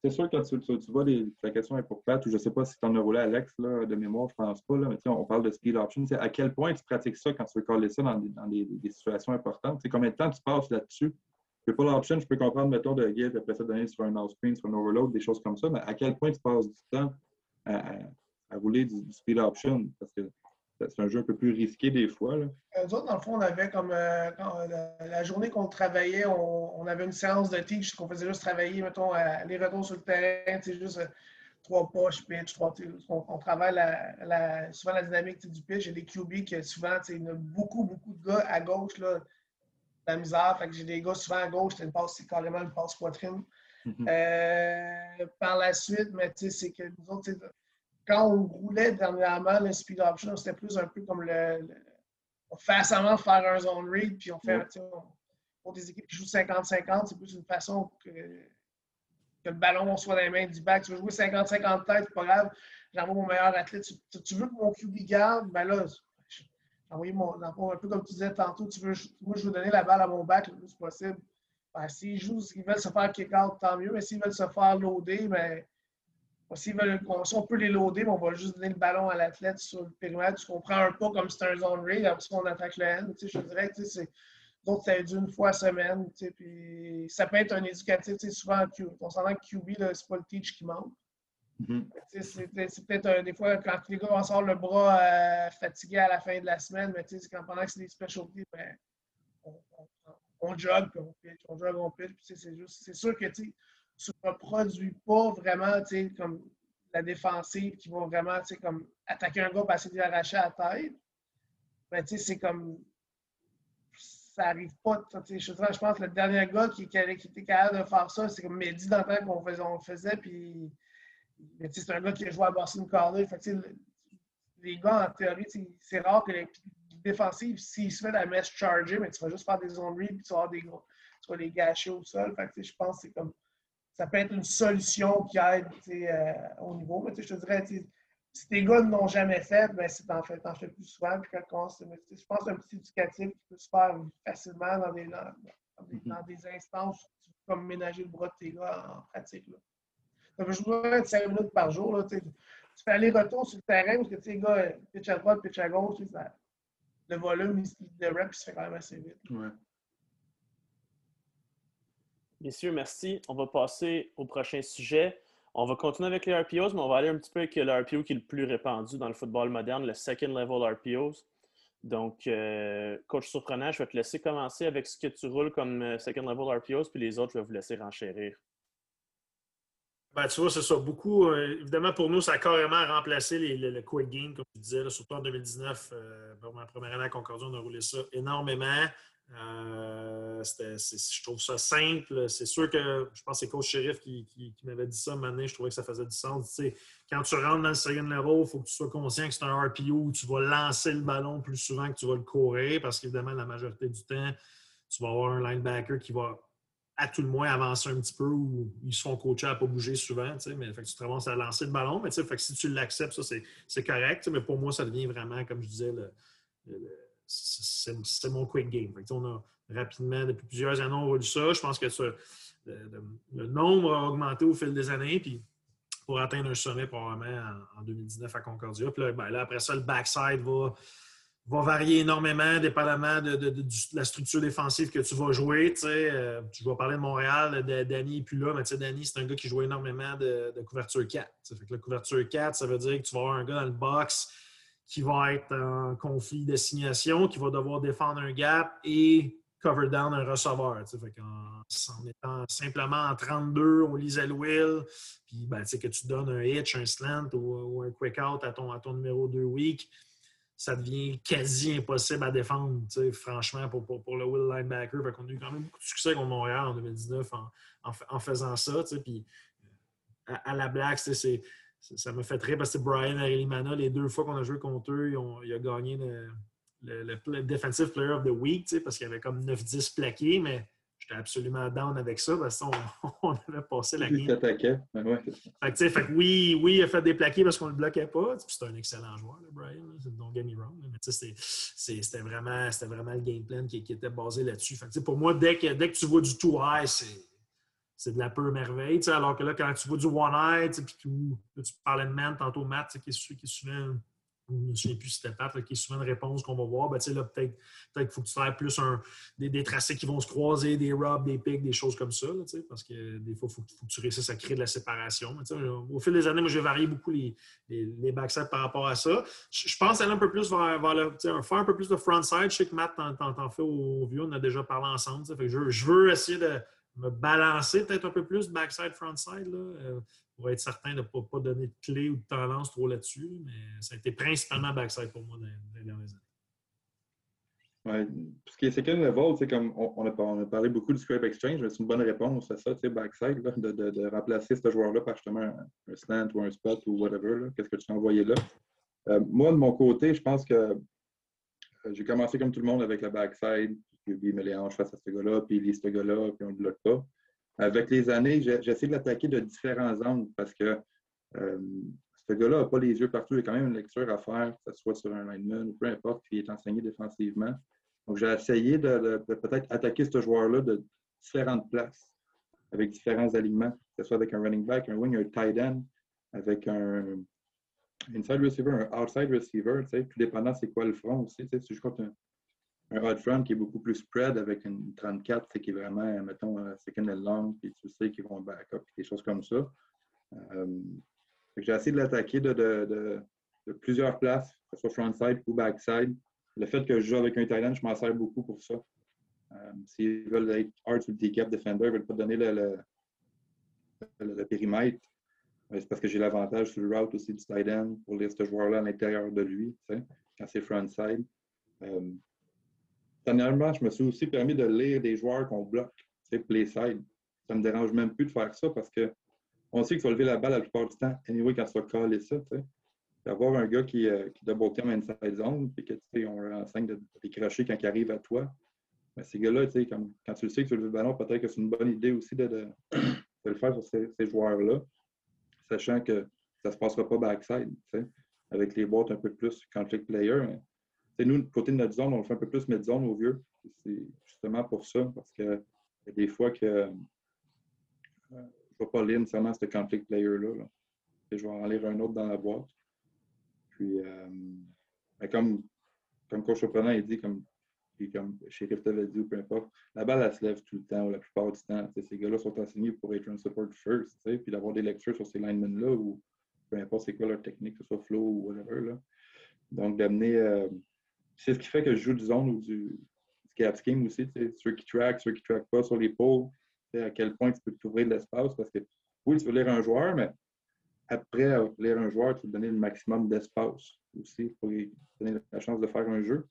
C'est sûr que quand tu, vois des, ta question est pour Pat, ou je ne sais pas si tu en as roulé Alex là, de mémoire, je pense pas, là, mais on parle de speed option. À quel point tu pratiques ça quand tu veux coller ça dans des, dans des, des situations importantes? Combien de temps tu passes là-dessus? Pas l'option, je peux comprendre, mettons, de guide, après ça, donner sur un off-screen, sur un overload, des choses comme ça, mais à quel point tu passes du temps à, rouler du, speed option? Parce que c'est un jeu un peu plus risqué des fois. Là. Euh, nous autres, dans le fond, on avait comme euh, euh, la, journée qu'on travaillait, on, avait une séance de teach qu'on faisait juste travailler, mettons, les retours sur le terrain, c'est juste trois poches, pitch, trois, on, on travaille souvent la dynamique du pitch. J'ai des QB qui souvent, il y a beaucoup, beaucoup de gars à gauche. Là, la misère. Fait que j'ai des gars souvent à gauche, c'est une passe, c'est carrément une passe poitrine. Mm-hmm. Euh, par la suite, mais tu sais, c'est que nous autres, quand on roulait dernièrement, le speed option, c'était plus un peu comme le, on fait faire un zone read, puis on fait, mm-hmm. pour des équipes qui jouent 50-50, c'est plus une façon que, que, le ballon soit dans les mains du back. Tu veux jouer 50-50 tête, c'est pas grave, j'envoie mon meilleur athlète. Tu, tu veux que mon QB garde, ben là, envoyer mon, un peu comme tu disais tantôt, tu veux, moi, je veux donner la balle à mon bac le plus possible. Ben, s'ils jouent, s'ils veulent se faire kick-out, tant mieux, mais s'ils veulent se faire loader, ben, s'ils veulent, si on peut les loader, ben, on va juste donner le ballon à l'athlète sur le périmètre, qu'on prend un pas comme c'est un zone raid, après on attaque le end. Je dirais que c'est. D'autres, dû une fois semaine. Puis ça peut être un éducatif. Souvent, on s'entend que QB, c'est pas le teach qui manque. Mm-hmm. C'est peut-être des fois quand les gars vont sortir le bras euh, fatigué à la fin de la semaine, mais pendant que c'est des specialties, ben, on, on, on jogue, puis on pitch, on jogue, on pitch. C'est sûr que tu ne produis pas vraiment comme la défensive qui va vraiment comme attaquer un gars pour essayer de l'arracher à la tête. ben, c'est comme. Ça n'arrive pas. Je, pense que le dernier gars qui, qui, était capable de faire ça, c'est comme Mehdi dans le temps qu'on faisait, faisait. Puis, c'est un gars qui a joué à Boston College. Fait les gars, en théorie, c'est rare que les défensifs, s'ils se mettent à mettre charger, mais tu vas juste faire des zone read puis tu vas avoir des gros, tu vas les gâcher au sol. Fait je pense que c'est comme ça peut être une solution qui aide euh, au niveau. Mais je te dirais, si tes gars ne l'ont jamais fait, ben, c'est en fait, en fais plus souvent. Puis quand je pense un petit éducatif qui peut se faire facilement dans des, dans, des, dans des instances où tu peux comme ménager le bras de tes gars en pratique. Là. Ça veut jouer 5 minutes par jour. Là, tu fais aller-retour sur le terrain parce que tes gars, pitch à droite, pitch à gauche, le volume de rep se fait quand même assez vite. Ouais. Messieurs, merci. On va passer au prochain sujet. On va continuer avec les RPOs, mais on va aller un petit peu avec le RPO qui est le plus répandu dans le football moderne, le second level RPOs. Donc, euh, coach surprenant, je vais te laisser commencer avec ce que tu roules comme euh, second level RPOs, puis les autres, je vais vous laisser renchérir. Ben, tu vois, c'est ça. Beaucoup, euh, évidemment, pour nous, ça a carrément remplacé les, le quick game, comme tu disais, surtout en 2019. pour ma première année à Concordia, on a roulé ça énormément. Euh, je trouve ça simple. C'est sûr que je pense que c'est coach shérif qui, m'avait dit ça maintenant. Je trouvais que ça faisait du sens. quand tu rentres dans le second level, il faut que tu sois conscient que c'est un RPO où tu vas lancer le ballon plus souvent que tu vas le courir parce qu'évidemment, la majorité du temps, tu vas avoir un linebacker qui va à tout le moins avancer un petit peu ou ils se font coacher à ne pas bouger souvent. Mais fait que tu te ramasses à lancer le ballon. Mais fait que si tu l'acceptes, ça c'est correct. Mais pour moi, ça devient vraiment, comme je disais, c'est mon quick game. on a rapidement, depuis plusieurs années, on vu ça. Je pense que le, nombre a augmenté au fil des années. Puis pour atteindre un sommet probablement en, 2019 à Concordia. Puis ben là, après ça, le backside va, va varier énormément dépendamment de, la structure défensive que tu vas jouer. Tu euh, vas parler de Montréal, Danny plus là, mais Danny, c'est un gars qui joue énormément de, couverture 4. Fait que la couverture 4, ça veut dire que tu vas avoir un gars dans le box qui va être en conflit d'assignation, qui va devoir défendre un gap et cover down un receveur. en, étant simplement en 32, on lisait will, puis ben, que tu donnes un hitch, un slant ou, un quick out à ton, à ton numéro 2 week, ça devient quasi impossible à défendre, franchement, pour, pour, le will linebacker. on a eu quand même beaucoup de succès contre Montréal en 2019 en, en, faisant ça. Puis à, à la blague, c'est ça m'a fait rire parce que Brian Arelimana, les deux fois qu'on a joué contre eux, il a gagné le, Defensive Player of the Week parce qu'il y avait comme 9-10 plaqués, mais j'étais absolument down avec ça parce qu'on [laughs] avait passé la game. Ouais. Fait, que, oui, oui, il a fait des plaqués parce qu'on ne le bloquait pas. C'est un excellent joueur, Brian. Don't get me wrong. Mais c'était vraiment, vraiment le game plan qui, était basé là-dessus. Pour moi, dès que, dès que tu vois du tout high, c'est c'est de la pure merveille. Alors que là, quand tu vois du one-eye, tu parlais de man tantôt, Matt, qui est, qui est souvent, je ne souviens plus si c'était Pat, qui est souvent une réponse qu'on va voir. Ben, peut-être peut qu'il faut que tu fasses plus des, tracés qui vont se croiser, des rubs, des pics, des choses comme ça. Parce que des fois, il faut, que tu réussisses à créer de la séparation. au fil des années, moi, j'ai varié beaucoup les, backside par rapport à ça. Je, pense aller un peu plus vers, le, faire un peu plus de frontside. Je sais que Matt t'en fait au vieux, on a déjà parlé ensemble. je, je veux essayer de me balancer peut-être un peu plus backside, frontside, là, euh, pour être certain de ne pas, donner de clé ou de tendance trop là-dessus. Mais ça a été principalement backside pour moi dans, les dernières années. Ouais, ce qui est second level, c'est comme on, a, parlé beaucoup du scrape exchange, mais c'est une bonne réponse à ça, tu sais, backside, de, de, remplacer ce joueur-là par justement un, slant ou un spot ou whatever. Qu'est-ce que tu as envoyé là? Euh, moi, de mon côté, je pense que euh, j'ai commencé comme tout le monde avec la backside, puis il met les hanches face à ce gars-là, puis il lit ce gars-là, puis on ne le bloque pas. Avec les années, j'essaie de l'attaquer de différents angles parce que euh, ce gars-là n'a pas les yeux partout. Il y a quand même une lecture à faire, que ce soit sur un lineman ou peu importe, puis il est enseigné défensivement. Donc, j'ai essayé de, peut-être attaquer ce joueur-là de différentes places, avec différents alignements, que ce soit avec un running back, un wing, un tight end, avec un inside receiver, un outside receiver, tout dépendant c'est quoi le front aussi. Si je crois un, un hot front qui est beaucoup plus spread avec une 34, c'est qui est vraiment, mettons, euh, second and long, puis tu sais qu'ils vont back-up, des choses comme ça. Euh, j'ai essayé de l'attaquer de, plusieurs places, que ce soit frontside ou backside. Le fait que je joue avec un Thailand, je m'en sers beaucoup pour ça. Euh, S'ils veulent être hard sur le D-cap defender, ils ne veulent pas donner le, périmètre. Euh, c'est parce que j'ai l'avantage sur le route aussi du tight end pour lire ce joueur-là à l'intérieur de lui, quand c'est frontside. Dernièrement, je me suis aussi permis de lire des joueurs qu'on bloque, tu sais, play side. Ça me dérange même plus de faire ça parce que on sait qu'il faut lever la balle la plupart du temps, anyway, quand tu vas coller ça, tu sais. D'avoir un gars qui, euh, qui double team inside zone, puis que, tu sais, on enseigne de décrocher quand il arrive à toi. Mais ces gars-là, tu sais, quand tu le sais que tu lever le ballon, peut-être que c'est une bonne idée aussi de, le faire sur ces, joueurs-là, sachant que ça ne se passera pas backside, tu sais, avec les boîtes un peu plus conflict player. Nous, côté de notre zone, on le fait un peu plus mid-zone au vieux. C'est justement pour ça, parce qu'il y a des fois que euh, je ne vais pas lire nécessairement ce conflict player-là. Là. Je vais en lire un autre dans la boîte. Puis, euh, ben, comme, comme coach reprenant, il dit, comme, comme Sheriff t'avait dit ou peu importe, la balle, elle se lève tout le temps ou la plupart du temps. ces gars-là sont enseignés pour être un support first, puis d'avoir des lectures sur ces linemen-là ou peu importe c'est quoi leur technique, que ce soit flow ou whatever. Là. Donc, d'amener. Euh, c'est ce qui fait que je joue du zone ou du, du gap scheme aussi, ceux qui track, ceux qui track pas sur les pôles, à quel point tu peux t'ouvrir de l'espace parce que oui, tu veux lire un joueur, mais après lire un joueur, tu veux donner le maximum d'espace aussi pour lui donner la chance de faire un jeu.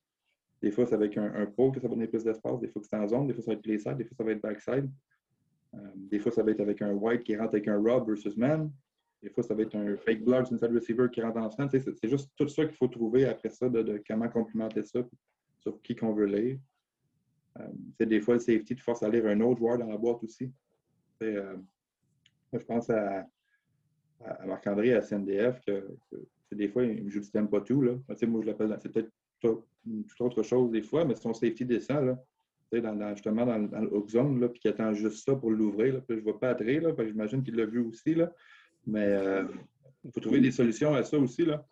Des fois, c'est avec un, un pôle que ça va donner plus d'espace. Des fois, c'est en zone. Des fois, ça va être play side. Des fois, ça va être backside. Euh, des fois, ça va être avec un white qui rentre avec un rob versus man. Des fois, ça va être un fake block inside receiver qui rentre en semaine. C'est juste tout ça qu'il faut trouver après ça, de, comment complimenter ça, sur qui qu'on veut lire. Euh, des fois, le safety te force à lire un autre joueur dans la boîte aussi. Euh, je pense à, Marc-André à CNDF que, des fois, il me joue tempo tout. Là. moi, je l'appelle, c'est peut-être toute autre chose des fois, mais son safety descend. Là, dans, justement dans, dans, le zone, puis qui attend juste ça pour l'ouvrir. Je ne vois pas là, j'imagine qu'il l'a vu aussi. Là. Mais euh, il faut trouver des solutions à ça aussi. Là.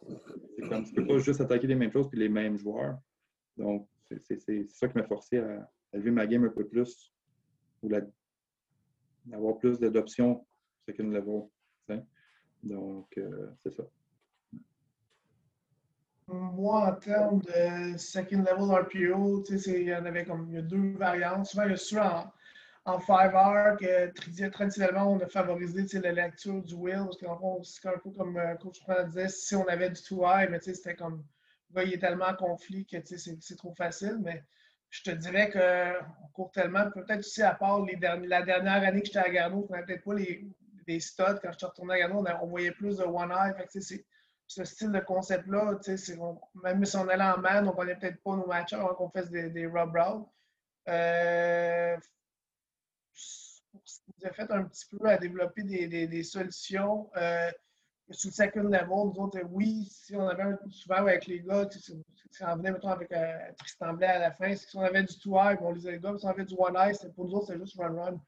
C'est comme tu ne peux pas juste attaquer les mêmes choses que les mêmes joueurs. Donc, c'est ça qui m'a forcé à, élever ma game un peu plus ou d'avoir plus d'options second level. Donc, euh, c'est ça. Moi, en termes de second level RPO, il y en avait comme il y a deux variantes. Souvent, il y a ceux en 5 que traditionnellement, on a favorisé la lecture du will, parce qu'en fond, c'est un peu comme euh, Coach Franck disait, si on avait du too high, mais c'était comme, est tellement en conflit que c'est trop facile, mais je te dirais qu'on court tellement, peut-être aussi à part la dernière année que j'étais à Garneau, on n'avait peut-être pas les, les studs, quand je suis retourné à Garneau, on, voyait plus de one eye, fait ce style de concept-là, même si on allait en man, on ne voyait peut-être pas nos matchs avant qu'on fasse des, des rub routes. Euh, nous a fait un petit peu à développer des, des, solutions euh, sur le second level. Nous autres, oui, si on avait un, souvent avec les gars, si on venait, mettons, avec euh, Tristan Blais à la fin, si on avait du eye, on lisait les gars, si on avait du one eye, pour nous autres, c'était juste run-run.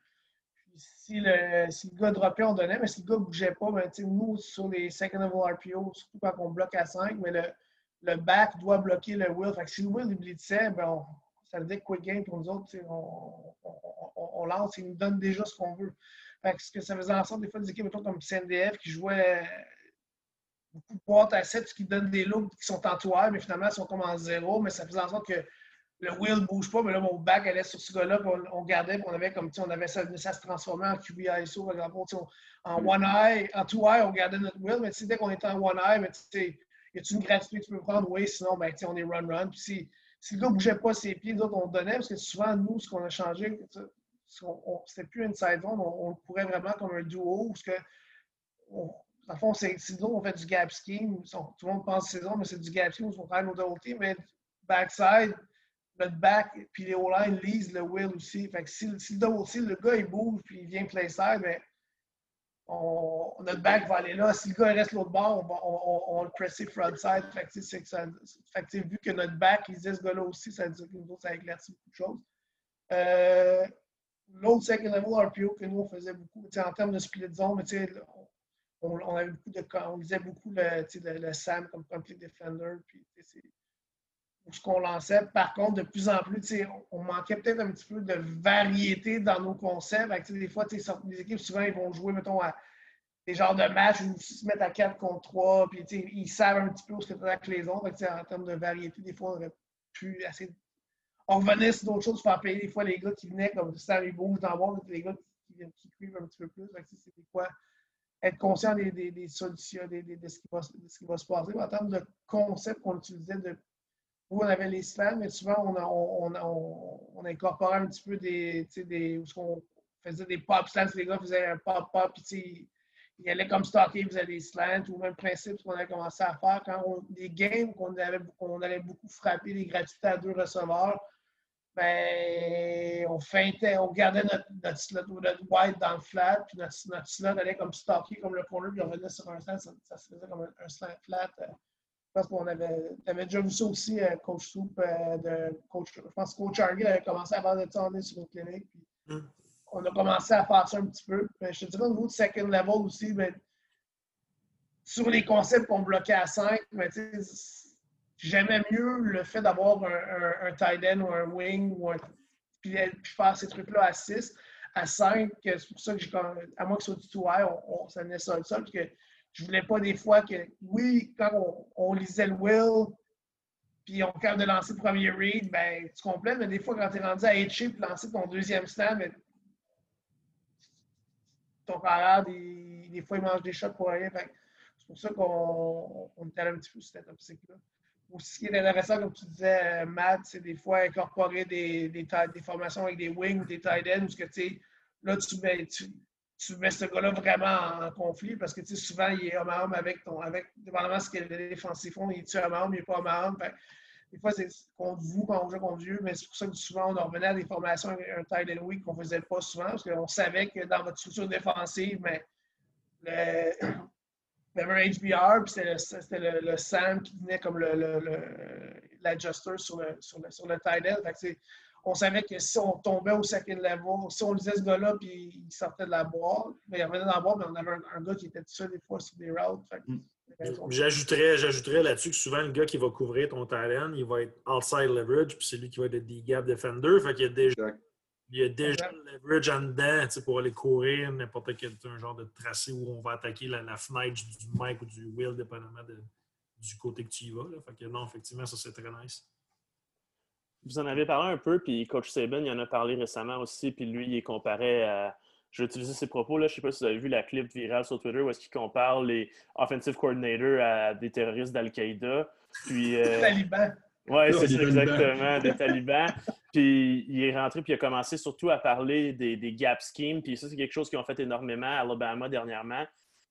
Si le, si le gars droppait, on donnait, mais si le gars ne bougeait pas, ben, nous, sur les second level RPO, surtout quand on bloque à 5, mais le, le back doit bloquer le wheel. Fait que si le wheel il blitzait, ben on, ça veut dire quick game pour nous autres, on, on, lance ils nous donnent déjà ce qu'on veut. ce que ça faisait en sorte, des fois, des équipes comme CNDF qui jouaient beaucoup de boîtes à 7, qui donnent des looks qui sont en toile, mais finalement, ils sont comme en zéro, mais ça faisait en sorte que le wheel ne bouge pas, mais là, mon back allait sur ce gars-là, on, on, gardait, puis on avait comme, on avait ça, se transformait en QB ISO, par exemple, en one eye, en two eye, on gardait notre wheel, mais dès qu'on était en one eye, mais tu y a une gratuité que tu peux prendre? Oui, sinon, ben, on est run-run. Puis le gars ne bougeait pas ses pieds, d'autres on donnait, parce que souvent, nous, ce qu'on a changé, c'était plus une side zone, on, le pourrait vraiment comme un duo, parce que, on, dans le fond, c'est nous, on fait du gap scheme, tout le monde pense saison, mais c'est du gap scheme, on travaille nos team, mais backside, notre back, puis les O-line lisent le will aussi. Fait que si, si le team, le gars, il bouge, puis il vient play side, notre back va aller là. Si le gars reste l'autre bord, on, va le presser frontside. Que, fait vu que notre back, il disait ce gars-là aussi, ça ça éclaircit beaucoup de choses. Euh, L'autre second level RPO que nous, on faisait beaucoup, en termes de split zone, mais on, on, avait beaucoup de, on lisait beaucoup le, le, SAM comme complete defender. Ce qu'on lançait. Par contre, de plus en plus, on manquait peut-être un petit peu de variété dans nos concepts. des fois, les équipes, souvent, ils vont jouer, mettons, à des genres de matchs où ils se mettent à 4 contre 3, puis ils savent un petit peu ce que avec les autres. en termes de variété, des fois, on aurait pu assez. On revenait sur d'autres choses, faire payer des fois les gars qui venaient comme ça, ils bougent dans le monde, les gars qui, viennent qui cuivent un petit peu plus. C'est des fois être conscient des, des, solutions, de, ce qui va, se passer. En termes de concepts qu'on utilisait de où on avait les slams, mais souvent, on, on, on, on incorporait un petit peu des. des où on faisait des pop slams, les gars faisaient un pop-pop, puis ils allaient comme stocker, ils faisaient des slants, ou même principe qu'on a commencé à faire quand on, des games qu'on on allait beaucoup frapper les gratuités à deux receveurs. Ben, on feintait, on gardait notre, notre slot ou notre white dans le flat, puis notre, notre slot allait comme stocker comme le corner, puis on revenait sur un slant, ça, se faisait comme un, un slant flat. Euh, je pense qu'on avait, avais déjà vu ça aussi, euh, Coach Soup, euh, de coach, je pense que Coach Hargis avait commencé à faire de ça sur une clinique. Puis mm. On a commencé à faire ça un petit peu. Mais je te dirais au niveau du second level aussi, mais sur les concepts qu'on bloquait à 5, mais j'aimais mieux le fait d'avoir un, un, tight end ou un wing ou un, puis, faire ces trucs-là à 6. À 5, c'est pour ça que j'ai à moins que ce soit du tout on, on, ça venait ça, ça, puis que je voulais pas des fois que, oui, quand on, lisait le will, puis on capable de lancer le premier read, ben, tu complètes, mais des fois, quand tu es rendu à H puis lancer ton deuxième snap, ben, ton carrière, des, des, fois, il mange des shots pour rien. C'est pour ça qu'on était un petit peu sur cette optique-là. Aussi, ce qui est intéressant, comme tu disais, Matt, c'est des fois incorporer des, des, formations avec des wings ou des tight ends, parce que, tu sais, là, tu tu, tu mets ce gars-là vraiment en conflit parce que tu sais, souvent, il est homme à homme avec ton. Avec, dépendamment ce que les défensifs font, il est homme à homme, il n'est pas homme à homme. des fois, c'est contre vous quand on joue contre Dieu, mais c'est pour ça que souvent, on en revenait à des formations avec un tight end week qu'on ne faisait pas souvent parce qu'on savait que dans votre structure défensive, mais le, [clears throat] il un HBR, puis c'était le, le, Sam qui venait comme l'adjuster sur le, sur, le, sur le tight end. On savait que si on tombait au second level, si on lisait ce gars-là puis il sortait de la boîte, mais il revenait dans la boîte, mais on avait un, gars qui était tout seul des fois sur des routes. Mm. J'ajouterais, j'ajouterais là-dessus que souvent le gars qui va couvrir ton talent, il va être outside leverage, puis c'est lui qui va être le gap defender. Fait qu'il y a déjà, il y a déjà le leverage en dedans pour aller courir n'importe quel un genre de tracé où on va attaquer la, fenêtre du Mike ou du Will, dépendamment du côté que tu y vas. Fait que non, effectivement, ça c'est très nice. Vous en avez parlé un peu, puis Coach Saban, il en a parlé récemment aussi, puis lui, il comparait à. Je vais utiliser ses propos, là. je ne sais pas si vous avez vu la clip virale sur Twitter où est-ce qu'il compare les offensive coordinators à des terroristes d'Al-Qaïda. Puis, [laughs] euh... talibans. Oui, c'est ça, exactement, des [laughs] talibans. Puis il est rentré, puis il a commencé surtout à parler des, des gap schemes. Puis ça, c'est quelque chose qu'ils ont fait énormément à Alabama dernièrement.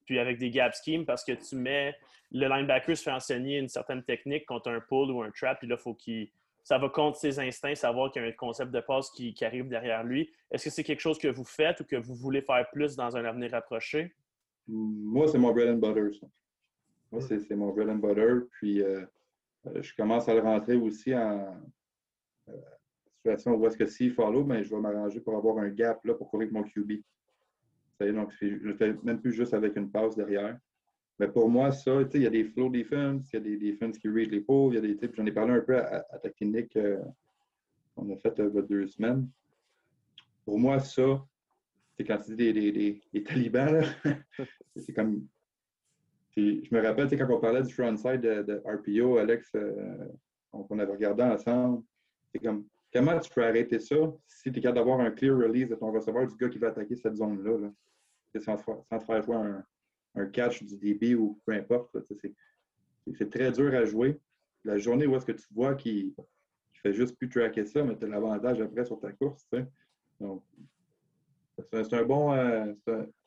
Puis avec des gap schemes, parce que tu mets. Le linebacker se fait enseigner une certaine technique contre un pull ou un trap, puis là, il faut qu'il ça va contre ses instincts, savoir qu'il y a un concept de passe qui, arrive derrière lui. Est-ce que c'est quelque chose que vous faites ou que vous voulez faire plus dans un avenir rapproché? Moi, c'est mon bread and butter. Moi, c'est mon bread and butter. Puis, euh, euh, je commence à le rentrer aussi en euh, situation où est-ce que s'il follow, ben, je vais m'arranger pour avoir un gap là, pour courir avec mon QB. donc, je ne fais même plus juste avec une passe derrière. Mais pour moi, ça, il y a des flow defense, il y a des defense qui read les pauvres, il y a des types. J'en ai parlé un peu à, ta clinique euh, qu'on a fait euh, deux semaines. Pour moi, ça, c'est quand tu dis des, des, talibans, [laughs] c'est comme. Je me rappelle quand on parlait du frontside de, de RPO, Alex, euh, qu'on avait regardé ensemble. C'est comme comment tu peux arrêter ça si tu es capable d'avoir un clear release de ton receveur du gars qui va attaquer cette zone-là. Là? Sans, sans, te faire jouer un, un catch du DB ou peu importe. C'est très dur à jouer. La journée où est-ce que tu vois qu'il ne fait juste plus tracker ça, mais tu as l'avantage après sur ta course. Donc, c'est un bon. Euh,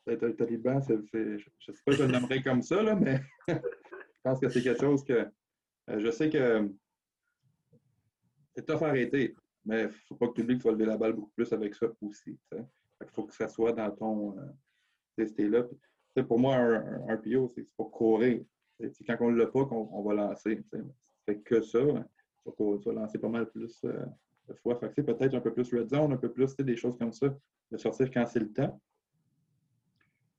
être un taliban, je ne sais pas si je le comme ça, là, mais [laughs] je pense que c'est quelque chose que. Euh, je sais que c'est tough à arrêter, mais il ne faut pas que tu oublies qu'il faut lever la balle beaucoup plus avec ça aussi. Il faut que ça soit dans ton. Euh, là pour moi, un, un PO, c'est pour courir. quand on ne l'a pas, qu'on on va lancer. Ça fait que ça, tu vas lancer pas mal plus euh, de fois. Fait peut-être un peu plus red zone, un peu plus des choses comme ça, de sortir quand c'est le temps.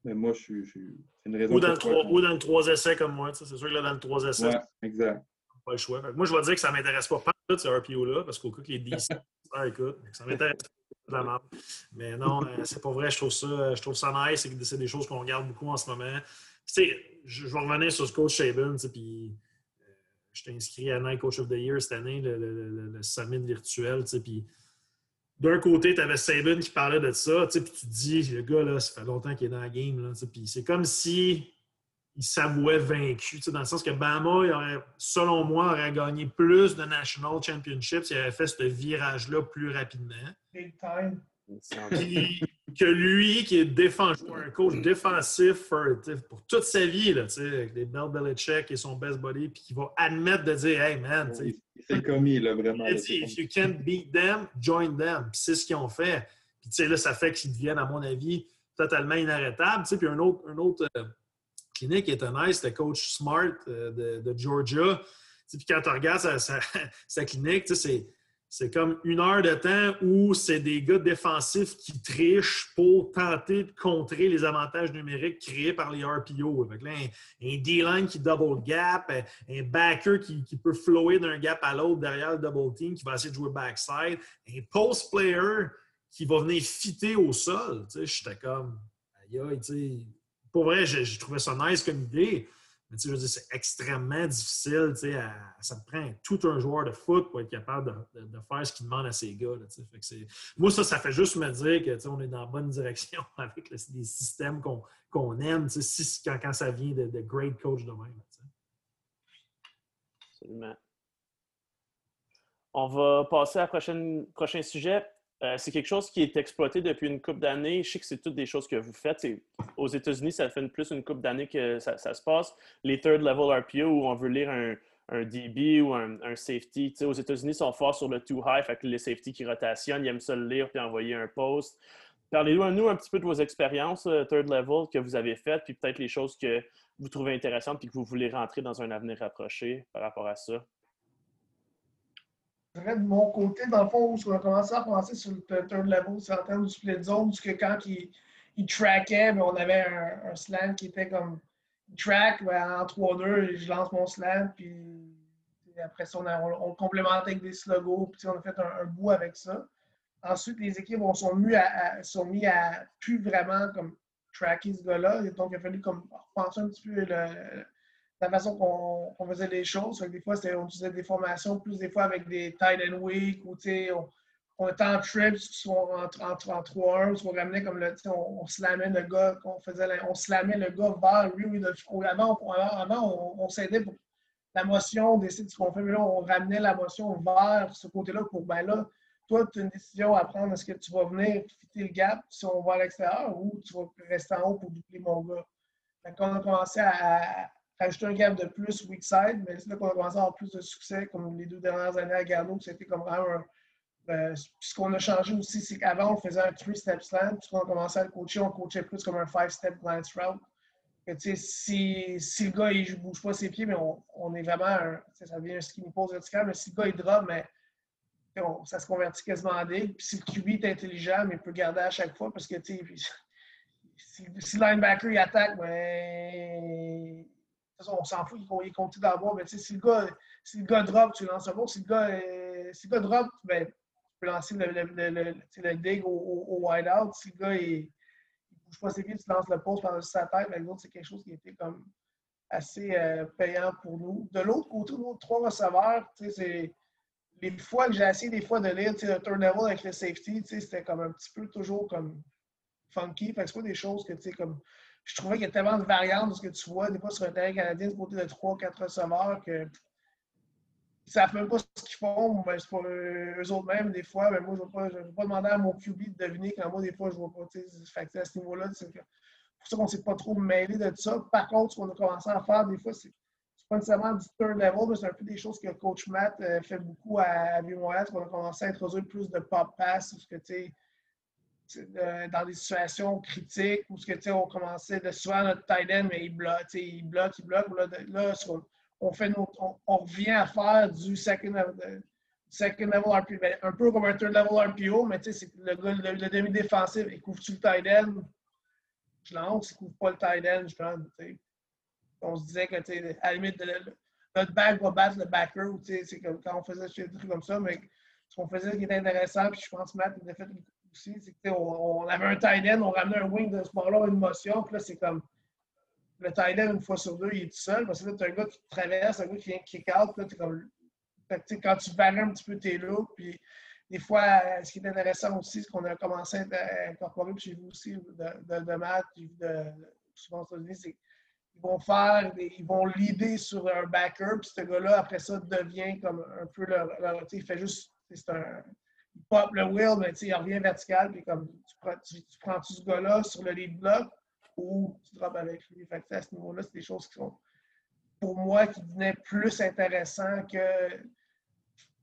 Mais moi, je suis. C'est une raison. Ou dans, le 3, ou dans le 3 essais comme moi. C'est sûr que là, dans le 3 essais. Ouais, exact. Pas le choix. moi, je vais dire que ça ne m'intéresse pas, pas ce RPO-là, parce qu'au cas qu'il est 10, ah, écoute, ça m'intéresse mais non, euh, c'est pas vrai. Je trouve ça, nice. C'est des choses qu'on regarde beaucoup en ce moment. je, vais revenir sur ce coach Shaben. Puis, euh, je t'ai inscrit à Night Coach of the Year cette année, le, summit virtuel. D'un côté, tu avais Saban qui parlait de ça. Puis tu te dis, le gars, là, ça fait longtemps qu'il est dans la game. C'est comme si il s'avouait vaincu, dans le sens que Bama, selon moi, aurait gagné plus de National Championships s'il avait fait ce virage-là plus rapidement. Big time. que lui, qui est défensif, un coach défensif pour, toute sa vie, là, avec les Bell Belichick et son best body, puis qui va admettre de dire Hey man, c'est commis, là, vraiment. if you can't beat them, join them. c'est ce qu'ils ont fait. Puis là, ça fait qu'ils deviennent, à mon avis, totalement inarrêtables. Puis un autre, un autre euh, qui était nice, c'était coach Smart euh, de, Georgia. Puis quand tu regardes sa, [laughs] clinique, c'est comme une heure de temps où c'est des gars défensifs qui trichent pour tenter de contrer les avantages numériques créés par les RPO. Là, un, D-line qui double gap, un backer qui, peut flower d'un gap à l'autre derrière le double team, qui va essayer de jouer backside, un post player qui va venir fitter au sol. J'étais comme, aïe, pour vrai, j'ai trouvé ça nice comme idée. Mais tu sais, c'est extrêmement difficile. ça te prend tout un joueur de foot pour être capable de, faire ce qu'il demande à ces gars. moi, ça, ça fait juste me dire que on est dans la bonne direction [laughs] avec les systèmes qu'on aime si, quand, ça vient de, great coach de même. Absolument. On va passer prochain, prochain sujet. Euh, c'est quelque chose qui est exploité depuis une couple d'années. Je sais que c'est toutes des choses que vous faites. Aux États-Unis, ça fait plus une couple d'années que ça, se passe. Les third level RPO où on veut lire un, DB ou un, safety. aux États-Unis, ils sont forts sur le too high, fait que les safety qui rotationnent, ils aiment ça le lire puis envoyer un post. Parlez-nous un petit peu de vos expériences euh, third level que vous avez faites, puis peut-être les choses que vous trouvez intéressantes puis que vous voulez rentrer dans un avenir rapproché par rapport à ça de mon côté, dans le fond, on a commencé à penser sur le third level, c'est en termes du split zone, parce que quand il, il ben, on avait un, slant qui était comme track ben, en 3-2, je lance mon slant, puis après ça, on, on, complémentait avec des slogos, puis on a fait un, bout avec ça. Ensuite, les équipes on, sont, mis à, sont mis à plus vraiment comme tracker ce gars-là. Donc, il a fallu comme repenser un petit peu le, la façon qu'on faisait les choses. des fois, on utilisait des formations, plus des fois avec des tight end week, ou on, on était en trips, soit en, en, en 3-1, soit on ramenait comme le, on, on slamait le gars, on faisait on slamait le gars vers lui. avant, avant, on, s'aidait pour la motion, décider ce qu'on fait, mais là, on ramenait la motion vers ce côté-là pour, ben là, toi, tu as une décision à prendre. Est-ce que tu vas venir fitter le gap si on va à l'extérieur ou tu vas rester en haut pour doubler mon gars? Quand on a commencé à ajouter un gap de plus weak side, mais c'est là qu'on a commencé à avoir plus de succès, comme les deux dernières années à Garneau, c'était comme vraiment un. Ben, ce qu'on a changé aussi, c'est qu'avant, on faisait un three-step slant, puis quand on a commencé à le coacher, on coachait plus comme un five-step glance route. Que, si, si le gars il ne bouge pas ses pieds, mais on, on est vraiment un, ça devient un skinny pose vertical, mais si le gars il drop, mais ça se convertit quasiment en digue. Puis si le QB est intelligent, mais il peut garder à chaque fois parce que [laughs] si, si le linebacker il attaque, on s'en fout, il compté d'avoir. Mais si le, gars, si le gars drop, tu lances. Si le gars, euh, si le gars drop, ben, tu peux lancer le, le, dig au, au, wide out. Si le gars il, bouge pas ses pieds, tu lances le poste par sa tête. Ben, c'est quelque chose qui était comme assez euh, payant pour nous. De l'autre côté, nos trois receveurs, les fois que j'ai essayé des fois de lire le turnover avec le safety, c'était comme un petit peu toujours comme funky. Fait que c'est pas des choses que tu sais comme je trouvais qu'il y a tellement de variantes de ce que tu vois, des fois sur un terrain canadien, du côté de 3-4 receveurs, que ils ne savent même pas ce qu'ils font. c'est pour eux autres mêmes, des fois. Mais moi, je ne vais, pas demander à mon QB de deviner quand moi, des fois, je ne vois pas. Fait à ce niveau-là, c'est pour ça qu'on ne s'est pas trop mêlé de ça. Par contre, ce qu'on a commencé à faire, des fois, c'est pas nécessairement du third level, mais c'est un peu des choses que coach Matt euh, fait beaucoup à, à qu'on a commencé à introduire plus de pop pass, parce que, tu sais, dans des situations critiques où on commençait de souvent notre tight end, mais il bloque, il bloque, il bloque. Là, on, fait on, revient à faire du second second level RPO, ben, un peu comme un third level RPO, mais le, le, le demi-défensif, il couvre-tu le tight end? Je lance, il ne couvre pas le tight end, je pense. On se disait que, à la limite, notre back va battre le backer, c'est comme quand on faisait des trucs comme ça, mais ce qu'on faisait qui était intéressant, puis je pense que Matt a fait une On, avait un tight end, on ramenait un wing de ce bord-là, une motion, puis là, c'est comme le tight end, une fois sur deux, il est tout seul, parce que là, tu as un gars qui traverse, un gars qui kick out, là, comme. quand tu varies un petit peu tes looks, puis des fois, ce qui est intéressant aussi, c'est qu'on a commencé à incorporer, j'ai vu aussi de, de, maths, de, souvent aux États-Unis, c'est ils vont faire, ils vont leader sur un backer, puis ce gars-là, après ça, devient comme un peu leur. il fait juste. C'est un, il pop le wheel, mais il revient vertical, puis comme tu prends, tu, prends ce gars-là sur le lead block ou tu drops avec lui? Fait que, à ce niveau-là, c'est des choses qui sont, pour moi, qui devenaient plus intéressantes que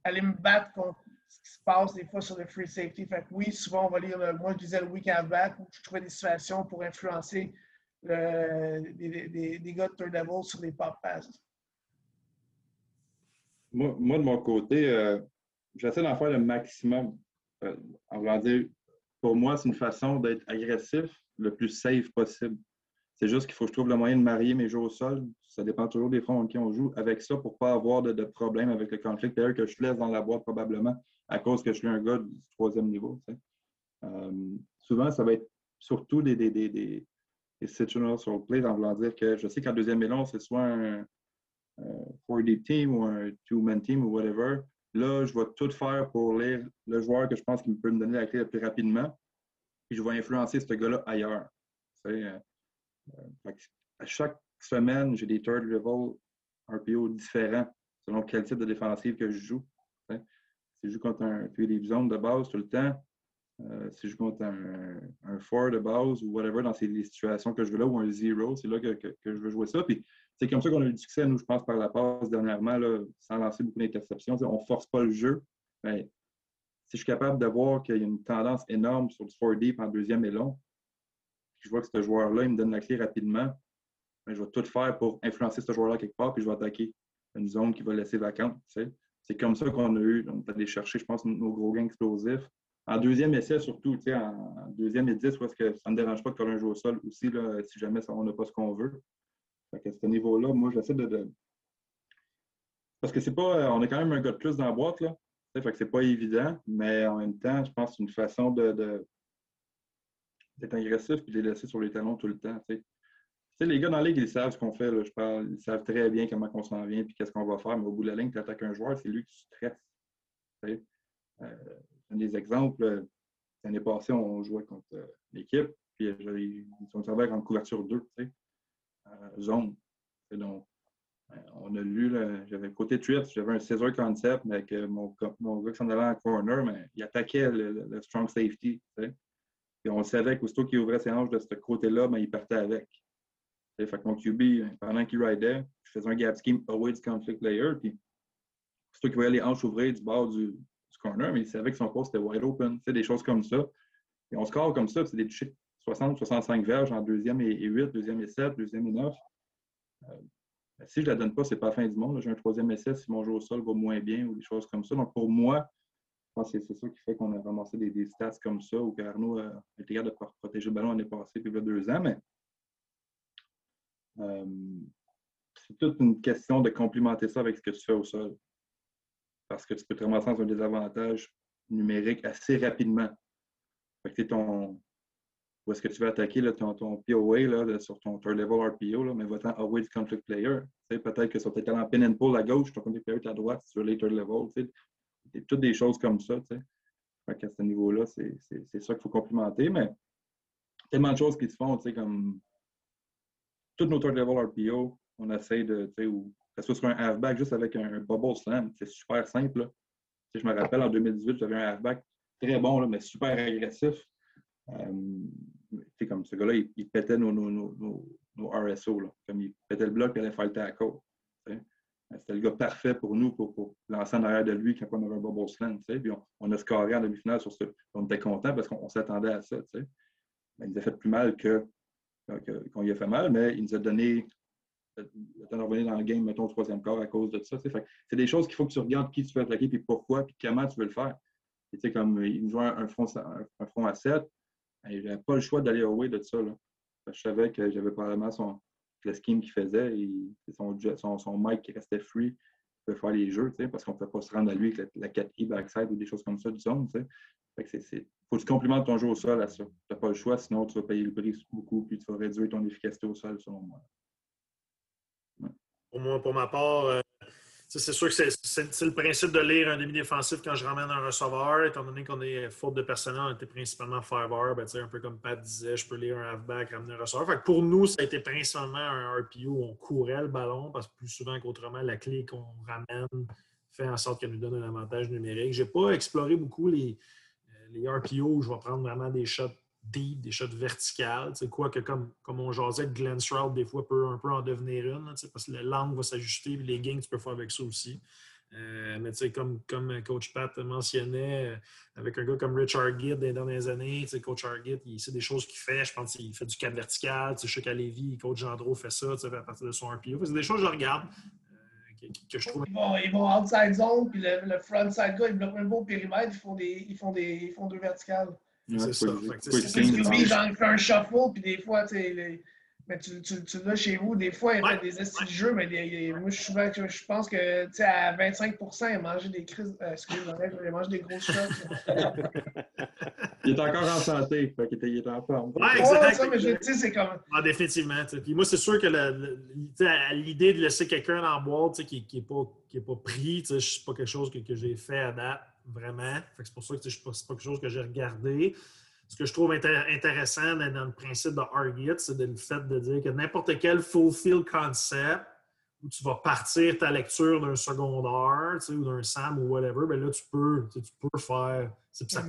aller me battre contre ce qui se passe des fois sur le free safety. Fait que oui, souvent, on va lire, le, moi, je disais le week-end back où je trouvais des situations pour influencer des, des, gars de third level sur les pop passes. Moi, moi de mon côté, euh, j'essaie d'en faire le maximum. Euh, en voulant dire, pour moi, c'est une façon d'être agressif le plus safe possible. C'est juste qu'il faut que je trouve le moyen de marier mes jeux au sol. Ça dépend toujours des fronts en qui on joue. Avec ça, pour ne pas avoir de, problème avec le conflit d'ailleurs que je laisse dans la boîte probablement à cause que je suis un gars du troisième niveau. Euh, souvent, ça va être surtout des, des, des, des, des play, en voulant dire que je sais qu'en deuxième élan, c'est soit un, un 4D team ou un two-man team ou whatever. Là, je vais tout faire pour lire le joueur que je pense qu'il peut me donner la clé le plus rapidement. Puis je vais influencer ce gars-là ailleurs. Euh, euh, à chaque semaine, j'ai des third level RPO différents selon quel type de défensive que je joue. Si je joue contre un des zone de base tout le temps, euh, si je joue contre un, un four de base ou whatever dans ces situations que je veux là, ou un zero, c'est là que, que, je veux jouer ça. Puis c'est comme ça qu'on a eu du succès, nous, je pense, par la passe dernièrement, là, sans lancer beaucoup d'interceptions. On ne force pas le jeu. Si je suis capable de voir qu'il y a une tendance énorme sur le 4 deep en deuxième et long, je vois que ce joueur-là, il me donne la clé rapidement, ben, je vais tout faire pour influencer ce joueur-là quelque part, puis je vais attaquer une zone qui va laisser vacante. C'est comme ça qu'on a eu, on chercher, je pense, nos gros gains explosifs. En deuxième essai, surtout, en, deuxième et dix, parce que ça ne me dérange pas de coller un jeu au sol aussi, là, si jamais on n'a pas ce qu'on veut. À ce niveau-là, moi, j'essaie de, Parce que c'est pas. On a quand même un gars de plus dans la boîte, là. Fait que c'est pas évident, mais en même temps, je pense que c'est une façon de, d'être agressif et de les laisser sur les talons tout le temps. les gars dans la ligue, ils savent ce qu'on fait. Là, je parle, ils savent très bien comment on s'en vient et qu'est-ce qu'on va faire, mais au bout de la ligne, tu attaques un joueur, c'est lui qui stresse. Euh, un des exemples, l'année passée, on jouait contre euh, l'équipe, puis euh, ils sont servis en couverture 2, tu zone. Donc, on a lu, j'avais côté tweet, j'avais un Caesar concept, mais avec mon, mon gars qui s'en allait en corner, mais il attaquait le, strong safety. On savait qu'aussitôt qu'il ouvrait ses hanches de ce côté-là, ben, il partait avec. Fait que mon QB, pendant qu'il ridait, je faisais un gap scheme away conflict player. Puis aussitôt qu'il voyait les hanches ouvrir du bord du, corner, mais il savait que son poste était wide open. Des choses comme ça. Et on score comme ça, c'est des touchés 60-65 verges en deuxième et 8, deuxième et 7, deuxième et 9. Euh, ben, si je ne la donne pas, ce n'est pas la fin du monde. J'ai un troisième essai si mon jeu au sol va moins bien ou des choses comme ça. Donc, pour moi, je pense que c'est ça qui fait qu'on a ramassé des, stats comme ça ou qu'Arnaud a été capable de protéger le ballon l'année passée, puis il y a deux ans. Mais euh, c'est toute une question de complimenter ça avec ce que tu fais au sol. Parce que tu peux te ramasser dans un désavantage numérique assez rapidement. Fait que ton, où est-ce que tu veux attaquer ton, POA sur ton third level RPO, mais va-t'en away du conflict player. Peut-être que sur tes talents pin and pull à gauche, ton conflict player est à droite sur les third level. Toutes des choses comme ça. À ce niveau-là, c'est ça qu'il faut complimenter. Mais tellement de choses qui se font, comme toutes nos third level RPO, on essaie de, ou que ce soit un halfback juste avec un, bubble slam, c'est super simple. Je me rappelle en 2018, j'avais un halfback très bon, mais super agressif. Comme ce gars-là, il, pétait nos, nos, nos, nos RSO. Là. Comme il pétait le bloc il allait faire le tackle. C'était le gars parfait pour nous pour, pour lancer en arrière de lui quand on avait un bubble slam. Puis on, a scoré en demi-finale sur ce. On était content parce qu'on s'attendait à ça. Il nous a fait plus mal que qu'on lui a fait mal, mais il nous a donné le temps de revenir dans le game, mettons, au troisième quart à cause de ça. C'est des choses qu'il faut que tu regardes qui tu veux attaquer, puis pourquoi, puis comment tu veux le faire. Comme il nous jouait un front, un front à 7, il n'avait pas le choix d'aller au way de ça. Là. Je savais que j'avais probablement son, le scheme qu'il faisait, et son, son, son mic qui restait free, pouvait faire les jeux, parce qu'on ne peut pas se rendre à lui avec la, 4E backside ou des choses comme ça du zone. Il faut que tu complimentes ton jeu au sol à ça. Tu n'as pas le choix, sinon tu vas payer le prix beaucoup, puis tu vas réduire ton efficacité au sol, selon moi. Pour moi, pour ma part, euh, c'est sûr que c'est le principe de lire un demi-défensif quand je ramène un receveur. Étant donné qu'on est faute de personnel, on était principalement five ben, un peu comme Pat disait, je peux lire un halfback, ramener un receveur. pour nous, ça a été principalement un RPO où on courait le ballon parce que plus souvent qu'autrement, la clé qu'on ramène fait en sorte qu'elle nous donne un avantage numérique. Je n'ai pas exploré beaucoup les, les RPO où je vais prendre vraiment des shots des shots verticales. Quoi que comme, comme on jasait, Glenn Stroud, des fois, peut un peu en devenir une, parce que la langue va s'ajuster, les gains, tu peux faire avec ça aussi. Euh, mais comme, comme Coach Pat mentionnait, euh, avec un gars comme Richard Gidd dans les dernières années, Coach Argid, il sait des choses qu'il fait. Je pense qu'il fait du 4 vertical. Je sais Coach Gendreau fait ça à partir de son RPO. C'est des choses que je regarde. Euh, que, je trouve... ils, vont, ils vont outside zone, puis le, le front side gars, ils bloquent un beau périmètre, ils font, des, ils font, des, ils font deux verticales c'est ça. C'est j'en fais un shuffle, puis des fois, tu sais, mais tu, tu, tu l'as chez vous, des fois, il y a des styles de jeu, mais moi, je, souvent, je pense que, tu à 25 il mangeait des crises. Euh, excusez-moi, il mange des grosses shots. [laughs] il est encore en santé, fait qu'il est, en forme. Oui, exactement. mais tu sais, c'est comme. Ah, définitivement. Puis moi, c'est sûr que l'idée de laisser quelqu'un dans la boîte qui n'est pas, pas pris, c'est pas quelque chose que, que j'ai fait à date vraiment. C'est pour ça que ce n'est pas quelque chose que j'ai regardé. Ce que je trouve intéressant dans, le principe de Argit, c'est le fait de dire que n'importe quel fulfill concept où tu vas partir ta lecture d'un secondaire ou d'un SAM ou whatever, bien là, tu peux, tu peux faire. C'est ça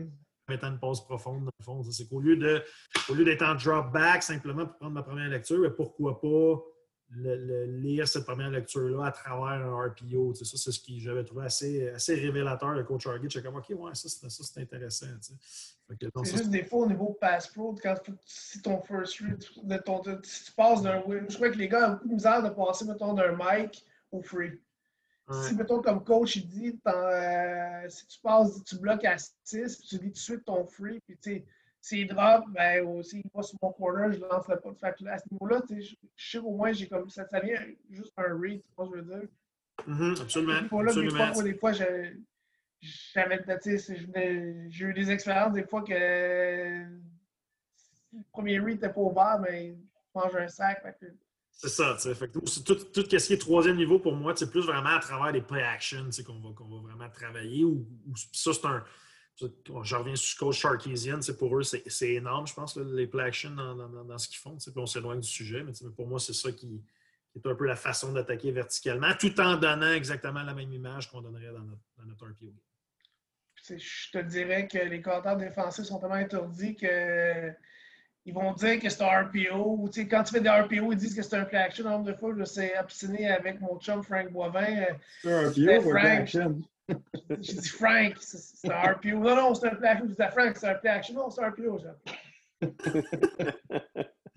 mettant une pause profonde dans le fond. C'est qu'au lieu d'être en drop back simplement pour prendre ma première lecture, bien, pourquoi pas le, lire cette première lecture-là à travers un RPO. Ça, c'est ce que j'avais trouvé assez, assez révélateur de Coach Argit. J'étais comme, OK, ouais, ça, c'est intéressant. C'est juste des fois au niveau pass pro, quand si ton first read, de ton, si tu passes d'un je crois que les gars ont beaucoup de misère de passer, mettons, d'un mic au free. Si, mettons, comme coach, il dit, euh, si tu passes, tu bloques à 6, puis tu lis tout de suite ton free, puis tu sais, s'il drop, ben aussi, il va sur mon quarter, je ne lancerai pas. Fait que à ce niveau-là, je sais qu'au moins, j'ai comme ça, ça vient juste un read, tu vois ce que je veux dire? Mm-hmm, absolument. Des fois, là, absolument. Des fois, des fois j'ai eu des expériences des fois que le premier read n'était pas ouvert, mais il mange un sac. C'est ça, tu sais. Tout, tout, tout, ce qui est troisième niveau pour moi, c'est plus vraiment à travers les play actions qu'on va, va vraiment travailler. Ou, ça, c'est un je reviens sur coach Sharkisian, pour eux, c'est énorme, je pense, les play action dans, dans, ce qu'ils font. Puis on s'éloigne du sujet, mais pour moi, c'est ça qui, est un peu la façon d'attaquer verticalement, tout en donnant exactement la même image qu'on donnerait dans notre, dans notre RPO. Je te dirais que les compteurs défensifs sont tellement interdits que ils vont dire que c'est un RPO. quand tu fais des RPO, ils disent que c'est un play action. Un nombre de fois, je sais obstiné avec mon chum Frank Boivin. C'est un RPO ou un play action? J'ai dit Frank, c'est un RPO. Non, non, c'est un play action. Je disais Frank, c'est un play action. Non, c'est un RPO.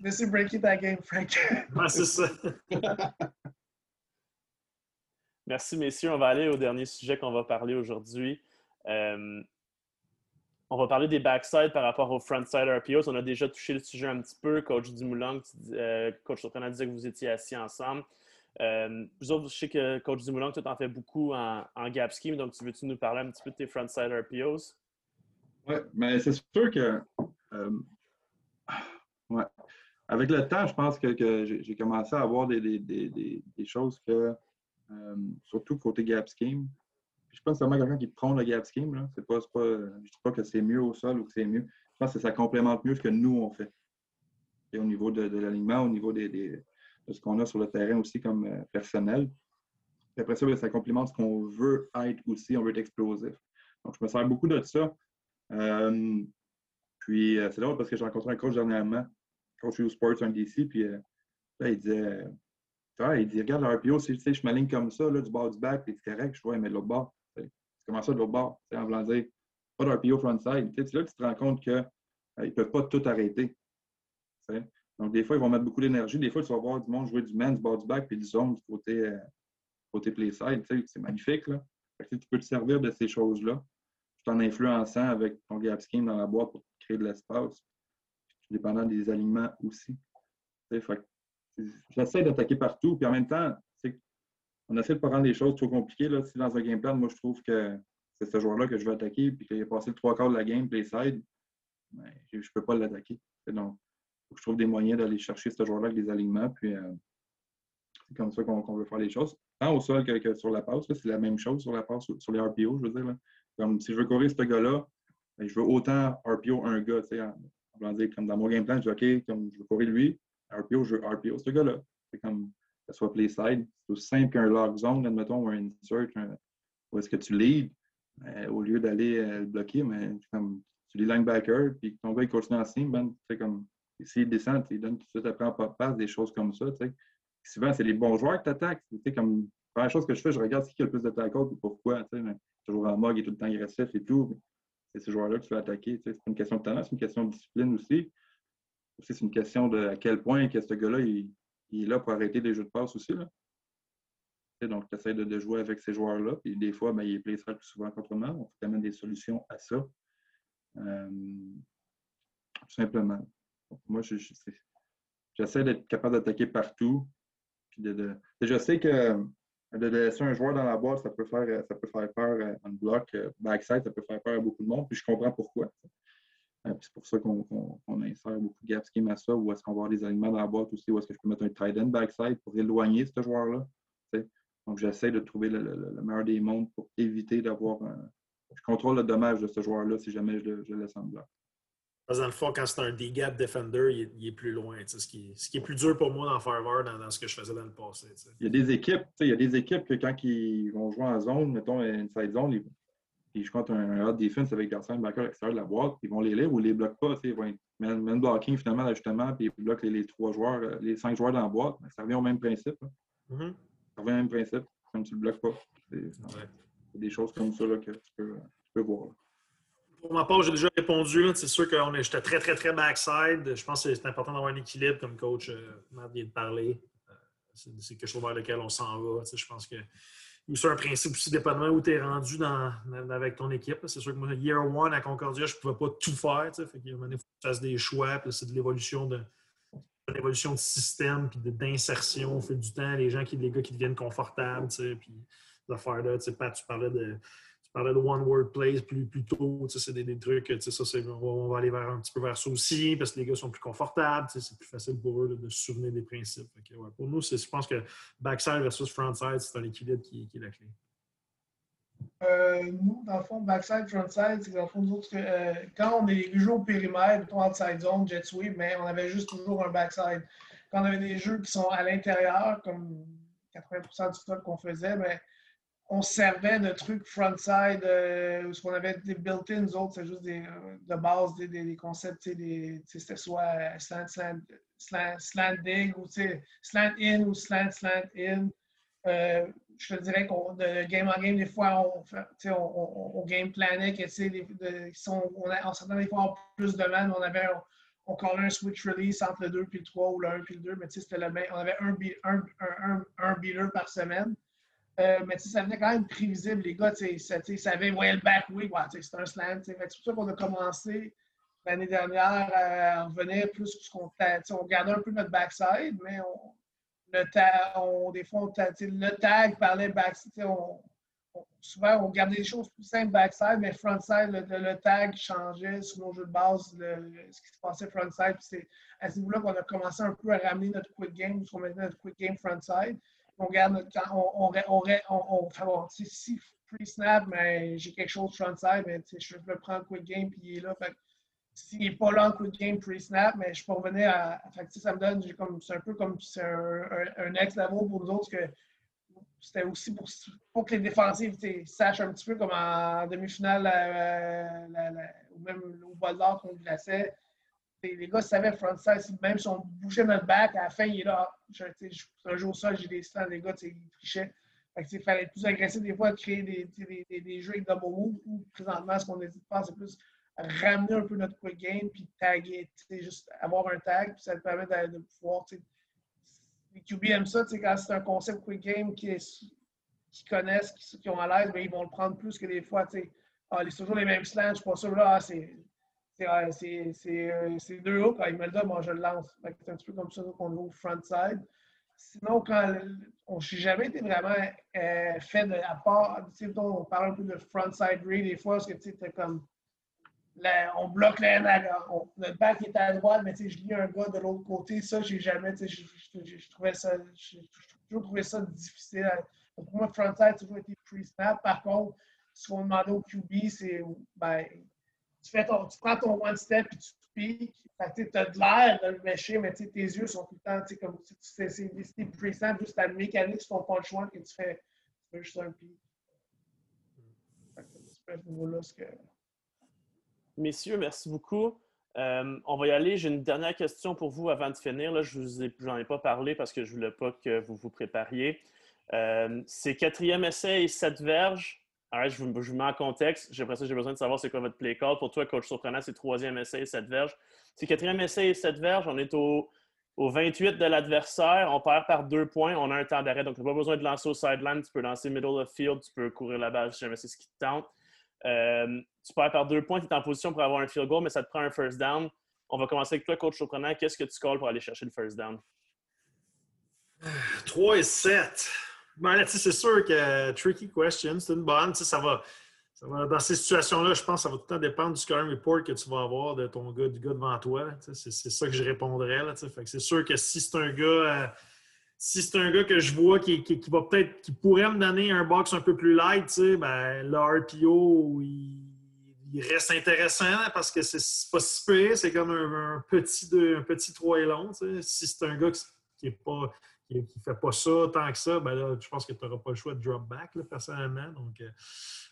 Laissez [laughs] breaker ta game, Frank. [laughs] Ah, c'est ça. Merci, messieurs. On va aller au dernier sujet qu'on va parler aujourd'hui. Euh, on va parler des backsides par rapport aux frontside RPOs. On a déjà touché le sujet un petit peu. Coach Dumoulin, euh, coach Surprenant disait que vous étiez assis ensemble. Euh, autres, je sais que Coach Dumoulin, tu en fais beaucoup en, gap scheme, donc tu veux-tu nous parler un petit peu de tes frontside RPOs? Oui, mais c'est sûr que euh, avec le temps, je pense que, j'ai commencé à avoir des, choses que, euh, surtout côté gap scheme. Je pense vraiment quelqu'un qui prend le gap scheme. Pas, je ne dis pas que c'est mieux au sol ou que c'est mieux. Je pense que ça complémente mieux ce que nous, on fait. Et au niveau de, l'alignement, au niveau des de ce qu'on a sur le terrain aussi comme euh, personnel. après ça, ben, ça complémente ce qu'on veut être aussi, on veut être explosif. Donc, je me sers beaucoup de ça. Euh, puis, euh, c'est drôle parce que j'ai rencontré un coach dernièrement, coach U Sports, un DC, puis là, il disait, il dit, regarde le RPO, si je m'aligne comme ça, là, du bord du back, puis c'est correct, je vois, mais de l'autre bord. C'est comment ça de l'autre bord? En voulant dire, pas de RPO frontside. Là, tu te rends compte qu'ils ne peuvent pas tout arrêter. Donc, des fois, ils vont mettre beaucoup d'énergie. Des fois, tu vas voir du monde jouer du man, du bord du back, puis du zone du côté, euh, côté play side. c'est magnifique. Là. tu peux te servir de ces choses-là, tout en influençant avec ton gap scheme dans la boîte pour créer de l'espace, dépendant des alignements aussi. J'essaie d'attaquer partout, puis en même temps, on essaie de pas rendre les choses trop compliquées. Là. Si dans un game plan, moi, je trouve que c'est ce joueur-là que je veux attaquer, puis qu'il a passé le trois quarts de la game, play side, ben, je ne peux pas l'attaquer. Donc, je trouve des moyens d'aller chercher ce joueur-là avec des alignements. Puis euh, c'est comme ça qu'on veut faire les choses. au sol que, sur la passe. C'est la même chose sur la passe, sur les RPO, je veux dire. Comme si je veux courir ce gars-là, ben, je veux autant RPO un gars. En comme dans mon game plan, je dis OK, comme je veux courir lui, RPO, je veux RPO ce gars-là. C'est comme que soit play side. C'est aussi simple qu'un lock zone, admettons, ou un insert, où est-ce que tu lead, euh, au lieu d'aller euh, le bloquer, mais comme tu lis linebacker, puis ton gars il continue en signe, ben, comme s'il descend, il donne tout de suite après en passe, des choses comme ça. Souvent, c'est les bons joueurs qui t'attaquent. Comme, la première chose que je fais, je regarde qui a le plus de tackles et pourquoi. Toujours en mog et tout le temps agressif et tout. C'est ces joueurs-là que tu veux attaquer. C'est une question de talent, c'est une question de discipline aussi. c'est une question de à quel point que ce gars-là il, est là pour arrêter des jeux de passe aussi. Là. Donc, tu essaies de, jouer avec ces joueurs-là. Puis des fois, ben, il est plus souvent contre moi. On t'amène des solutions à ça. Euh, tout simplement. Moi, j'essaie d'être capable d'attaquer partout. Puis de, je sais que de laisser un joueur dans la boîte, ça peut faire, ça peut faire peur en bloc, euh, backside, ça peut faire peur à beaucoup de monde. Puis je comprends pourquoi. Euh, c'est pour ça qu'on insère beaucoup de gap scheme à ça, ou est-ce qu'on va avoir des alignements dans la boîte aussi, ou est-ce que je peux mettre un tight end backside pour éloigner ce joueur-là. Donc, j'essaie de trouver le, meilleur des mondes pour éviter d'avoir. Je contrôle le dommage de ce joueur-là si jamais je le, laisse en bloc. Dans le fond, quand c'est un D-gap defender, il est, plus loin. Ce qui, ce qui, est plus dur pour moi d'en faire dans, dans, ce que je faisais dans le passé. Il y a des équipes, il y a des équipes que quand ils vont jouer en zone, mettons inside zone, ils, ils jouent un, un hard defense avec Garcin backer à l'extérieur de la boîte, ils vont les lire ou ils les bloquent pas. Ils vont man, blocking finalement justement, puis ils bloquent les, trois joueurs, euh, les cinq joueurs dans la boîte. Ça revient au même principe. Mm-hmm. Ça revient au même principe, comme tu ne le bloques pas. C'est des choses comme ça là, que tu peux, tu peux voir. Pour ma part, j'ai déjà répondu. C'est sûr que j'étais très, très, très backside. Je pense que c'est important d'avoir un équilibre, comme coach euh, m'a vient de parler. Euh, c'est quelque chose vers lequel on s'en va. Je pense que c'est un principe aussi, dépendamment où tu es rendu dans, avec ton équipe. C'est sûr que moi, year one à Concordia, je ne pouvais pas tout faire. Il faut que tu fasses des choix. C'est de l'évolution de, l'évolution de système puis d'insertion au fil du temps, les gens qui, les gars qui deviennent confortables, puis ces affaires-là. Tu parlais de parlais de One Word Plays plus, plus tôt. C'est des, trucs, ça, on va aller vers, un petit peu vers ça aussi parce que les gars sont plus confortables. C'est plus facile pour eux de, se souvenir des principes. pour nous, je pense que backside versus frontside, c'est un équilibre qui, est la clé. Euh, nous, dans le fond, backside, frontside, c'est dans le fond, nous autres, euh, quand on est joué au périmètre, mettons outside zone, jet sweep, mais on avait juste toujours un backside. Quand on avait des jeux qui sont à l'intérieur, comme 80% du stock qu'on faisait, mais on servait de trucs frontside, euh, ce qu'on avait des built-in, nous autres, c'est juste des, euh, de base des, des, concepts, c'était soit euh, slant, slant, slant, slant dig ou slant in ou slant, slant in. Euh, je te dirais qu'on de game en game, des fois, on, fait, on, on, game planait que, sont, on, on s'attendait des fois plus de man, on avait on, collait un switch release entre le 2 et le 3 ou le 1 et le 2, mais c'était le même. On avait un, un, un, un beater par semaine. Euh, mais ça venait quand même prévisible. Les gars, ils savaient, ouais, le back week, ouais, un slant. C'est pour ça qu'on a commencé l'année dernière à revenir plus ce qu'on on gardait un peu notre backside, mais on, le on, des fois, le tag parlait backside. On, souvent, on gardait des choses plus simples backside, mais frontside, le, le, tag changeait sur nos jeux de base, ce qui se passait frontside. C'est à ce niveau-là qu'on a commencé un peu à ramener notre quick game, qu'on mettait notre quick game frontside on garde on, on, on, on, si pre-snap, mais j'ai quelque chose frontside, mais je le prends quick game puis il est là. s'il n'est pas là en quick game pre-snap, mais je peux revenir à. Fait ça me donne, c'est un peu comme c'est un, un, level pour nous autres que c'était aussi pour, pour, que les défensives sachent un petit peu comme en demi-finale ou même au bol d'or qu'on glaçait les gars savaient frontside, même si on bougeait notre back, à la fin, il est là. Un jour ça, j'ai des stands, les gars, ils trichaient. il fallait être plus agressif des fois, de créer des, des, des, jeux avec double move ou présentement, ce qu'on dit de faire, c'est plus ramener un peu notre quick game puis taguer, juste avoir un tag, puis ça te permet de, pouvoir. Les QB aiment ça, quand c'est un concept quick game qui, qui connaissent, qui, ont à l'aise, mais ils vont le prendre plus que des fois. Ah, c'est toujours les mêmes slants, je suis pas sûr, là, ah, c'est c'est deux hauts. Quand il me le donne, moi, je le lance. C'est un petit peu comme ça qu'on le au front side. Sinon, quand on n'a jamais été vraiment euh, fait de, à part, on parle un peu de front side read des fois, parce que tu sais, comme, on bloque la, notre back est à droite, mais je lis un gars de l'autre côté. Ça, j'ai jamais, je, trouvais ça, j'ai toujours ça difficile. Pour moi, frontside, a toujours été pre-snap. Par contre, ce qu'on demandait au QB, c'est ben, tu, fais tu prends ton one step et tu piques. Tu as de l'air de le mêcher, mais tes yeux sont tout le temps comme si tu c'est pre-snap, juste la mécanique sur ton punch one que tu fais, tu fais juste un pic. C'est à ce niveau-là ce que. Messieurs, merci beaucoup. Euh, on va y aller. J'ai une dernière question pour vous avant de finir. Là, je vous ai, ai pas parlé parce que je ne voulais pas que vous vous prépariez. Euh, c'est quatrième essai et sept verges. Je, vous, mets en contexte. J'ai ça, j'ai besoin de savoir c'est quoi votre play call. Pour toi, coach surprenant, c'est troisième essai et sept verges. C'est quatrième essai et sept verges. On est au, 28 de l'adversaire. On perd par deux points. On a un temps d'arrêt. Donc, tu n'as pas besoin de lancer au sideline. Tu peux lancer middle of field. Tu peux courir la balle si jamais c'est ce qui te tente. Euh, tu perds par deux points, tu es en position pour avoir un field goal, mais ça te prend un first down. On va commencer avec toi, coach surprenant. Qu'est-ce que tu calls pour aller chercher le first down? 3 et 7. Ben, c'est sûr que tricky question, c'est une bonne. Ça va, ça va, dans ces situations-là, je pense que ça va tout le temps dépendre du scoring report que tu vas avoir de ton gars, du gars devant toi. C'est ça que je répondrais. C'est sûr que si c'est un gars. Euh, si c'est un gars que je vois qui, va peut-être qui pourrait me donner un box un peu plus light, ben, le RPO, il, reste intéressant parce que c'est pas si peu, c'est comme un, petit un petit 3 et long. Si c'est un gars qui ne pas qui, fait pas ça tant que ça, ben là, je pense que tu n'auras pas le choix de drop back, personnellement. Donc, euh,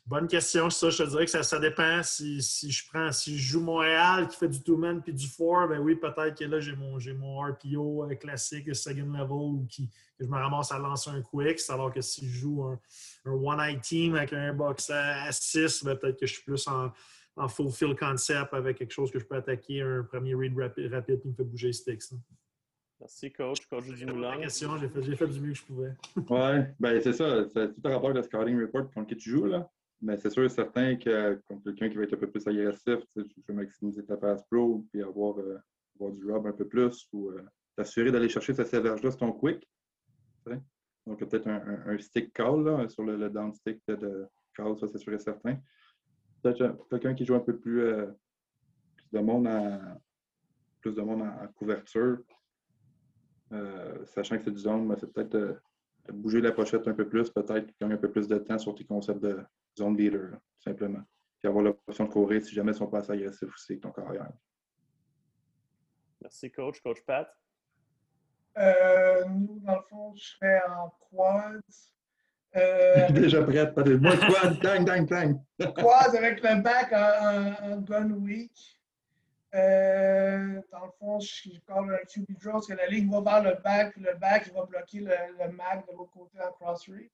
bonne question. Ça, je te dirais que ça, ça dépend. Si, je prends, si je joue Montréal qui fait du two-man puis du four, ben oui, peut-être que là, j'ai mon, mon RPO euh, classique, second level, ou qui, que je me ramasse à lancer un quick. Alors que si je joue un, one-eye team avec un box à 6, ben peut-être que je suis plus en, en full field concept avec quelque chose que je peux attaquer, un premier read rapide, qui me fait bouger les sticks. Merci, coach. Coach du Moulin. question, j'ai fait, fait, du mieux que je pouvais. [laughs] oui, ben c'est ça. C'est tout un rapport de scouting report contre qui tu joues. Là. Mais c'est sûr et certain que contre quelqu'un qui va être un peu plus agressif, tu veux maximiser ta passe pro puis avoir, euh, avoir du rob un peu plus ou euh, t'assurer d'aller chercher cette séverge-là sur ton quick. Donc, peut-être un, un, stick call là, sur le, down stick de, call, ça c'est sûr et certain. Peut-être quelqu'un qui joue un peu plus, euh, plus de monde à plus de monde en couverture euh, sachant que c'est du zone, ben, c'est peut-être euh, de bouger la pochette un peu plus, peut-être gagner un peu plus de temps sur tes concepts de zone leader, tout simplement. Puis avoir l'option de courir si jamais ils sont pas assez agressifs aussi avec ton carrière. Merci, coach. Coach Pat? Euh, nous, dans le fond, je serais en quad. [laughs] Déjà prête, pas de moi quad, dang, dang, dang. [laughs] quad avec le back en gun week. Euh, dans le fond, je parle un QB draw, parce que la ligne va vers le back, puis le back va bloquer le, le mag de l'autre côté en cross read.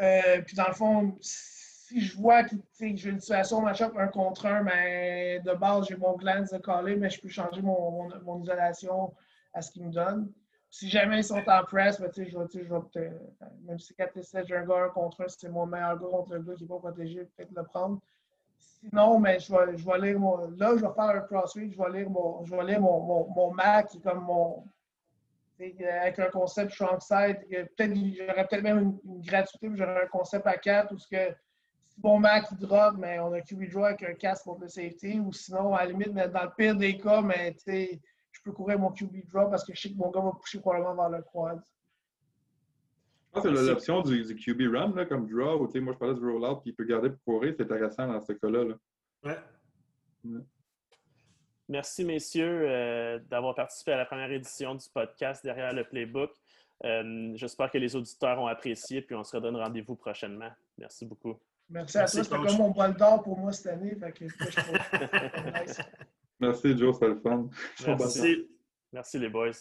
Euh, puis dans le fond, si je vois que j'ai une situation match-up un contre un, ben, de base, j'ai mon glance de coller, mais je peux changer mon, isolation à ce qu'il me donne. Si jamais ils sont en press, ben, je vais, je vais même si 4 et 7, j'ai un gars un contre un, c'est mon meilleur gars contre le gars qui n'est pas protégé, peut-être le prendre. Sinon, mais je vais, je vais lire mon. Là, je vais faire un crossfit, je vais lire mon, je vais lire mon, mon, mon Mac comme mon. Avec un concept strong side. Peut-être j'aurais peut-être même une, gratuité, mais j'aurais un concept à 4 où ce que si mon Mac il drop, mais on a QB draw avec un casque contre le safety. Ou sinon, à la limite, mais dans le pire des cas, mais je peux courir mon QB draw parce que je sais que mon gars va pousser probablement vers le quad. Je pense que l'option du, du, QB run, là, comme draw, ou moi je parlais du rollout, puis il peut garder pour courir, c'est intéressant dans ce cas-là. Là. Ouais. Merci, messieurs, euh, d'avoir participé à la première édition du podcast Derrière le Playbook. Euh, j'espère que les auditeurs ont apprécié, puis on se redonne rendez-vous prochainement. Merci beaucoup. Merci à toi. C'était comme mon bol d'or pour moi cette année. Fait que, [laughs] Merci, Joe, c'était le fun. Merci. Merci, les boys.